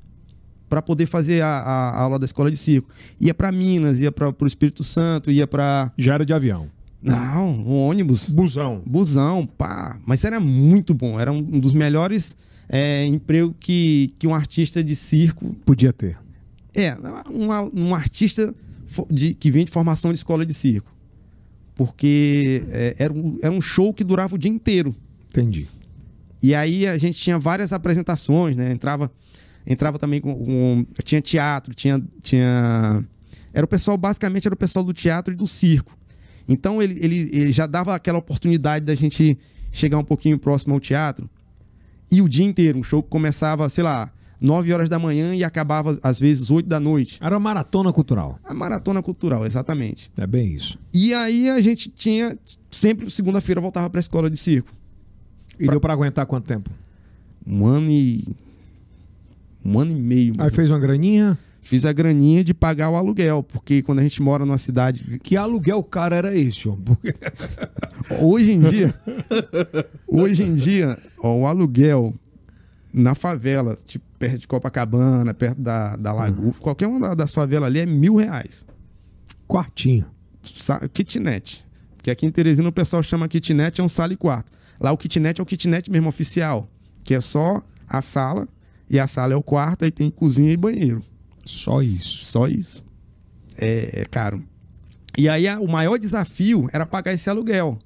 para poder fazer a, a- a aula da escola de circo. Ia para Minas, ia para o Espírito Santo, ia para Já era de avião. não, um ônibus Busão. busão, pá. Mas era muito bom. Era um dos melhores é, empregos que, que um artista de circo. Podia ter. É, uma- um artista de, que vem de formação de escola de circo. Porque é, era, um, era um show que durava o dia inteiro. Entendi. E aí a gente tinha várias apresentações, né? Entrava, entrava também com, com- Tinha teatro, tinha, tinha. Era o pessoal, basicamente, era o pessoal do teatro e do circo. Então ele, ele, ele já dava aquela oportunidade da gente chegar um pouquinho próximo ao teatro. E o dia inteiro, um show que começava, sei lá, 9 horas da manhã e acabava, às vezes, 8 da noite. Era uma maratona cultural. A maratona cultural, exatamente. É bem isso. E aí a gente tinha. Sempre segunda-feira voltava para a escola de circo. E deu pra aguentar quanto tempo? Um ano e. Um ano e meio. Aí fez uma graninha. Fiz a graninha de pagar o aluguel, porque quando a gente mora numa cidade. Que aluguel cara era esse, homem? Hoje em dia. hoje em dia, ó, o aluguel na favela, tipo perto de Copacabana, perto da, da Lagoa, qualquer uma das favelas ali é mil reais. Quartinho. Sa- kitnet. Que aqui em Teresina o pessoal chama kitnet, é um sala e quarto. Lá o kitnet é o kitnet mesmo oficial, que é só a sala, e a sala é o quarto, aí tem cozinha e banheiro. Só isso. Só isso. É, é caro. E aí a- o maior desafio era pagar esse aluguel.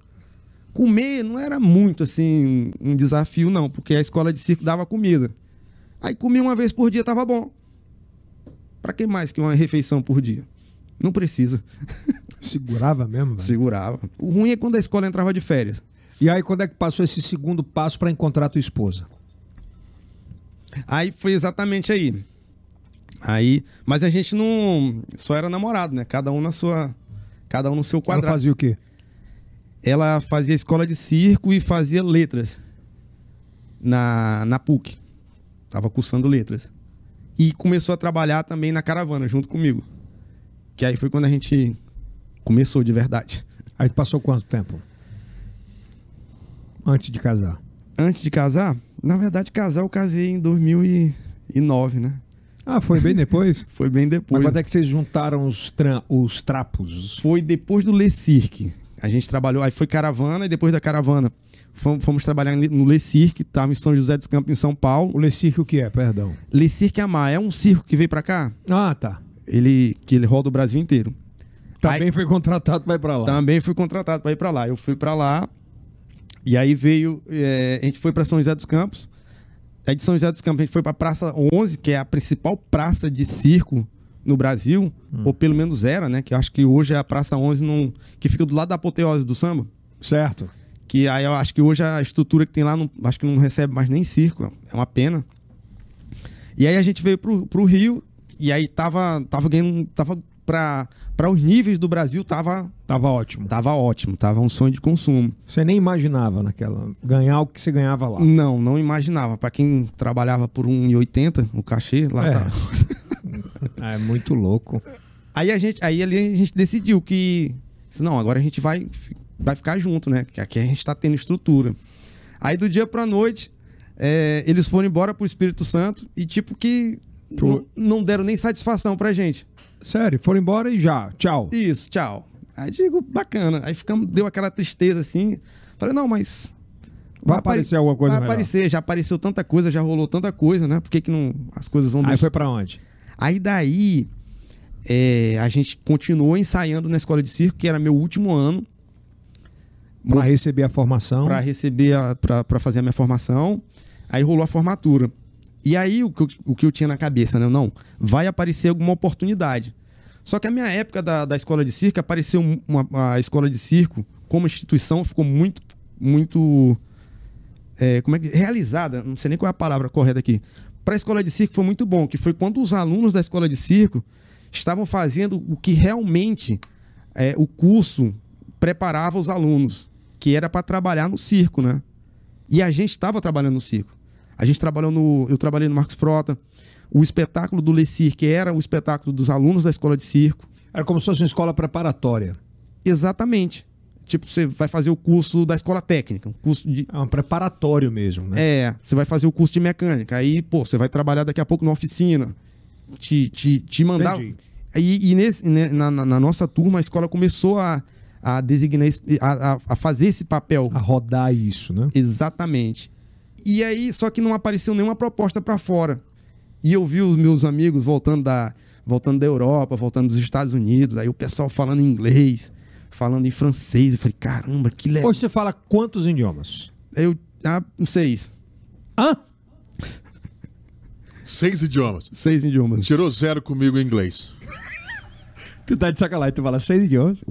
Comer não era muito assim um desafio, não, porque a escola de circo dava comida. Aí comia uma vez por dia, tava bom. Pra que mais que uma refeição por dia? Não precisa. Segurava mesmo, velho. Segurava. O ruim é quando a escola entrava de férias. E aí, quando é que passou esse segundo passo pra encontrar tua esposa? Aí foi exatamente aí. Aí, mas a gente não só era namorado, né? Cada um na sua, cada um no seu Ela quadrado. fazia o quê? ela fazia escola de circo e fazia letras na, na PUC. Tava cursando letras. E começou a trabalhar também na caravana, junto comigo. Que aí foi quando a gente começou de verdade. Aí passou quanto tempo? Antes de casar. Antes de casar, na verdade, casar eu casei em 2009, né? Ah, foi bem depois? Foi bem Mas depois. quando é que vocês juntaram os, tran- os trapos? Foi depois do Le Cirque. A gente trabalhou, aí foi caravana e depois da caravana fomos, fomos trabalhar no Le Cirque, tava em São José dos Campos, em São Paulo. O Le Cirque o que é? Perdão. Le Cirque Amar é um circo que veio pra cá, Ah, tá. ele que ele roda o Brasil inteiro. Também Aí- foi contratado pra ir pra lá. Também fui contratado para ir para lá. Eu fui para lá e aí veio, é, a gente foi para São José dos Campos. Aí de São José dos Campos a gente foi para Praça 11, que é a principal praça de circo no Brasil, ou pelo menos era, né? Que eu acho que hoje é a Praça 11 num, que fica do lado da apoteose do samba. Certo. Que aí eu acho que hoje a estrutura que tem lá, não, acho que não recebe mais nem circo. É uma pena. E aí a gente veio pro, pro Rio e aí tava, tava ganhando, tava para os níveis do Brasil, tava Tava ótimo. Tava ótimo, tava um sonho de consumo. Você nem imaginava naquela. ganhar o que você ganhava lá. Não, não imaginava. Pra quem trabalhava por 1,80 o cachê, lá É. tava. É muito louco. Aí a gente, aí ali a gente decidiu que, se não, agora a gente vai, vai ficar junto, né? Que aqui a gente tá tendo estrutura. Aí do dia pra noite, é, eles foram embora pro Espírito Santo e tipo que Tu- não deram nem satisfação pra gente. Sério, foram embora e já. Tchau. Isso, tchau. Aí digo, bacana. Aí ficamos, deu aquela tristeza assim. Falei, não, mas. Vai aparecer alguma coisa Vai melhor. aparecer, já apareceu tanta coisa, já rolou tanta coisa, né? Por que, que não, as coisas vão Aí deixar- foi pra onde? Aí daí, é, a gente continuou ensaiando na escola de circo, que era meu último ano, Pra receber a formação. para receber, a- pra pra fazer a minha formação. Aí rolou a formatura. E aí, o que, eu, o que eu tinha na cabeça, né? Não, vai aparecer alguma oportunidade. Só que a minha época da, da escola de circo, apareceu um, uma, a escola de circo, como instituição, ficou muito, muito. é, como é que. realizada, não sei nem qual é a palavra correta aqui. Para a escola de circo foi muito bom, que foi quando os alunos da escola de circo estavam fazendo o que realmente é, o curso preparava os alunos, que era para trabalhar no circo, né? E a gente estava trabalhando no circo. A gente trabalhou no. Eu trabalhei no Marcos Frota. O espetáculo do Le Cirque era o espetáculo dos alunos da escola de circo. Era como se fosse uma escola preparatória. Exatamente. Tipo, você vai fazer o curso da escola técnica, um curso de. É um preparatório mesmo, né? É, você vai fazer o curso de mecânica. Aí, pô, você vai trabalhar daqui a pouco na oficina. Te, te, te mandar. Entendi. E, e nesse, né, na, na- na nossa turma, a escola começou a, a designar, a- a fazer esse papel. A rodar isso, né? Exatamente. E aí, só que não apareceu nenhuma proposta pra fora. E eu vi os meus amigos voltando da, voltando da Europa, voltando dos Estados Unidos, aí o pessoal falando em inglês, falando em francês. Eu falei, caramba, que legal. Hoje você fala quantos idiomas? Eu, ah, seis. Hã? Seis idiomas. Seis idiomas. Tirou zero comigo em inglês. Tu tá de sacanagem, tu fala seis idiomas?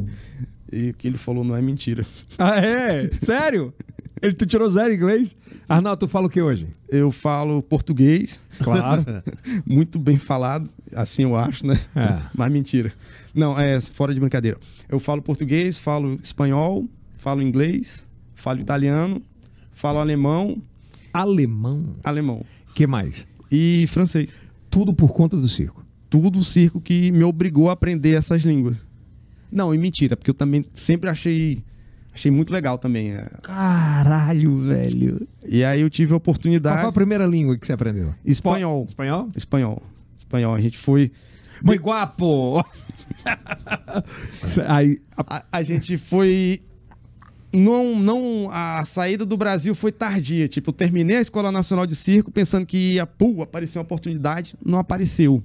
E o que ele falou não é mentira. Ah, é? Sério? Ele, tu tirou zero em inglês? Arnaldo, tu fala o que hoje? Eu falo português, Claro. muito bem falado, assim eu acho, né? É. Mas mentira. Não, é fora de brincadeira. Eu falo português, falo espanhol, falo inglês, falo italiano, falo alemão, Alemão. alemão que mais? e francês. Tudo por conta do circo. tudo o circo que me obrigou a aprender essas línguas. Não, e mentira, porque eu também sempre achei achei muito legal também. é. Caralho, velho. E aí eu tive a Qual oportunidade foi a primeira língua que você aprendeu? espanhol, Espanhol? espanhol, espanhol. A gente foi Muy guapo! Aí, a- a, a gente foi não não a saída do Brasil foi tardia, tipo, eu terminei a Escola Nacional de Circo pensando que ia, pô, apareceu uma oportunidade, não apareceu.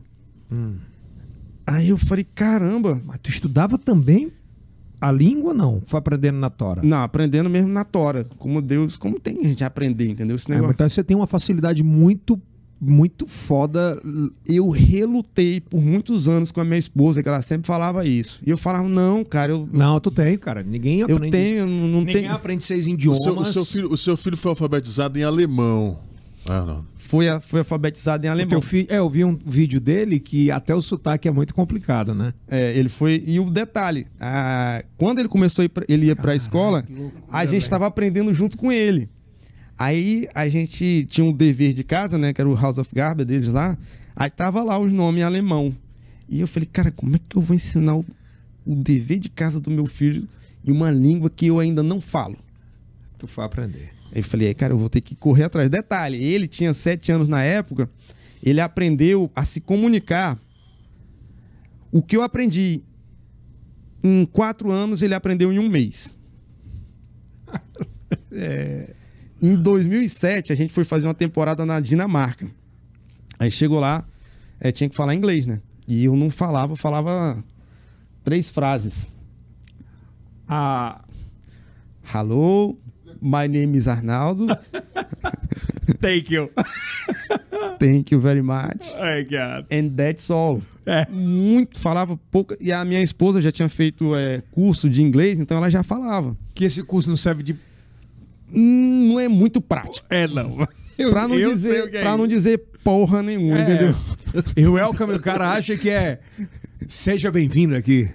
Aí eu falei, caramba, mas tu estudava também a língua ou não? Foi aprendendo na tora? Não, aprendendo mesmo na tora. Como Deus, como tem gente a aprender, entendeu? Esse É, negócio. então você tem uma facilidade muito, muito foda. Eu relutei por muitos anos com a minha esposa, que ela sempre falava isso. E eu falava, não, cara, eu, Não, tu tem, cara. Ninguém eu aprende. tenho, eu não, não Ninguém tenho. aprende seis O idiomas. seu, o, seu filho, o seu filho foi alfabetizado em alemão. Ah, não. Foi, a- foi alfabetizado em alemão. filho, é, eu vi um vídeo dele que até o sotaque é muito complicado, né? É, ele foi. E o detalhe, a- quando ele começou, a ir pra- ele ia pra escola, que loucura, a gente estava aprendendo junto com ele. Aí a gente tinha um dever de casa, né? Que era o House of Garba deles lá. Aí tava lá os nomes em alemão. E eu falei, cara, como é que eu vou ensinar o, o dever de casa do meu filho em uma língua que eu ainda não falo? Tu foi aprender. Aí eu falei, cara, eu vou ter que correr atrás. Detalhe, ele tinha sete anos na época, ele aprendeu a se comunicar. O que eu aprendi em quatro anos, ele aprendeu em um mês. Em 2007, a gente foi fazer uma temporada na Dinamarca. Aí chegou lá, eh, tinha que falar inglês, né? E eu não falava, eu falava três frases. Ah, Hello, my name is Arnaldo. thank you. Thank you very much. Ai, cara. And that's all. É. Muito, falava pouco. E a minha esposa já tinha feito é, curso de inglês, então ela já falava. Que esse curso não serve de. Hum, não é muito prático. É, não. Pra não, Eu sei o dizer, é pra não dizer porra nenhuma, É. entendeu? E o welcome, o cara acha que é. Seja bem-vindo aqui.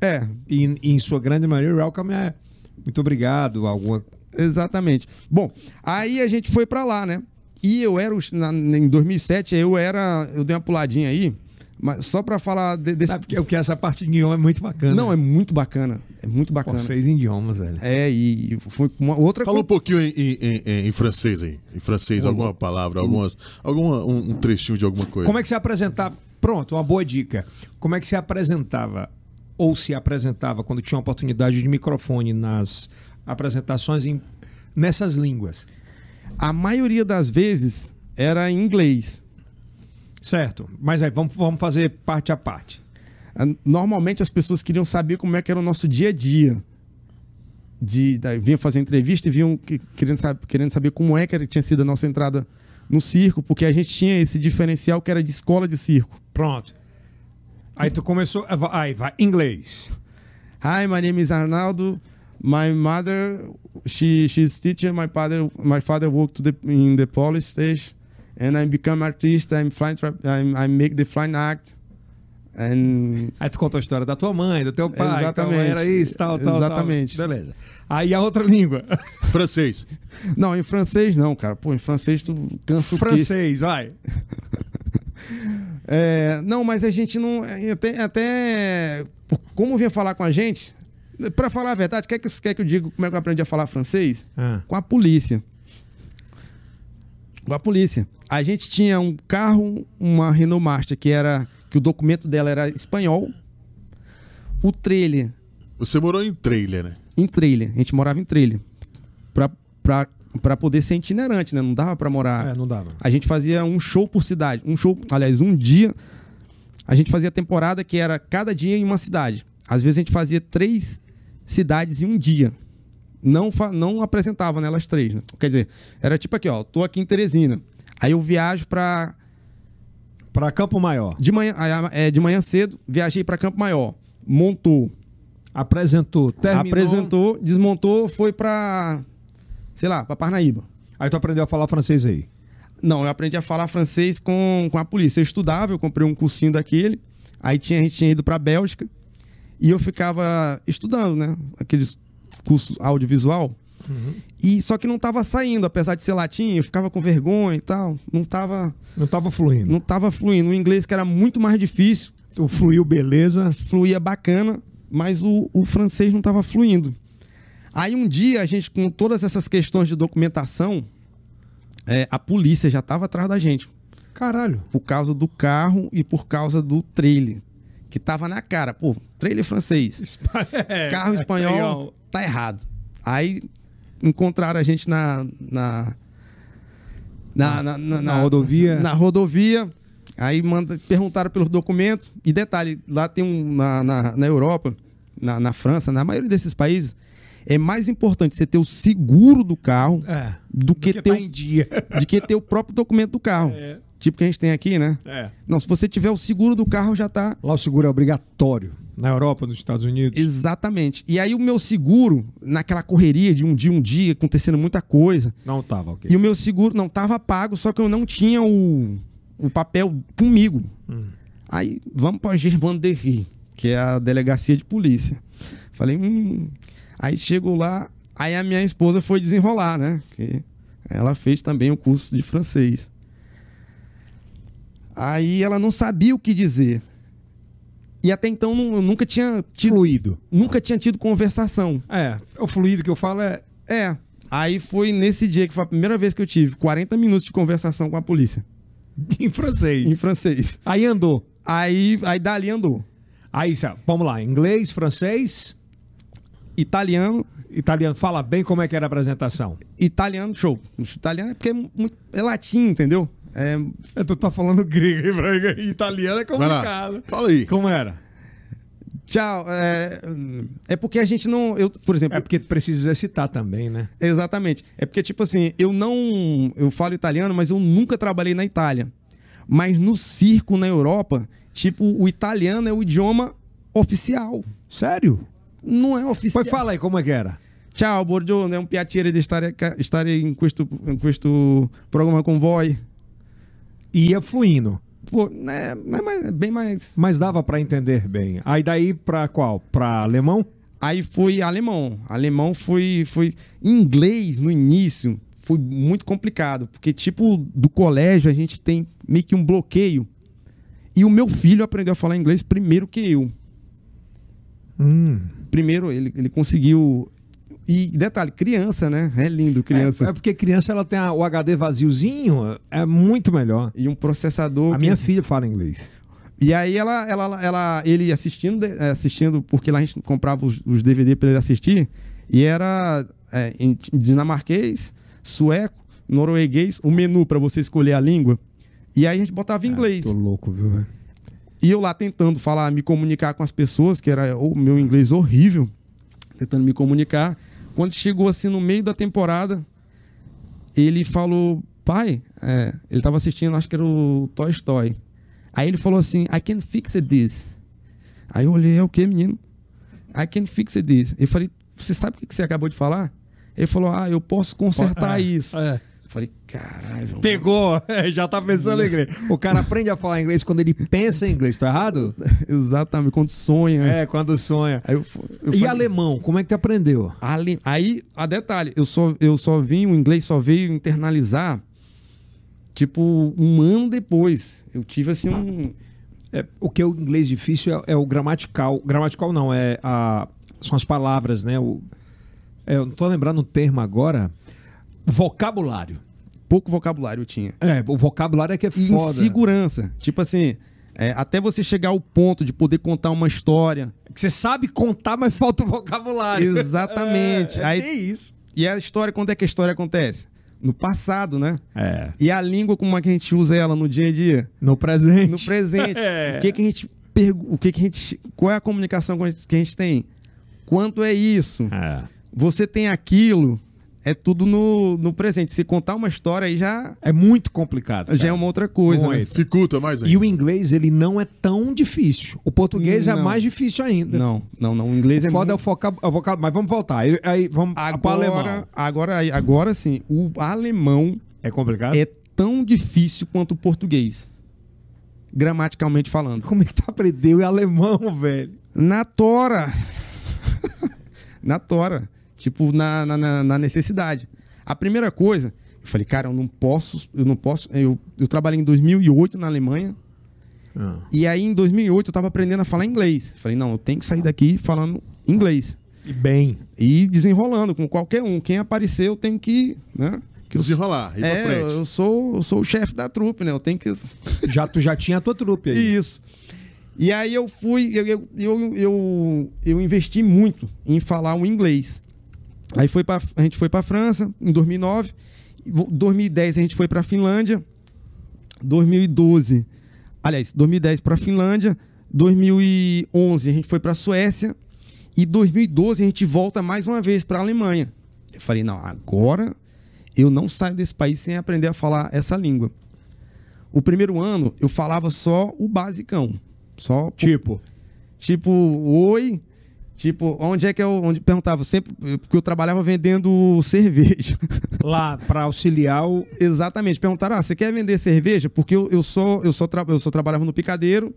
É, E, e em sua grande maioria, o welcome é muito obrigado, alguma. exatamente. Bom, aí a gente foi pra lá, né? E eu era, o- na- em 2007, eu era, eu dei uma puladinha aí, mas só pra falar de- desse... Ah, porque o que essa parte de idioma é muito bacana. Não, é muito bacana, é muito Pô, bacana. seis idiomas, velho. É, e foi uma outra Fala um pouquinho em, em- em- em francês aí. Em francês, alguma palavra, algumas, alguma, um, um trechinho de alguma coisa. Como é que você apresentava? Pronto, uma boa dica. Como é que você apresentava ou se apresentava quando tinha oportunidade de microfone nas apresentações em- nessas línguas? A maioria das vezes era em inglês. Certo. Mas aí vamos, vamos fazer parte a parte. Ah, Normalmente as pessoas queriam saber como é que era o nosso dia a dia. De, da, vinham fazer entrevista e vinham que- querendo, sab- querendo saber como é que era- tinha sido a nossa entrada no circo, porque a gente tinha esse diferencial que era de escola de circo. Pronto. Aí tu começou. Aí vai, inglês. Hi, my name is Arnaldo. My mother, she she's teacher. My father, my father worked to the, in the police station, and I become artist. I'm flying, I'm, I make the flying act, and Aí tu contou a história da tua mãe, do teu pai. Exatamente. Então era isso, tal, tal, Exatamente. tal. Beleza. Aí a outra língua. Francês. não, em francês não, cara. Pô, em francês tu cansa o quê? Francês, vai. É, não, mas a gente não. Até, até por- como vinha falar com a gente, pra falar a verdade, quer que, quer que eu diga como é que eu aprendi a falar francês? Ah. Com a polícia. Com a polícia. A gente tinha um carro, uma Renault Master, que era. que o documento dela era espanhol. O trailer, Você morou em trailer, né? em trailer. A gente morava em trailer. Pra, pra, pra poder ser itinerante, né? Não dava pra morar. É, não dava. A gente fazia um show por cidade. Um show, aliás, um dia. A gente fazia temporada que era cada dia em uma cidade. Às vezes a gente fazia três cidades em um dia. Não, não apresentava nelas três. Né? Quer dizer, era tipo aqui, ó. Tô aqui em Teresina. Aí eu viajo pra. Pra Campo Maior. De manhã, é, de manhã cedo, viajei pra Campo Maior. Montou. Apresentou, terminou. Apresentou, desmontou, foi pra. Sei lá, pra Parnaíba. Aí tu aprendeu a falar francês aí. Não, eu aprendi a falar francês com, com a polícia. Eu estudava, eu comprei um cursinho daquele. Aí tinha, a gente tinha ido pra Bélgica. E eu ficava estudando, né? Aqueles cursos audiovisual. E só que não tava saindo, apesar de ser latim, eu ficava com vergonha e tal. Não tava, Não tava fluindo. não tava fluindo. O inglês que era muito mais difícil, O fluiu, beleza. fluía bacana, mas o, o francês não tava fluindo. Aí um dia a gente, com todas essas questões de documentação, é, a polícia já tava atrás da gente. Caralho. por causa do carro e por causa do trailer. Que tava na cara. Pô, trailer francês. Espa- é, Carro espanhol, tá errado. Aí encontraram a gente na. Na, na, na, na- Na rodovia. Na rodovia. Aí manda, perguntaram pelos documentos. E detalhe, lá tem um. Na, na, na Europa, na, na França, na maioria desses países, é mais importante você ter o seguro do carro É. do que, Porque ter, tá o- dia. de que ter o próprio documento do carro. É. Tipo que a gente tem aqui, né? É. Não, se você tiver o seguro do carro, já tá. Lá o seguro é obrigatório. Na Europa, nos Estados Unidos. Exatamente. E aí o meu seguro, naquela correria de um dia, um dia, acontecendo muita coisa. Não tava, ok. E o meu seguro não tava pago, só que eu não tinha o, o papel comigo. Aí vamos pra Germanderie, que é a delegacia de polícia. Falei, hum. Aí chegou lá, aí a minha esposa foi desenrolar, né? Que ela fez também o curso de francês. Aí ela não sabia o que dizer. E até então eu nunca tinha tido, Fluido. nunca tinha tido conversação. É. O fluido que eu falo é. É. Aí foi nesse dia que foi a primeira vez que eu tive 40 minutos de conversação com a polícia. em francês. Em francês. Aí andou. Aí, aí dali andou. Aí, vamos lá. Inglês, francês, Italiano, italiano. Fala bem como é que era a apresentação. italiano, show. Italiano é porque é, muito, é latim, entendeu? É, É, Tu tá falando grego, Braga? Italiano é complicado. Fala aí. Como era? tchau. É, é porque a gente não. Eu, por exemplo, É porque precisa exercitar também, né? Exatamente. É porque, tipo assim, eu não. Eu falo italiano, mas eu nunca trabalhei na Itália. Mas no circo na Europa, tipo, o italiano é o idioma oficial. Sério? Não é oficial. Pois fala aí como é que era. Ciao, buongiorno, è un piacere di stare, stare in, questo, in questo programma con voi. Ia fluindo. Pô, é, é mais- bem mais. Mas dava pra entender bem. Aí daí pra qual? Pra alemão? Aí foi alemão. Alemão foi, foi. Inglês no início foi muito complicado. Porque, tipo, do colégio a gente tem meio que um bloqueio. E o meu filho aprendeu a falar inglês primeiro que eu. Hum. Primeiro ele, ele conseguiu. E detalhe, criança, né? É lindo, criança. É, é porque criança ela tem o HD vaziozinho, é muito melhor. E um processador. A que- minha filha fala inglês. E aí ela, ela, ela, ele assistindo, eh, assistindo, porque lá a gente comprava os, os DVD para ele assistir, e era eh, em dinamarquês, sueco, norueguês, o menu para você escolher a língua. E aí a gente botava em inglês. Tô louco, viu, velho? E eu lá tentando falar, me comunicar com as pessoas, que era o meu inglês horrível, tentando me comunicar. Quando chegou assim no meio da temporada, ele falou, pai, é, ele tava assistindo, acho que era o Toy Story. Aí ele falou assim, I can fix this. Aí eu olhei, é o que, menino? I can fix this. Eu falei, você sabe o que você acabou de falar? Ele falou, ah, eu posso consertar É, isso. é. Falei, caralho. mano." Pegou, já tá pensando em inglês. O cara aprende a falar inglês quando ele pensa em inglês, tá errado? Exatamente, quando sonha. É, quando sonha. Eu, eu E falei- alemão, como é que tu aprendeu? Ale- Aí, a detalhe, eu só, eu só vim, o inglês só veio internalizar, tipo, um ano depois. Eu tive, assim, um... É, o que é o inglês difícil é, é o gramatical. Gramatical não, é a, são as palavras, né? O, é, eu não tô lembrando o termo agora. Vocabulário. Pouco vocabulário tinha. É, o vocabulário é que é E foda. insegurança. Tipo assim, é, até você chegar ao ponto de poder contar uma história. É que você sabe contar, mas falta o vocabulário. Exatamente. É, é Aí- tem isso. E a história, quando é que a história acontece? No passado, né? É. E a língua, como é que a gente usa ela no dia a dia? No presente. No presente. É. O que que a gente pergu- o que que a gente qual é a comunicação que a gente- que a gente tem? Quanto é isso? É. Você tem aquilo, é tudo no, no presente. Se contar uma história aí já É muito complicado. já é cara. uma outra coisa, né? Dificulta mais E ainda. o inglês, ele não é tão difícil. O português é Não. mais difícil ainda. Não, não, não. O inglês é Foda é o muito... é o vocabulário. Mas vamos voltar. Aí, aí vamos o agora, alemão. agora, agora sim, o alemão É complicado? é tão difícil quanto o português. Gramaticalmente falando. Como é que tu aprendeu em alemão, velho? Na tora. Na tora. Tipo, na, na- na, necessidade. A primeira coisa, eu falei, cara, eu não posso, eu não posso. Eu, eu trabalhei em 2008 na Alemanha, Ah. e aí em 2008 eu tava aprendendo a falar inglês. Falei, não, eu tenho que sair daqui falando inglês. E bem. E desenrolando com qualquer um. Quem aparecer, eu tenho que. Né? Que eu, Desenrolar, ir pra é, frente. eu sou, eu sou o chefe da trupe, né? Eu tenho que. Já, tu já tinha a tua trupe aí. Isso. E aí eu fui, eu, eu, eu, eu, eu investi muito em falar o inglês. Aí foi pra, a gente foi para França em 2009, em 2010 a gente foi para Finlândia, 2012, aliás, 2010 para Finlândia, 2011 a gente foi para Suécia e 2012 a gente volta mais uma vez para Alemanha. Eu falei, não, agora eu não saio desse país sem aprender a falar essa língua. O primeiro ano eu falava só o basicão. Só Tipo, tipo, oi. Tipo, onde é que eu onde perguntava sempre porque eu trabalhava vendendo cerveja. lá pra auxiliar o. Exatamente. Perguntaram: "Ah, você quer vender cerveja?" Porque eu, eu só eu só eu só trabalhava no picadeiro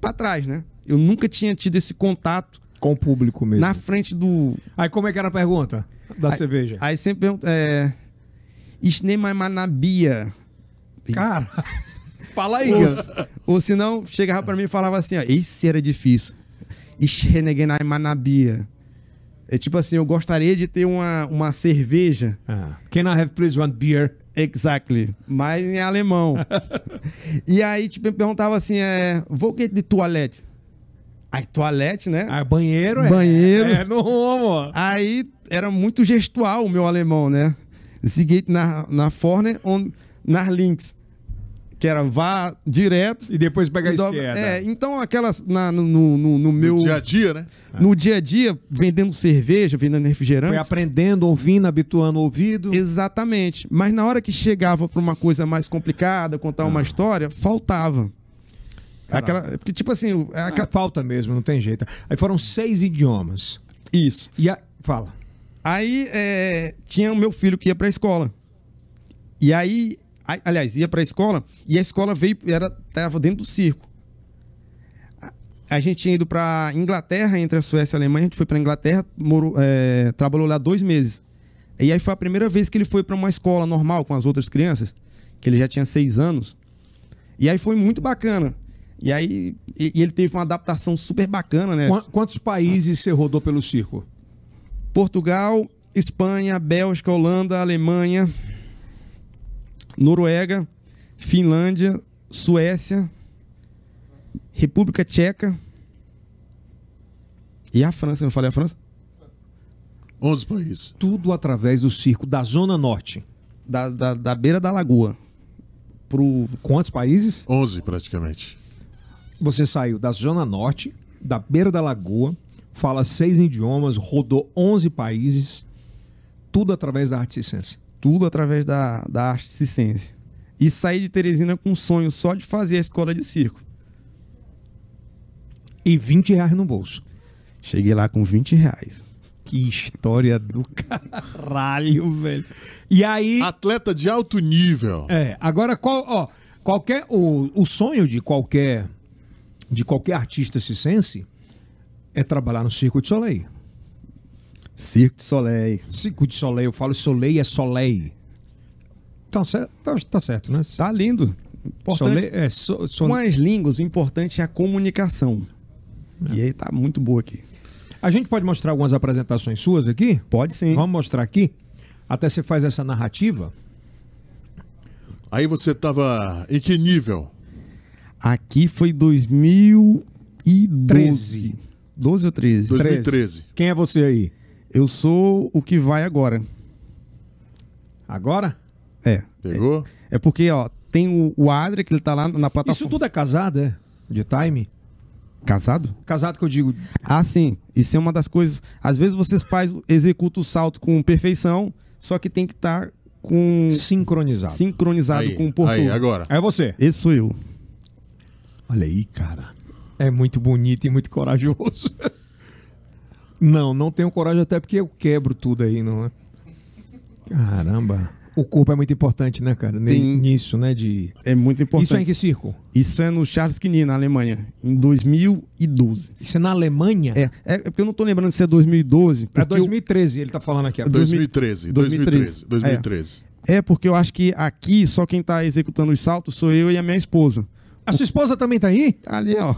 pra trás, né? Eu nunca tinha tido esse contato Com o público mesmo. na frente do Aí como é que era a pergunta da cerveja? Aí sempre é Isnemamanabia. Cara, fala aí. Ou, ou se não, chegava pra mim e falava assim, ó, esse era difícil. Isnegenaimanabia. É tipo assim, eu gostaria de ter uma, uma cerveja. Ah. Can I have please one beer? Exactly. Mas em alemão. e aí, tipo, eu perguntava assim, é... Vou get de toilette. Aí, toalete, né? Ah, banheiro é. Banheiro. É no rumo. Aí, era muito gestual o meu alemão, né? Sie geht na, na vorne und nach links. Que era vá direto. E depois pega a esquerda. É, então aquelas na- no, no, no meu No dia a dia, né? no dia a dia vendendo cerveja, vendendo refrigerante. Foi aprendendo, ouvindo, habituando o ouvido. Exatamente. Mas na hora que chegava para uma coisa mais complicada, contar uma história, faltava. Aquela, porque tipo assim, o- é Ah, aquela- falta mesmo, não tem jeito. Aí foram seis idiomas. isso. E a... Fala. Aí é, tinha o meu filho que ia para a escola. E aí, aliás, ia para a escola e a escola veio era tava dentro do circo. A- gente tinha ido para Inglaterra, entre a Suécia e a Alemanha, a gente foi para Inglaterra, morou, é, trabalhou lá dois meses. E aí foi a primeira vez que ele foi para uma escola normal com as outras crianças, que ele já tinha seis anos. E aí foi muito bacana. E aí e, e ele teve uma adaptação super bacana, né? Qua- Quantos países você rodou pelo circo? Portugal, Espanha, Bélgica, Holanda, Alemanha, Noruega, Finlândia, Suécia, República Tcheca e a França. Eu não falei a França? 11 países. Tudo através do circo da Zona Norte. Da, da, da beira da lagoa. Pro... Quantos países? 11 praticamente. Você saiu da Zona Norte, da beira da lagoa, fala seis idiomas, rodou 11 países, tudo através da arte circense. Tudo através da, da arte circense. E saí de Teresina com um sonho só de fazer a escola de circo. E 20 reais no bolso. Cheguei lá com 20 reais. Que história do caralho, velho. E aí. Atleta de alto nível. É, agora qual, ó, qualquer o, o sonho de qualquer de qualquer artista circense é trabalhar no Circo de Soleil. Circo de Soleil. Circo de Soleil, eu falo Soleil é Soleil. Então, cê- tá, tá certo, né? Tá lindo. Importante. Soleil é so, so- Com as línguas, o importante é a comunicação. E aí tá muito boa aqui. A gente pode mostrar algumas apresentações suas aqui? Pode sim. Vamos mostrar aqui? Até você faz essa narrativa. Aí você tava em que nível? Aqui foi 2012. 13. 12 ou 13? 2013. Quem é você aí? Eu sou o que vai agora. Agora? É. Pegou? É porque, ó, tem o, o Adria, que ele tá lá na plataforma. Isso tudo é casado, é? De time? Casado? Casado que eu digo. Ah, sim. Isso é uma das coisas. Às vezes vocês faz, executa o salto com perfeição, só que tem que estar com Sincronizado. sincronizado Aí, com o portão. aí, agora. É você. Esse sou eu. Olha aí, cara. É muito bonito e muito corajoso. Não, não tenho coragem até porque eu quebro tudo aí, não é? Caramba. O corpo é muito importante, né, cara? Tem- Nisso, né? De... É muito importante. Isso é em que circo? Isso é no Charles Knie, na Alemanha, em 2012. Isso é na Alemanha? É, é, é porque eu não tô lembrando se é 2012. É porque eu- 2013, ele tá falando aqui. agora. 2013, 2013, 2013. 2013. É, porque eu acho que aqui só quem tá executando os saltos sou eu e a minha esposa. A sua esposa também tá aí? Ali, ó.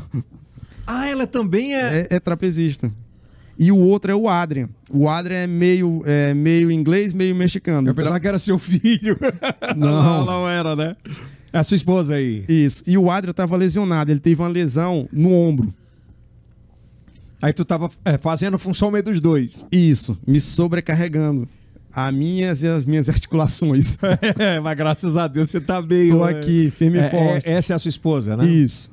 Ah, ela também é. É, é trapezista. E o outro é o Adrian. O Adrian é meio, é meio inglês, meio mexicano. Eu pensava que era seu filho. Não. não era, né? É a sua esposa aí. Isso. E o Adrian tava lesionado. Ele teve uma lesão no ombro. Aí tu tava é, fazendo função meio dos dois. Isso. Me sobrecarregando. As minhas e as minhas articulações. É, mas graças a Deus você tá bem. Tô né? aqui, firme e É, forte. é, essa é a sua esposa, né? Isso.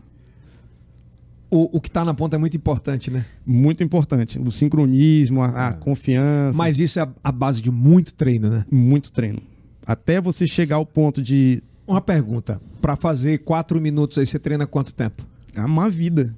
O, o que tá na ponta é muito importante, né? Muito importante. O sincronismo, a, a confiança. Mas isso é a, base de muito treino, né? Muito treino. Até você chegar ao ponto de Uma pergunta. Pra fazer quatro minutos aí, você treina quanto tempo? amar a vida.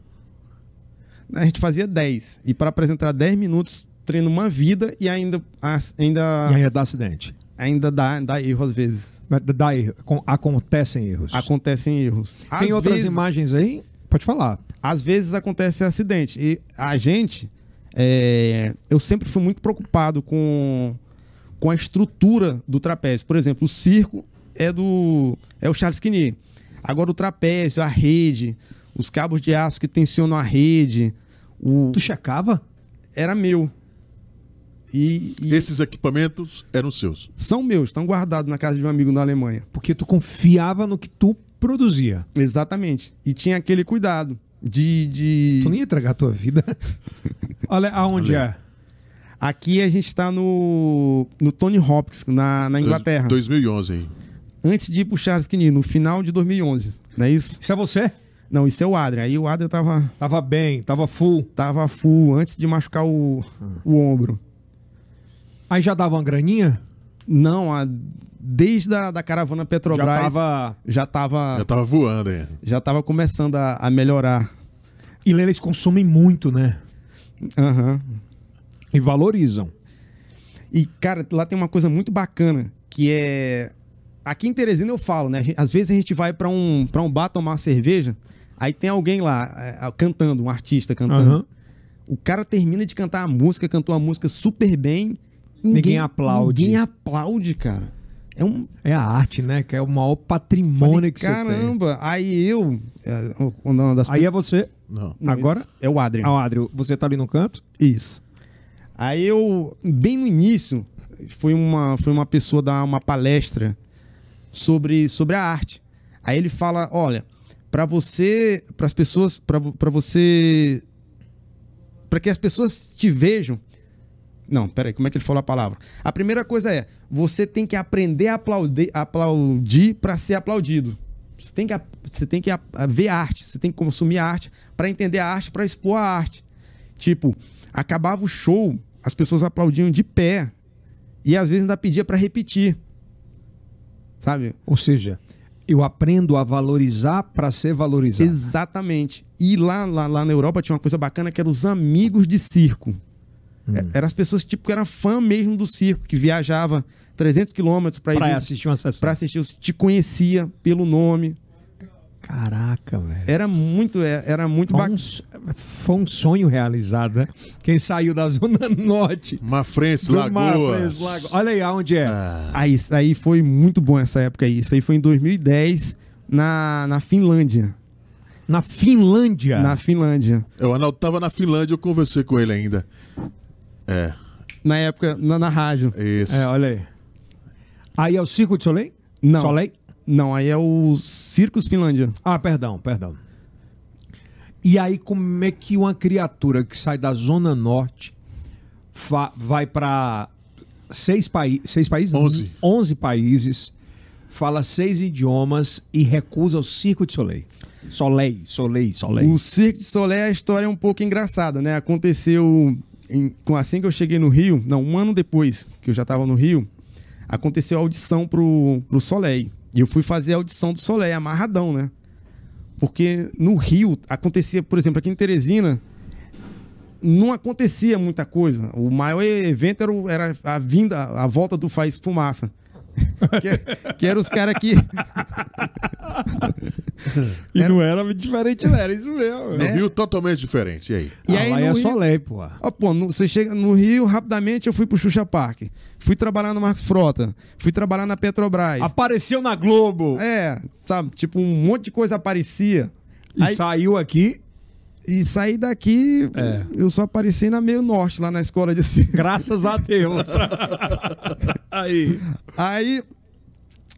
A gente fazia 10. E para apresentar 10 minutos, treino uma vida e ainda, ainda, E aí dá acidente. ainda dá, dá erro às vezes. Dá- erro. Acon- Acontecem erros. Acontecem erros. Tem Às outras vezes- imagens aí? Pode falar. Às vezes acontece acidente. E a gente, é, eu sempre fui muito preocupado com, com a estrutura do trapézio. Por exemplo, o circo é do é o Charles Knie. Agora o trapézio, a rede, os cabos de aço que tensionam a rede, o, Tu checava? era meu. E, e Esses equipamentos eram seus. são meus, estão guardados na casa de um amigo na Alemanha. Porque tu confiava no que tu produzia. Exatamente. E tinha aquele cuidado de. de... Tu nem ia entregar a tua vida. Olha aonde é. Aqui a gente está no, no Tony Hopkins, na, na Inglaterra. 2011 aí. Antes de ir pro Charles Knie, no final de 2011. Não é isso? Isso é você? Não, isso é o Adrian. Aí o Adrian tava, Tava bem, tava full. tava full antes de machucar o, o ombro. Aí já dava uma graninha? Não, a, desde a da caravana Petrobras Já tava. já tava, Já tava voando aí. já tava começando a, a melhorar. E eles consomem muito, né? Aham. E valorizam. E, cara, lá tem uma coisa muito bacana, que é... Aqui em Teresina eu falo, né? Às vezes a gente vai pra um, pra um bar tomar uma cerveja, aí tem alguém lá é, cantando, um artista cantando. Aham. O cara termina de cantar a música, cantou a música super bem. Ninguém aplaude. Ninguém aplaude, cara. É um... É a arte, né? Que é o maior patrimônio Falei, que você tem. Caramba, aí eu... É, uma das Aí é você. Não. Agora? É o Adrian. Ah, Adri, você tá ali no canto? Isso. Aí eu, bem no início, foi uma, foi uma pessoa dar uma palestra sobre, sobre a arte. Aí ele fala, olha, para você, para as pessoas, para você, para que as pessoas te vejam. Não, peraí, como é que ele falou a palavra? A primeira coisa é, você tem que aprender a aplaudir, aplaudir para ser aplaudido. Você tem que, você tem que ver arte, você tem que consumir arte para entender a arte, para expor a arte. Tipo, acabava o show, as pessoas aplaudiam de pé e às vezes ainda pedia para repetir. Sabe? Ou seja, eu aprendo a valorizar para ser valorizado. Exatamente. E lá, lá, lá na Europa tinha uma coisa bacana que eram os amigos de circo. É, Eram as pessoas tipo, que eram fã mesmo do circo, que viajava 300 quilômetros para ir Pra assistir uma sessão. pra assistir, te conhecia pelo nome. Caraca, velho. Era muito, é, era muito Foi um, bacana. s- foi um sonho realizado, né? Quem saiu da Zona Norte. Mafrense, Lagoas. Lago- Olha aí aonde é. Ah, Aí, isso aí foi muito bom essa época aí. Isso aí foi em 2010, na, na Finlândia. Na Finlândia. Na Finlândia. o Arnaldo tava na Finlândia, eu conversei com ele ainda. É, Na época, na, na rádio. isso. É, olha aí. Aí é o Circo de Soleil? Não. Soleil? Não, aí é o Circus Finlândia. Ah, perdão, perdão. E aí, como é que uma criatura que sai da Zona Norte vai para seis, paí seis países? Onze. Onze países, fala seis idiomas e recusa o Circo de Soleil? Soleil, Soleil, Soleil. O Cirque de Soleil, a história é um pouco engraçada, né? Aconteceu com- assim que eu cheguei no Rio, não, um ano depois que eu já estava no Rio, aconteceu a audição pro, pro Soleil. E eu fui fazer a audição do Soleil, amarradão, né? Porque no Rio acontecia, por exemplo, aqui em Teresina, não acontecia muita coisa. O maior evento era, era a vinda, a volta do Faz Fumaça. Que, que eram os caras que. E não era diferente, não, era isso mesmo. No Rio, totalmente diferente. E aí? E ah, aí lá no é Rio- só lei, pô. Ó, pô, no- você chega no Rio, rapidamente eu fui pro Xuxa Park. Fui trabalhar no Marcos Frota. Fui trabalhar na Petrobras. Apareceu na Globo É, sabe? Tipo, um monte de coisa aparecia. e Aí- saiu aqui, E saí daqui, É. eu só apareci na meio norte, lá na escola de circo. graças a Deus. aí. Aí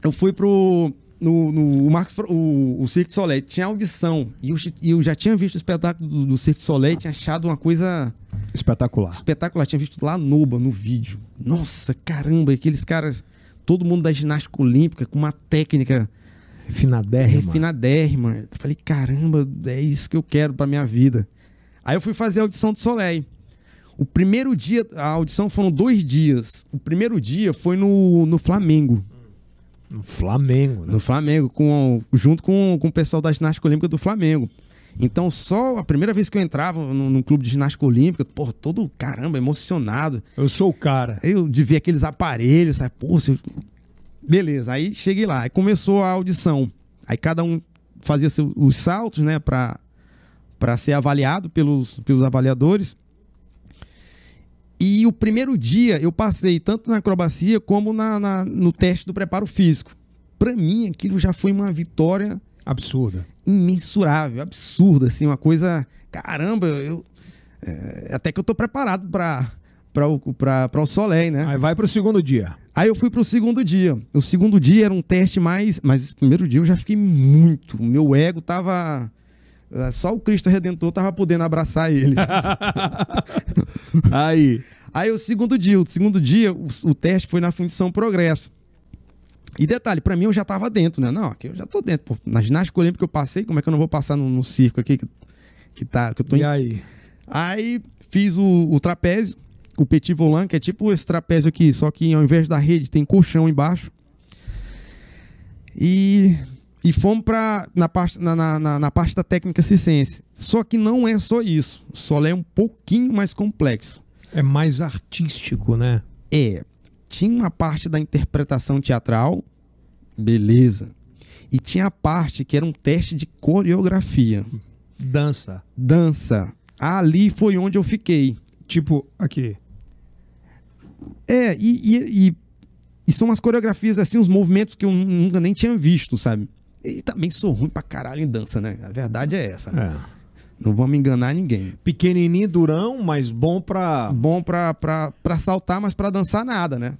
eu fui pro. No, no o Marcos, o, o Cirque du Soleil tinha audição. E eu, eu já tinha visto o espetáculo do, do Cirque du Soleil, tinha achado uma coisa Espetacular. espetacular. Tinha visto lá Noba no vídeo. Nossa, caramba, aqueles caras, todo mundo da ginástica olímpica, com uma técnica Refinadérrima. refinadérrima. Eu falei, caramba, é isso que eu quero pra minha vida. Aí eu fui fazer a audição do Soleil. O primeiro dia, a audição foram dois dias. O primeiro dia foi no, no Flamengo. No Flamengo, né? No Flamengo, com, junto com, com o pessoal da ginástica olímpica do Flamengo. Então, só a primeira vez que eu entrava no, no clube de ginástica olímpica, pô, todo caramba, emocionado. Eu sou o cara. Eu de ver aqueles aparelhos, sabe? Pô, você... Beleza, aí cheguei lá, aí começou a audição. Aí cada um fazia os saltos, né, pra, pra ser avaliado pelos, pelos avaliadores. E o primeiro dia eu passei tanto na acrobacia como na, na- no teste do preparo físico. Pra mim, aquilo já foi uma vitória Absurda. imensurável, absurda, assim, uma coisa. Caramba, eu. é, até que eu tô preparado pra, pra, o- pra, pra o Soleil, né? Aí vai pro segundo dia. Aí eu fui pro segundo dia. O segundo dia era um teste mais. Mas esse primeiro dia eu já fiquei muito. O meu ego tava. eh, Só o Cristo Redentor tava podendo abraçar ele. Aí. Aí o segundo dia, o segundo dia, o, o teste foi na fundição progresso. E detalhe, pra mim eu já tava dentro, né? Não, aqui eu já tô dentro. Pô, na ginástica olímpica eu passei, como é que eu não vou passar no, no circo aqui que, que, tá, que eu tô E em... aí? Aí fiz o, o trapézio, o petit volant, que é tipo esse trapézio aqui, só que ao invés da rede tem colchão embaixo. E, e fomos pra, na, parte, na, na, na- parte da técnica circense. Só que não é só isso. O solo é um pouquinho mais complexo. É mais artístico, né? É, tinha uma parte da interpretação teatral, beleza. E tinha a parte que era um teste de coreografia, Dança. dança. Ali foi onde eu fiquei. Tipo, aqui. É, e, e, e- e são umas coreografias, assim, uns movimentos que eu nunca nem tinha visto, sabe? E também sou ruim pra caralho em dança, né? A verdade é essa. né? É. Não vamos enganar ninguém. Pequenininho, durão, mas bom pra, Bom pra, pra, pra saltar, mas pra dançar nada, né?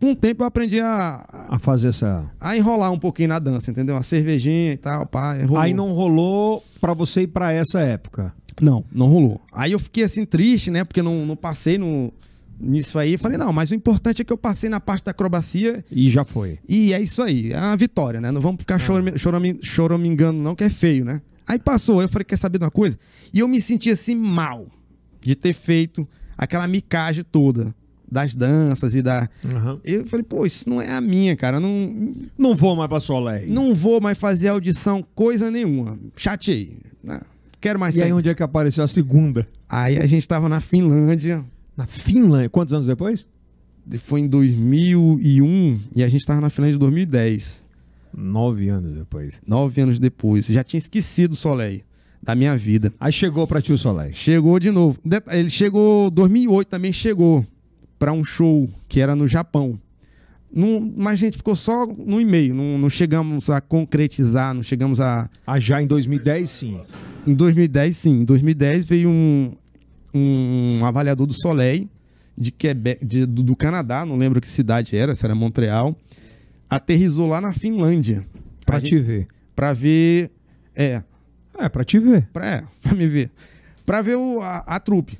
Com o tempo eu aprendi a, a fazer essa. a enrolar um pouquinho na dança, entendeu? Uma cervejinha e tal, pá. enrolou. Aí não rolou pra você ir pra essa época. Não, não rolou. Aí eu fiquei assim triste, né? Porque não, não passei no, nisso aí. Falei, não, mas o importante é que eu passei na parte da acrobacia E já foi. e é isso aí. É uma vitória, né? Não vamos ficar chorami- chorami- choramingando, não, que é feio, né? Aí passou, eu falei, quer saber de uma coisa? E eu me senti assim mal de ter feito aquela micagem toda das danças e da. Eu falei, pô, isso não é a minha, cara. Não, Não vou mais pra Soleil. não vou mais fazer audição coisa nenhuma. Chateei. né? Quero mais E aí sair. onde é que apareceu a segunda? Aí a gente tava na Finlândia. Na Finlândia. Quantos anos depois? Foi em 2001 e a gente tava na Finlândia em 2010. Nove anos depois. Nove anos depois. Já tinha esquecido o Soleil da minha vida. Aí chegou pra Tio Soleil. Chegou de novo. Ele chegou, 2008 também chegou para um show que era no Japão. Não, mas a gente ficou só no e-mail, não, não chegamos a concretizar, não chegamos a. Ah, já em 2010, sim. Em 2010, sim. Em 2010 veio um, um avaliador do Soleil, de Quebec, de- do, do Canadá, não lembro que cidade era, se era Montreal. Aterrizou lá na Finlândia. Pra A te gente- ver. Pra ver. É, É, pra te ver. pra, é, pra me ver. Pra ver o, a, a trupe.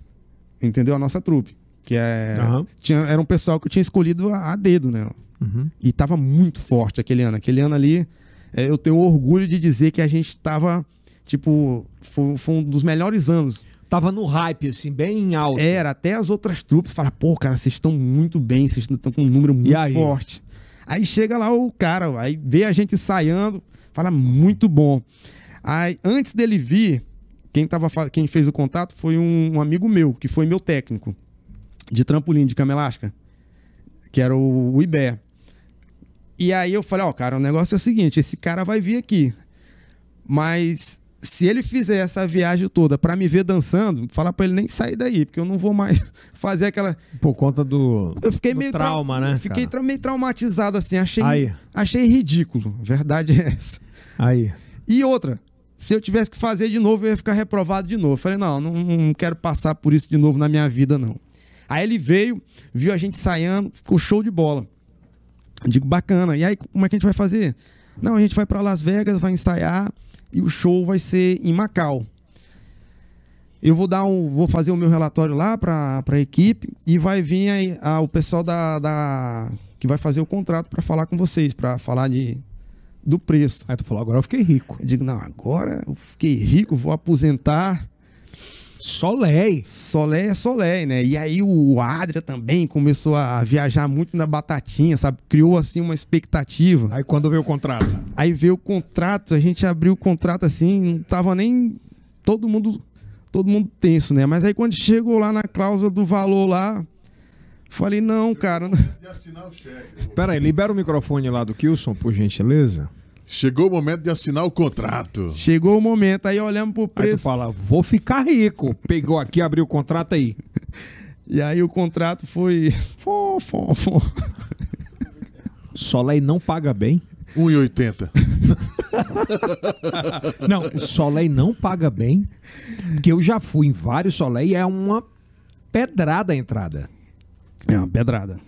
Entendeu? A nossa trupe. Que é. Aham. Tinha, era um pessoal que eu tinha escolhido a, a dedo, né? Uhum. E tava muito forte aquele ano. Aquele ano ali, é, eu tenho orgulho de dizer que a gente tava. Tipo, foi, foi um dos melhores anos. Tava no hype, assim, bem alto. Era, até as outras trupes falaram, pô, cara, vocês estão muito bem, vocês estão com um número muito aí? forte. Aí chega lá o cara, aí vê a gente ensaiando, fala, muito bom. Aí, antes dele vir, quem, tava, quem fez o contato foi um, um amigo meu, que foi meu técnico de trampolim, de cama elástica, que era o, o Ibé. E aí eu falei, ó, cara, o negócio é o seguinte, esse cara vai vir aqui. Mas se ele fizer essa viagem toda pra me ver dançando, fala pra ele nem sair daí, porque eu não vou mais fazer aquela. Por conta do, Eu fiquei do meio trau- trauma, né? Fiquei tra- meio traumatizado assim, achei, Aí. achei ridículo. Verdade é essa. Aí. E outra, se eu tivesse que fazer de novo, eu ia ficar reprovado de novo. Eu Falei, não, não, não quero passar por isso de novo na minha vida, não. Aí ele veio, viu a gente ensaiando, ficou show de bola. Eu digo, bacana. E aí, como é que a gente vai fazer? Não, a gente vai pra Las Vegas, vai ensaiar e o show vai ser em Macau. Eu vou dar um, vou fazer o meu relatório lá pra, pra equipe e vai vir aí ah, o pessoal da, da que vai fazer o contrato pra falar com vocês, pra falar de do preço. Aí tu falou, agora eu fiquei rico. Eu digo, não, agora eu fiquei rico, vou aposentar. Solé. Solé é Solé, né? E aí o Adria também começou a viajar muito na batatinha, sabe? Criou assim uma expectativa. Aí quando veio o contrato. Aí veio o contrato, a gente abriu o contrato assim, não tava nem todo mundo todo mundo tenso, né? Mas aí quando chegou lá na cláusula do valor lá, falei, não, cara, não- De assinar o cheque. Pera aí, libera o microfone lá do Kilson, por gentileza. Chegou o momento de assinar o contrato. chegou o momento, aí olhamos pro Aí tu preço. fala, vou ficar rico. Pegou aqui, abriu o contrato aí. E aí o contrato foi fom, fom, fom. Soleil não paga bem. 1,80. Não, o Soleil não paga bem. Porque eu já fui em vários Soleil e é uma pedrada a entrada. É uma pedrada.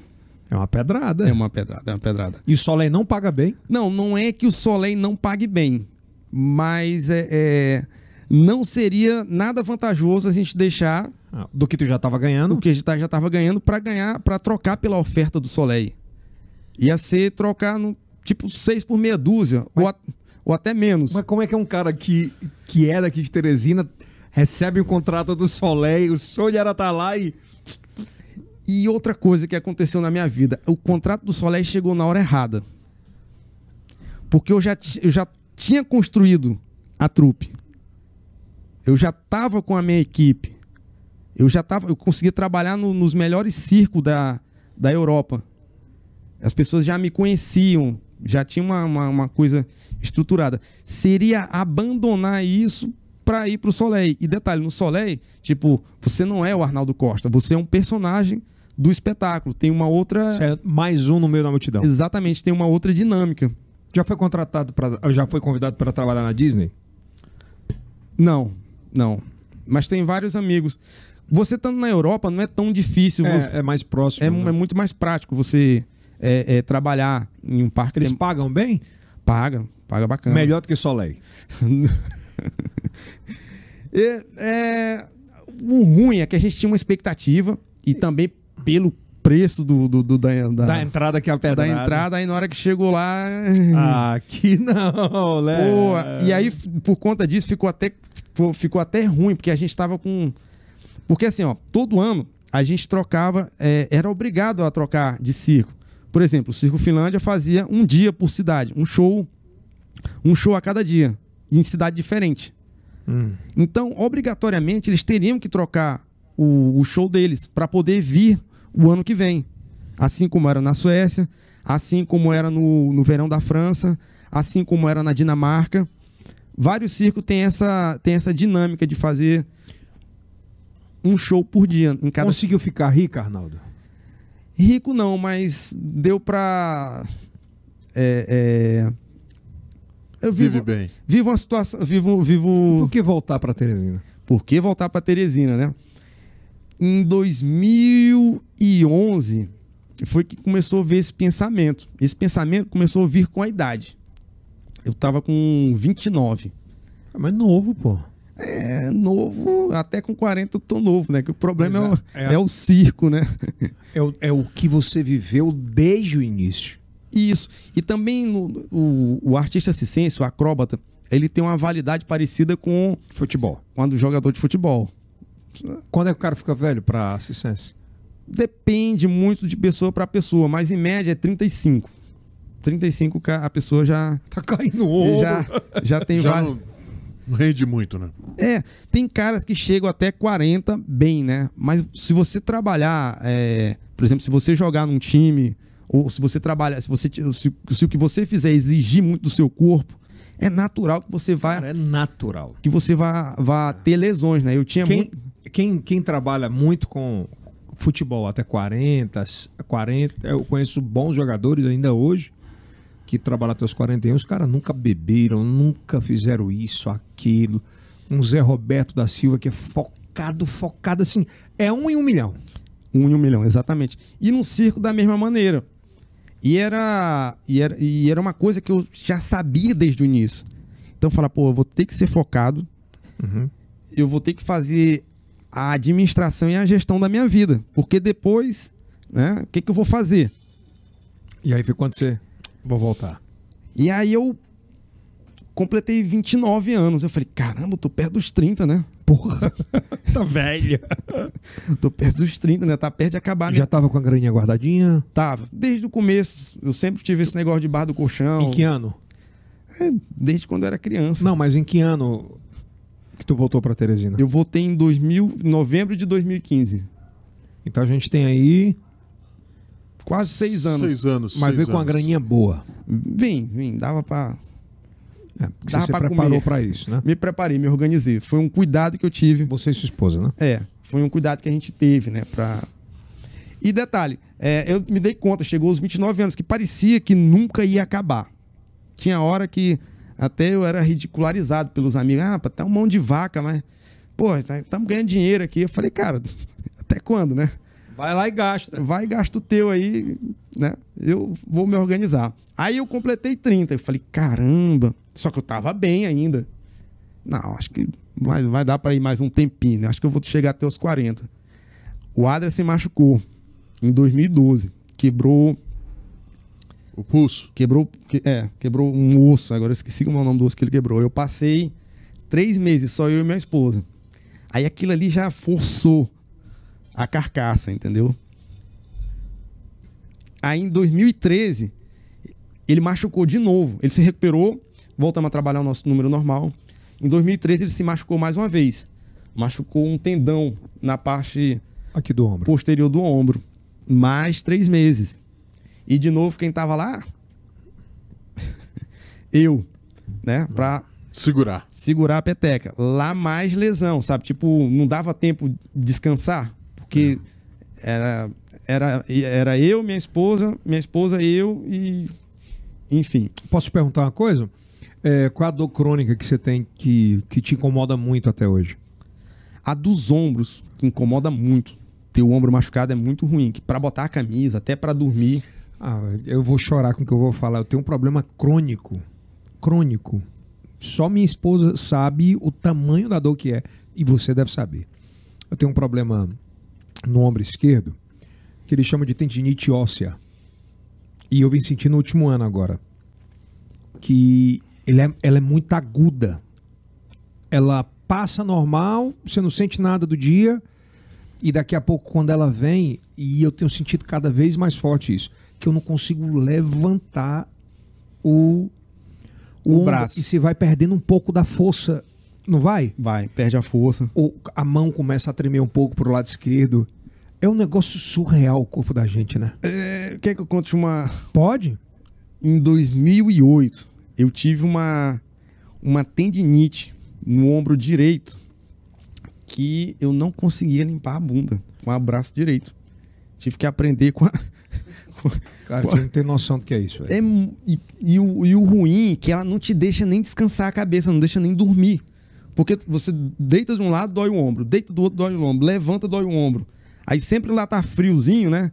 É uma pedrada. É uma pedrada, é uma pedrada. E o Soleil não paga bem. Não, não é que o Soleil não pague bem, mas é, é, não seria nada vantajoso a gente deixar Ah, Do que tu já tava ganhando. o que a gente tá- já estava ganhando para ganhar, para trocar pela oferta do Soleil. Ia ser trocar no tipo seis por meia dúzia ou, a- ou até menos. Mas como é que é um cara que, que é daqui de Teresina, recebe o contrato do Soleil, o era estar lá e. E outra coisa que aconteceu na minha vida, o contrato do Soleil chegou na hora errada. Porque eu já, eu já tinha construído a trupe. Eu já estava com a minha equipe. Eu já tava, eu conseguia trabalhar no- nos melhores circos da, da Europa. As pessoas já me conheciam, já tinha uma, uma, uma coisa estruturada. Seria abandonar isso para ir pro Soleil. E detalhe, no Soleil, tipo, você não é o Arnaldo Costa, você é um personagem do espetáculo. Tem uma outra. É mais um no meio da multidão. Exatamente, tem uma outra dinâmica. Já foi contratado para, já foi convidado para trabalhar na Disney? Não, não. Mas tem vários amigos. Você estando na Europa não é tão difícil. você- É, é mais próximo. É, né? é muito mais prático você é, é, trabalhar em um parque. Eles tem- pagam bem? Paga, paga bacana. Melhor do que Soleil. É, é, o ruim é que a gente tinha uma expectativa e também pelo preço do, do- do- da, da, Da entrada que é a da pedrada. entrada, aí na hora que chegou lá. Ah, Aqui não, né? Pô, e aí, por conta disso, ficou até, ficou até ruim, porque a gente tava com. Porque assim, ó, todo ano a gente trocava, é, era obrigado a trocar de circo. Por exemplo, o Circo Finlândia fazia um dia por cidade, um show, um show a cada dia, em cidade diferente. Hum. Então, obrigatoriamente, eles teriam que trocar o, o show deles para poder vir o ano que vem. Assim como era na Suécia, assim como era no, no verão da França, assim como era na Dinamarca. Vários circos têm essa, têm essa dinâmica de fazer um show por dia em cada Conseguiu ficar rico, Arnaldo? Rico não, mas deu pra. É, é, Eu vivo, Vive bem. vivo uma situação. Vivo, vivo. Por que voltar para Teresina? Por que voltar para Teresina, né? Em 2011 foi que começou a ver esse pensamento. Esse pensamento começou a vir com a idade. Eu tava com 29. Ah, Mas novo, pô. É novo, até com 40 eu tô novo, né? Que o problema é, o, Pois é, é. é o circo, né? É o, é o que você viveu desde o início. Isso. E também no- o, o artista circense, o acróbata, ele tem uma validade parecida com, Futebol. com a do jogador de futebol. Quando é que o cara fica velho para assistência? Depende muito de pessoa para pessoa, mas em média é 35. 35 ca- a pessoa já Tá caindo ouro. já, já tem Já vários. não, rende muito, né? É, tem caras que chegam até 40 bem, né? Mas se você trabalhar, é, por exemplo, se você jogar num time ou se você trabalha, se, você, se, se o que você fizer exigir muito do seu corpo, é natural que você vá, Cara, é natural. que você vá, vá ter lesões, né? Eu tinha Quem, muito. Quem, quem trabalha muito com futebol até 40, 40, eu conheço bons jogadores ainda hoje que trabalham até os 41, os caras nunca beberam, nunca fizeram isso, aquilo. Um Zé Roberto da Silva que é focado, focado assim, é um em um milhão. Um em um milhão, exatamente. E no circo da mesma maneira. E era, e era, e era uma coisa que eu já sabia desde o início. Então, falar, pô, eu vou ter que ser focado, Uhum. eu vou ter que fazer a administração e a gestão da minha vida. Porque depois, né, o que, que eu vou fazer? E aí foi quando você. Vou voltar. E aí eu completei 29 anos. Eu falei, caramba, eu tô perto dos 30, né? Porra, tá velha. Tô perto dos 30, né? Tá perto de acabar. Já minha- tava com a graninha guardadinha? Tava. Desde o começo, eu sempre tive esse negócio de bar do colchão. Em que ano? É, desde quando eu era criança. Não, mas em que ano tu voltou pra Teresina? Eu voltei em 2000, novembro de 2015. Então a gente tem aí. Quase seis anos. Seis anos. Mas seis veio com uma graninha boa. Vim, vim. Dava pra... É, Dava você se pra preparou pra isso, né? Me preparei, me organizei. Foi um cuidado que eu tive. Você e sua esposa, né? É, foi um cuidado que a gente teve, né? Pra... E detalhe, é, eu me dei conta, chegou aos 29 anos, que parecia que nunca ia acabar. Tinha hora que até eu era ridicularizado pelos amigos. Ah, tá um mão de vaca, mas... Pô, estamos ganhando dinheiro aqui. Eu falei, cara, até quando, né? Vai lá e gasta. vai gasta o teu aí, né? Eu vou me organizar. Aí eu completei 30. Eu falei, caramba. Só que eu tava bem ainda. Não, acho que vai, vai dar para ir mais um tempinho, né? Acho que eu vou chegar até os 40. O Adria se machucou em 2012. Quebrou, O pulso. quebrou, que- é, quebrou um osso. Agora eu esqueci o nome do osso que ele quebrou. Eu passei três meses, só eu e minha esposa. Aí aquilo ali já forçou a carcaça, entendeu? Aí em 2013, ele machucou de novo. Ele se recuperou, voltamos a trabalhar o nosso número normal. Em 2013, ele se machucou mais uma vez. Machucou um tendão na parte Aqui do ombro. posterior do ombro. Mais três meses. E de novo, quem tava lá? Eu, né? Pra Segurar. segurar a peteca. Lá mais lesão, sabe? Tipo, não dava tempo de descansar, porque era, era, era eu, minha esposa, minha esposa, eu e. Enfim. Posso te perguntar uma coisa? É, qual a dor crônica que você tem que, que te incomoda muito até hoje? A dos ombros, que incomoda muito. Ter o ombro machucado é muito ruim. Que para botar a camisa, até para dormir. Ah, eu vou chorar com o que eu vou falar. Eu tenho um problema crônico. Crônico. Só minha esposa sabe o tamanho da dor que é. E você deve saber. Eu tenho um problema no ombro esquerdo que eles chamam de tendinite óssea. E eu vim sentir no último ano agora. Que ele é, ela é muito aguda. Ela passa normal, você não sente nada do dia. E daqui a pouco, quando ela vem, e eu tenho sentido cada vez mais forte isso, que eu não consigo levantar o, o, O braço. E você vai perdendo um pouco da força, não vai? Vai, perde a força. Ou a mão começa a tremer um pouco pro lado esquerdo. É um negócio surreal o corpo da gente, né? É, quer que eu conte uma. Pode? Em 2008, eu tive uma, uma tendinite no ombro direito que eu não conseguia limpar a bunda com o braço direito. Tive que aprender com a. Cara, você não tem noção do que é isso. É, e, e o, e o ruim é que ela não te deixa nem descansar a cabeça, não deixa nem dormir. Porque você deita de um lado, dói o ombro, deita do outro, dói o ombro, levanta, dói o ombro. Aí sempre lá tá friozinho, né?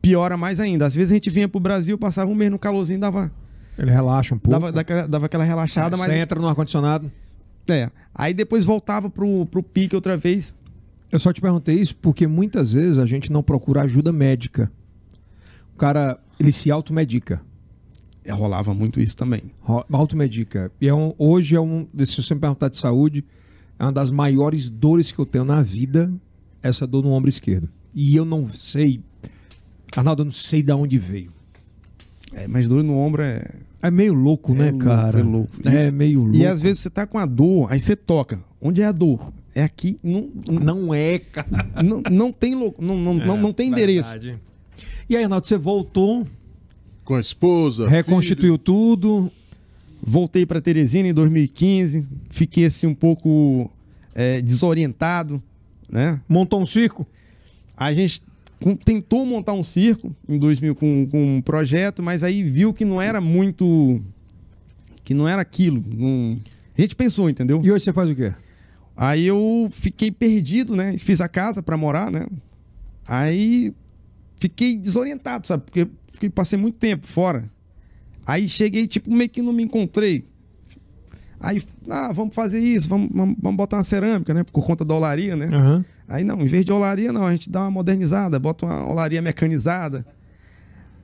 Piora mais ainda. Às vezes a gente vinha pro Brasil, passava um mês no calorzinho, dava, Ele relaxa um pouco. dava, dava aquela relaxada, Você mas. entra no ar-condicionado. É. Aí depois voltava pro, pro pique outra vez. Eu só te perguntei isso porque muitas vezes a gente não procura ajuda médica. O cara, ele se automedica. É, rolava muito isso também. Automedica. E é um, hoje é um. Se você me perguntar de saúde, é uma das maiores dores que eu tenho na vida, essa dor no ombro esquerdo. E eu não sei. Arnaldo, eu não sei de onde veio. É, mas dor no ombro é. É meio louco, É né, louco, cara? é louco. É meio louco. E às vezes você tá com a dor, aí você toca. Onde é a dor? É aqui. Não, não, Não é, cara. não, não tem, lo- não, não, não, não tem endereço. E aí, Arnaldo, você voltou, Com a esposa. reconstituiu tudo. Voltei para Teresina em 2015, fiquei assim um pouco é, desorientado, né? Montou um circo? A gente tentou montar um circo em 2000 com, com um projeto, mas aí viu que não era muito. que não era aquilo. não- A gente pensou, entendeu? E hoje você faz o quê? Aí eu fiquei perdido, né? Fiz a casa para morar, né? Aí fiquei desorientado, sabe? Porque fiquei, passei muito tempo fora. Aí cheguei, tipo, meio que não me encontrei. Aí, ah, vamos fazer isso, vamos, vamos, vamos botar uma cerâmica, né? Por conta da olaria, né? Aham. Aí não, em vez de olaria, não, a gente dá uma modernizada, bota uma olaria mecanizada.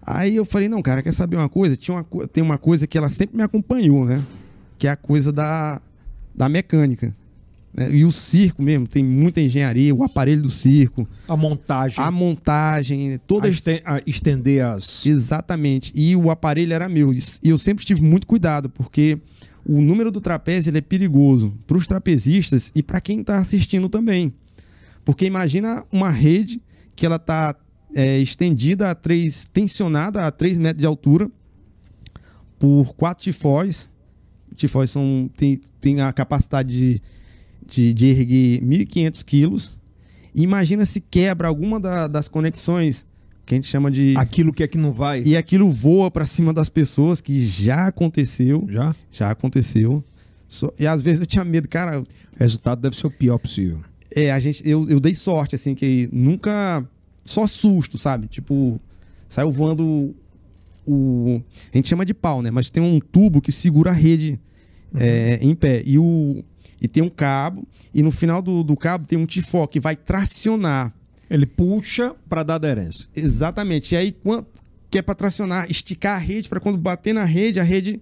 Aí eu falei, não, cara, quer saber uma coisa? Tinha uma, tem uma coisa que ela sempre me acompanhou, né? Que é a coisa da, da mecânica. Né? E o circo mesmo, tem muita engenharia, o aparelho do circo, A montagem. a montagem, toda a esten- a estender as. Exatamente. E o aparelho era meu. E eu sempre tive muito cuidado, porque o número do trapézio ele é perigoso para os trapezistas e para quem está assistindo também. Porque imagina uma rede que ela está estendida a 3, tensionada a 3 metros de altura por quatro tifóis. Tifóis são, tem, tem a capacidade de, de, de erguer 1.500 quilos. Imagina se quebra alguma da- das conexões que a gente chama de Aquilo que é que não vai. e aquilo voa pra cima das pessoas, que já aconteceu. Já? Já aconteceu. Só- e às vezes eu tinha medo, cara. O resultado deve ser o pior possível. É, a gente, eu, eu dei sorte, assim, que nunca. Só susto, sabe? Tipo, saiu voando o. A gente chama de pau, né? Mas tem um tubo que segura a rede é, em pé. E, o, e tem um cabo, e no final do, do cabo tem um tifó que vai tracionar. Ele puxa para dar aderência. Exatamente. E aí, quando, que é pra tracionar, esticar a rede para quando bater na rede, a rede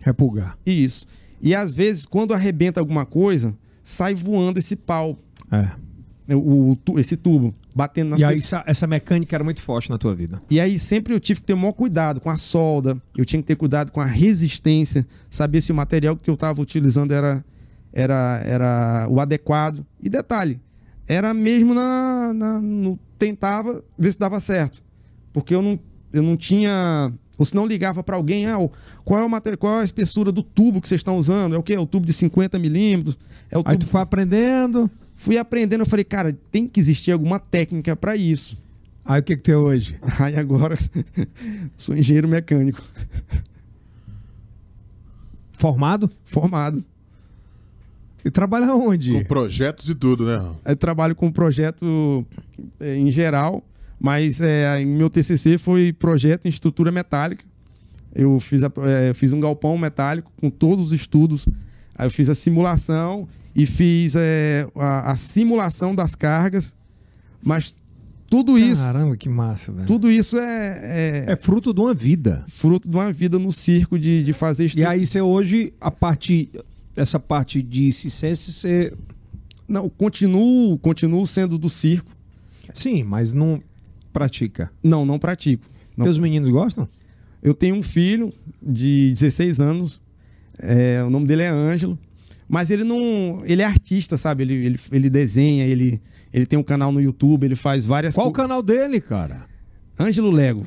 Repulgar. Isso. E às vezes, quando arrebenta alguma coisa, sai voando esse pau, É. o, o esse tubo, batendo nas E aí essa, essa mecânica era muito forte na tua vida. E aí sempre eu tive que ter o maior cuidado com a solda, eu tinha que ter cuidado com a resistência, saber se o material que eu estava utilizando era, era, era o adequado. E detalhe, era mesmo na, na- no tentava ver se dava certo, porque eu não, eu não tinha ou se não ligava para alguém, ah, qual é o material, qual é a espessura do tubo que vocês estão usando? É o quê? É o tubo de 50 milímetros? É o Aí tubo tu foi aprendendo. Fui aprendendo, eu falei, cara, tem que existir alguma técnica para isso. Aí o que que tem hoje? Aí agora sou engenheiro mecânico, Formado? formado. E trabalha onde? Com projetos e tudo, né? Eu trabalho com projeto eh, em geral, mas em meu TCC foi projeto em estrutura metálica. Eu fiz, a- eh, fiz um galpão metálico com todos os estudos. Aí eu fiz a simulação e fiz eh, a, a simulação das cargas. Mas tudo isso, Caramba, que massa, velho. tudo isso é, é É fruto de uma vida. fruto de uma vida no circo de, de fazer E estrutura. aí você hoje, a parte, essa parte de ciência, você... Não, continuo, continuo sendo do circo. Sim, mas não pratica. Não, não pratico. Não. Teus meninos gostam? Eu tenho um filho de 16 anos, é, o nome dele é Ângelo, mas ele não. Ele é artista, sabe? Ele, ele, ele desenha, ele, ele tem um canal no YouTube, ele faz várias Qual o canal dele, cara? Ângelo Lego.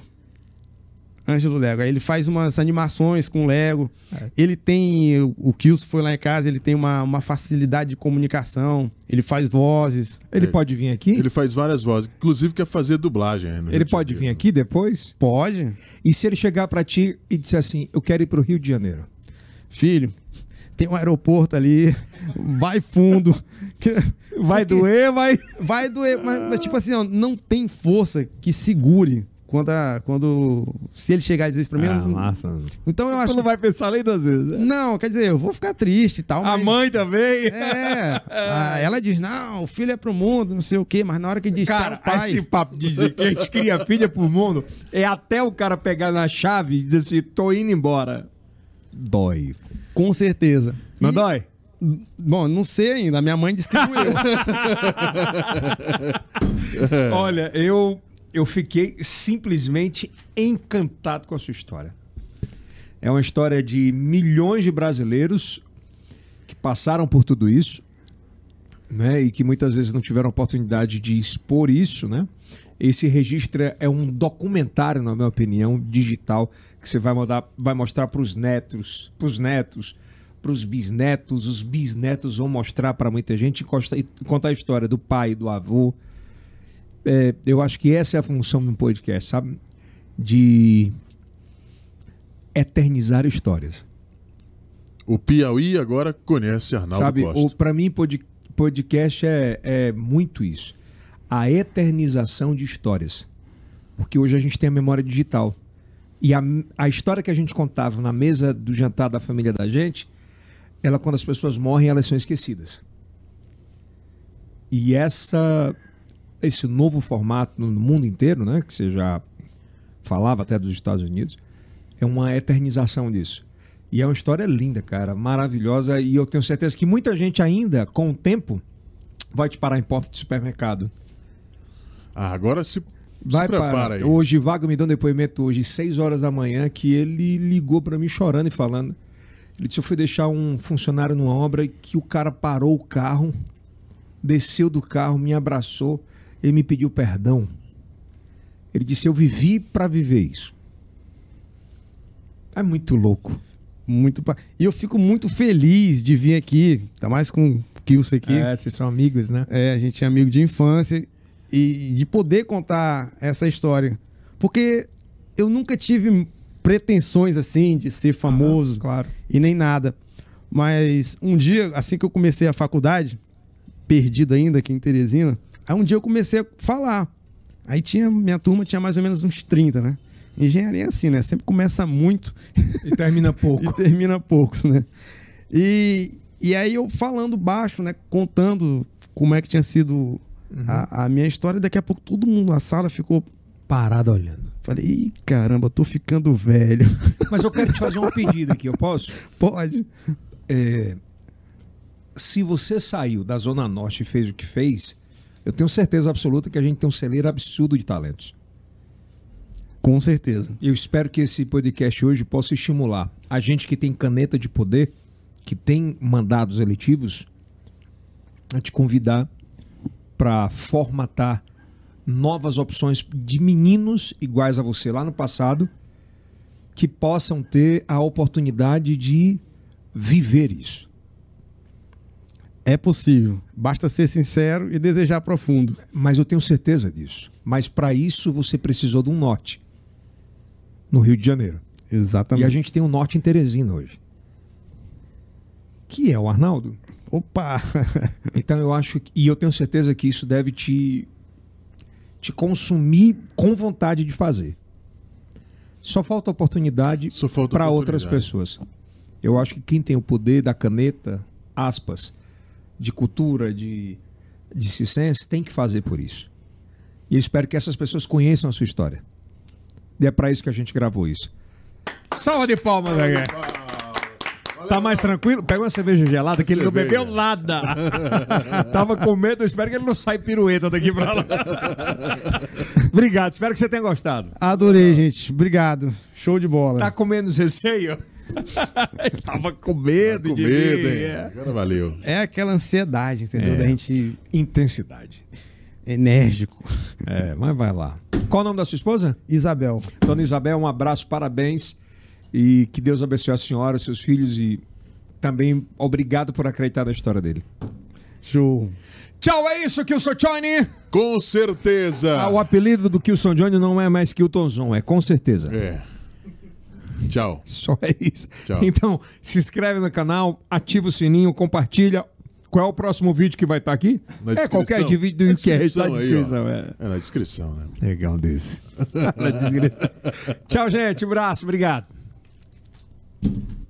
Ângelo Lego. Aí ele faz umas animações com Lego. É. Ele tem. O Kilson foi lá em casa, ele tem uma, uma facilidade de comunicação. Ele faz vozes. Ele É. pode vir aqui? Ele, Ele faz várias vozes, inclusive quer fazer dublagem. né, de pode vir aqui depois? Pode? E se ele chegar pra ti e disser assim, eu quero ir pro Rio de Janeiro? Filho, tem um aeroporto ali, vai fundo. Vai Porque- doer, vai... Vai doer, mas, mas, tipo assim, ó, não tem força que segure quando, a- quando se ele chegar e dizer isso pra mim. Ah, não- massa. Então eu Tu acho. não vai pensar nem duas vezes, né? Não, quer dizer, eu vou ficar triste e tal. A mas- mãe também? É. Ah, ela diz: não, o filho é pro mundo, não sei o quê, mas na hora que diz Cara, tchau, pai. esse papo de dizer que a gente cria filha pro mundo é até o cara pegar na chave e dizer assim, tô indo embora. Dói. Com certeza. Não E- dói? Bom, não sei ainda. Minha mãe disse que doeu. Olha, eu, eu fiquei simplesmente encantado com a sua história. É uma história de milhões de brasileiros que passaram por tudo isso. né? E que muitas vezes não tiveram oportunidade de expor isso, né? Esse registro é um documentário, na minha opinião, digital, que você vai, mandar, vai mostrar para os netos, para os netos, para os bisnetos, os bisnetos vão mostrar para muita gente e contar a história do pai, do avô. É, eu acho que essa é a função de um podcast, sabe? De eternizar histórias. O Piauí agora conhece Arnaldo Sabe, Costa. Para mim, podcast é, é muito isso. A eternização de histórias. Porque hoje a gente tem a memória digital. E a, a história que a gente contava na mesa do jantar da família da gente, ela, quando as pessoas morrem, elas são esquecidas. E essa, esse novo formato no mundo inteiro, né, que você já falava até dos Estados Unidos, é uma eternização disso. E é uma história linda, cara, maravilhosa. E eu tenho certeza que muita gente ainda, com o tempo, vai te parar em porta de supermercado. Ah, agora se, vai para. aí. Hoje, Vago me deu um depoimento hoje, 6 horas da manhã, que ele ligou para mim chorando e falando. Ele disse: Eu fui deixar um funcionário numa obra e que o cara parou o carro, desceu do carro, me abraçou, ele me pediu perdão. Ele disse: Eu vivi para viver isso. É muito louco. Muito. Pa... E eu fico muito feliz de vir aqui, tá mais com o Kilson aqui. É, vocês são amigos, né? É, a gente é amigo de infância e de poder contar essa história. Porque eu nunca tive pretensões assim de ser famoso ah, claro. e nem nada. Mas um dia, assim que eu comecei a faculdade, perdido ainda aqui em Teresina, aí um dia eu comecei a falar. Aí tinha, minha turma tinha mais ou menos uns 30, né? Engenharia é assim, né? Sempre começa muito e termina pouco. e termina poucos, né? E, e aí eu falando baixo, né? Contando como é que tinha sido uhum. a, a, minha história. Daqui a pouco todo mundo na sala ficou parado olhando. Falei, Ih, caramba, tô ficando velho. Mas eu quero te fazer um pedido aqui, eu posso? Pode. É, se você saiu da Zona Norte e fez o que fez, eu tenho certeza absoluta que a gente tem um celeiro absurdo de talentos. Com certeza. Eu espero que esse podcast hoje possa estimular a gente que tem caneta de poder, que tem mandados eletivos, a te convidar para formatar novas opções de meninos iguais a você lá no passado, que possam ter a oportunidade de viver isso. É possível. Basta ser sincero e desejar profundo. Mas eu tenho certeza disso. Mas para isso você precisou de um norte no Rio de Janeiro. Exatamente. E a gente tem um norte em Teresina hoje. Que é o Arnaldo. Opa! então eu acho que, e eu tenho certeza que isso deve te te consumir com vontade de fazer. Só falta oportunidade para outras pessoas. Eu acho que quem tem o poder da caneta, aspas, de cultura, de, de ciência, tem que fazer por isso. E eu espero que essas pessoas conheçam a sua história. E é para isso que a gente gravou isso. Salva de palmas, velho. Tá mais tranquilo? Pega uma cerveja gelada que ele não bebeu nada. Tava com medo, espero que ele não saia pirueta daqui pra lá. Obrigado, espero que você tenha gostado. Adorei, gente. Obrigado. Show de bola. Tá com menos receio? Tava com medo Tava com de medo, mim. hein? É. Agora valeu. É aquela ansiedade, entendeu? É. Da gente. Intensidade. Enérgico. É, mas vai lá. Qual o nome da sua esposa? Isabel. Dona Isabel, um abraço, parabéns. E que Deus abençoe a senhora, os seus filhos e também obrigado por acreditar na história dele. Show. Tchau, é isso, Kilson Johnny. Com certeza. Ah, o apelido do Kilson Johnny não é mais Kilton Zon, é com certeza. É. Tchau. Só é isso. Tchau. Então, se inscreve no canal, ativa o sininho, compartilha. Qual é o próximo vídeo que vai estar aqui? Na é qualquer de vídeo do que é, tá na aí, descrição. ó. é. É na descrição, né? Legal desse. Na descrição. Tchau, gente. Um abraço. Obrigado. Thank you.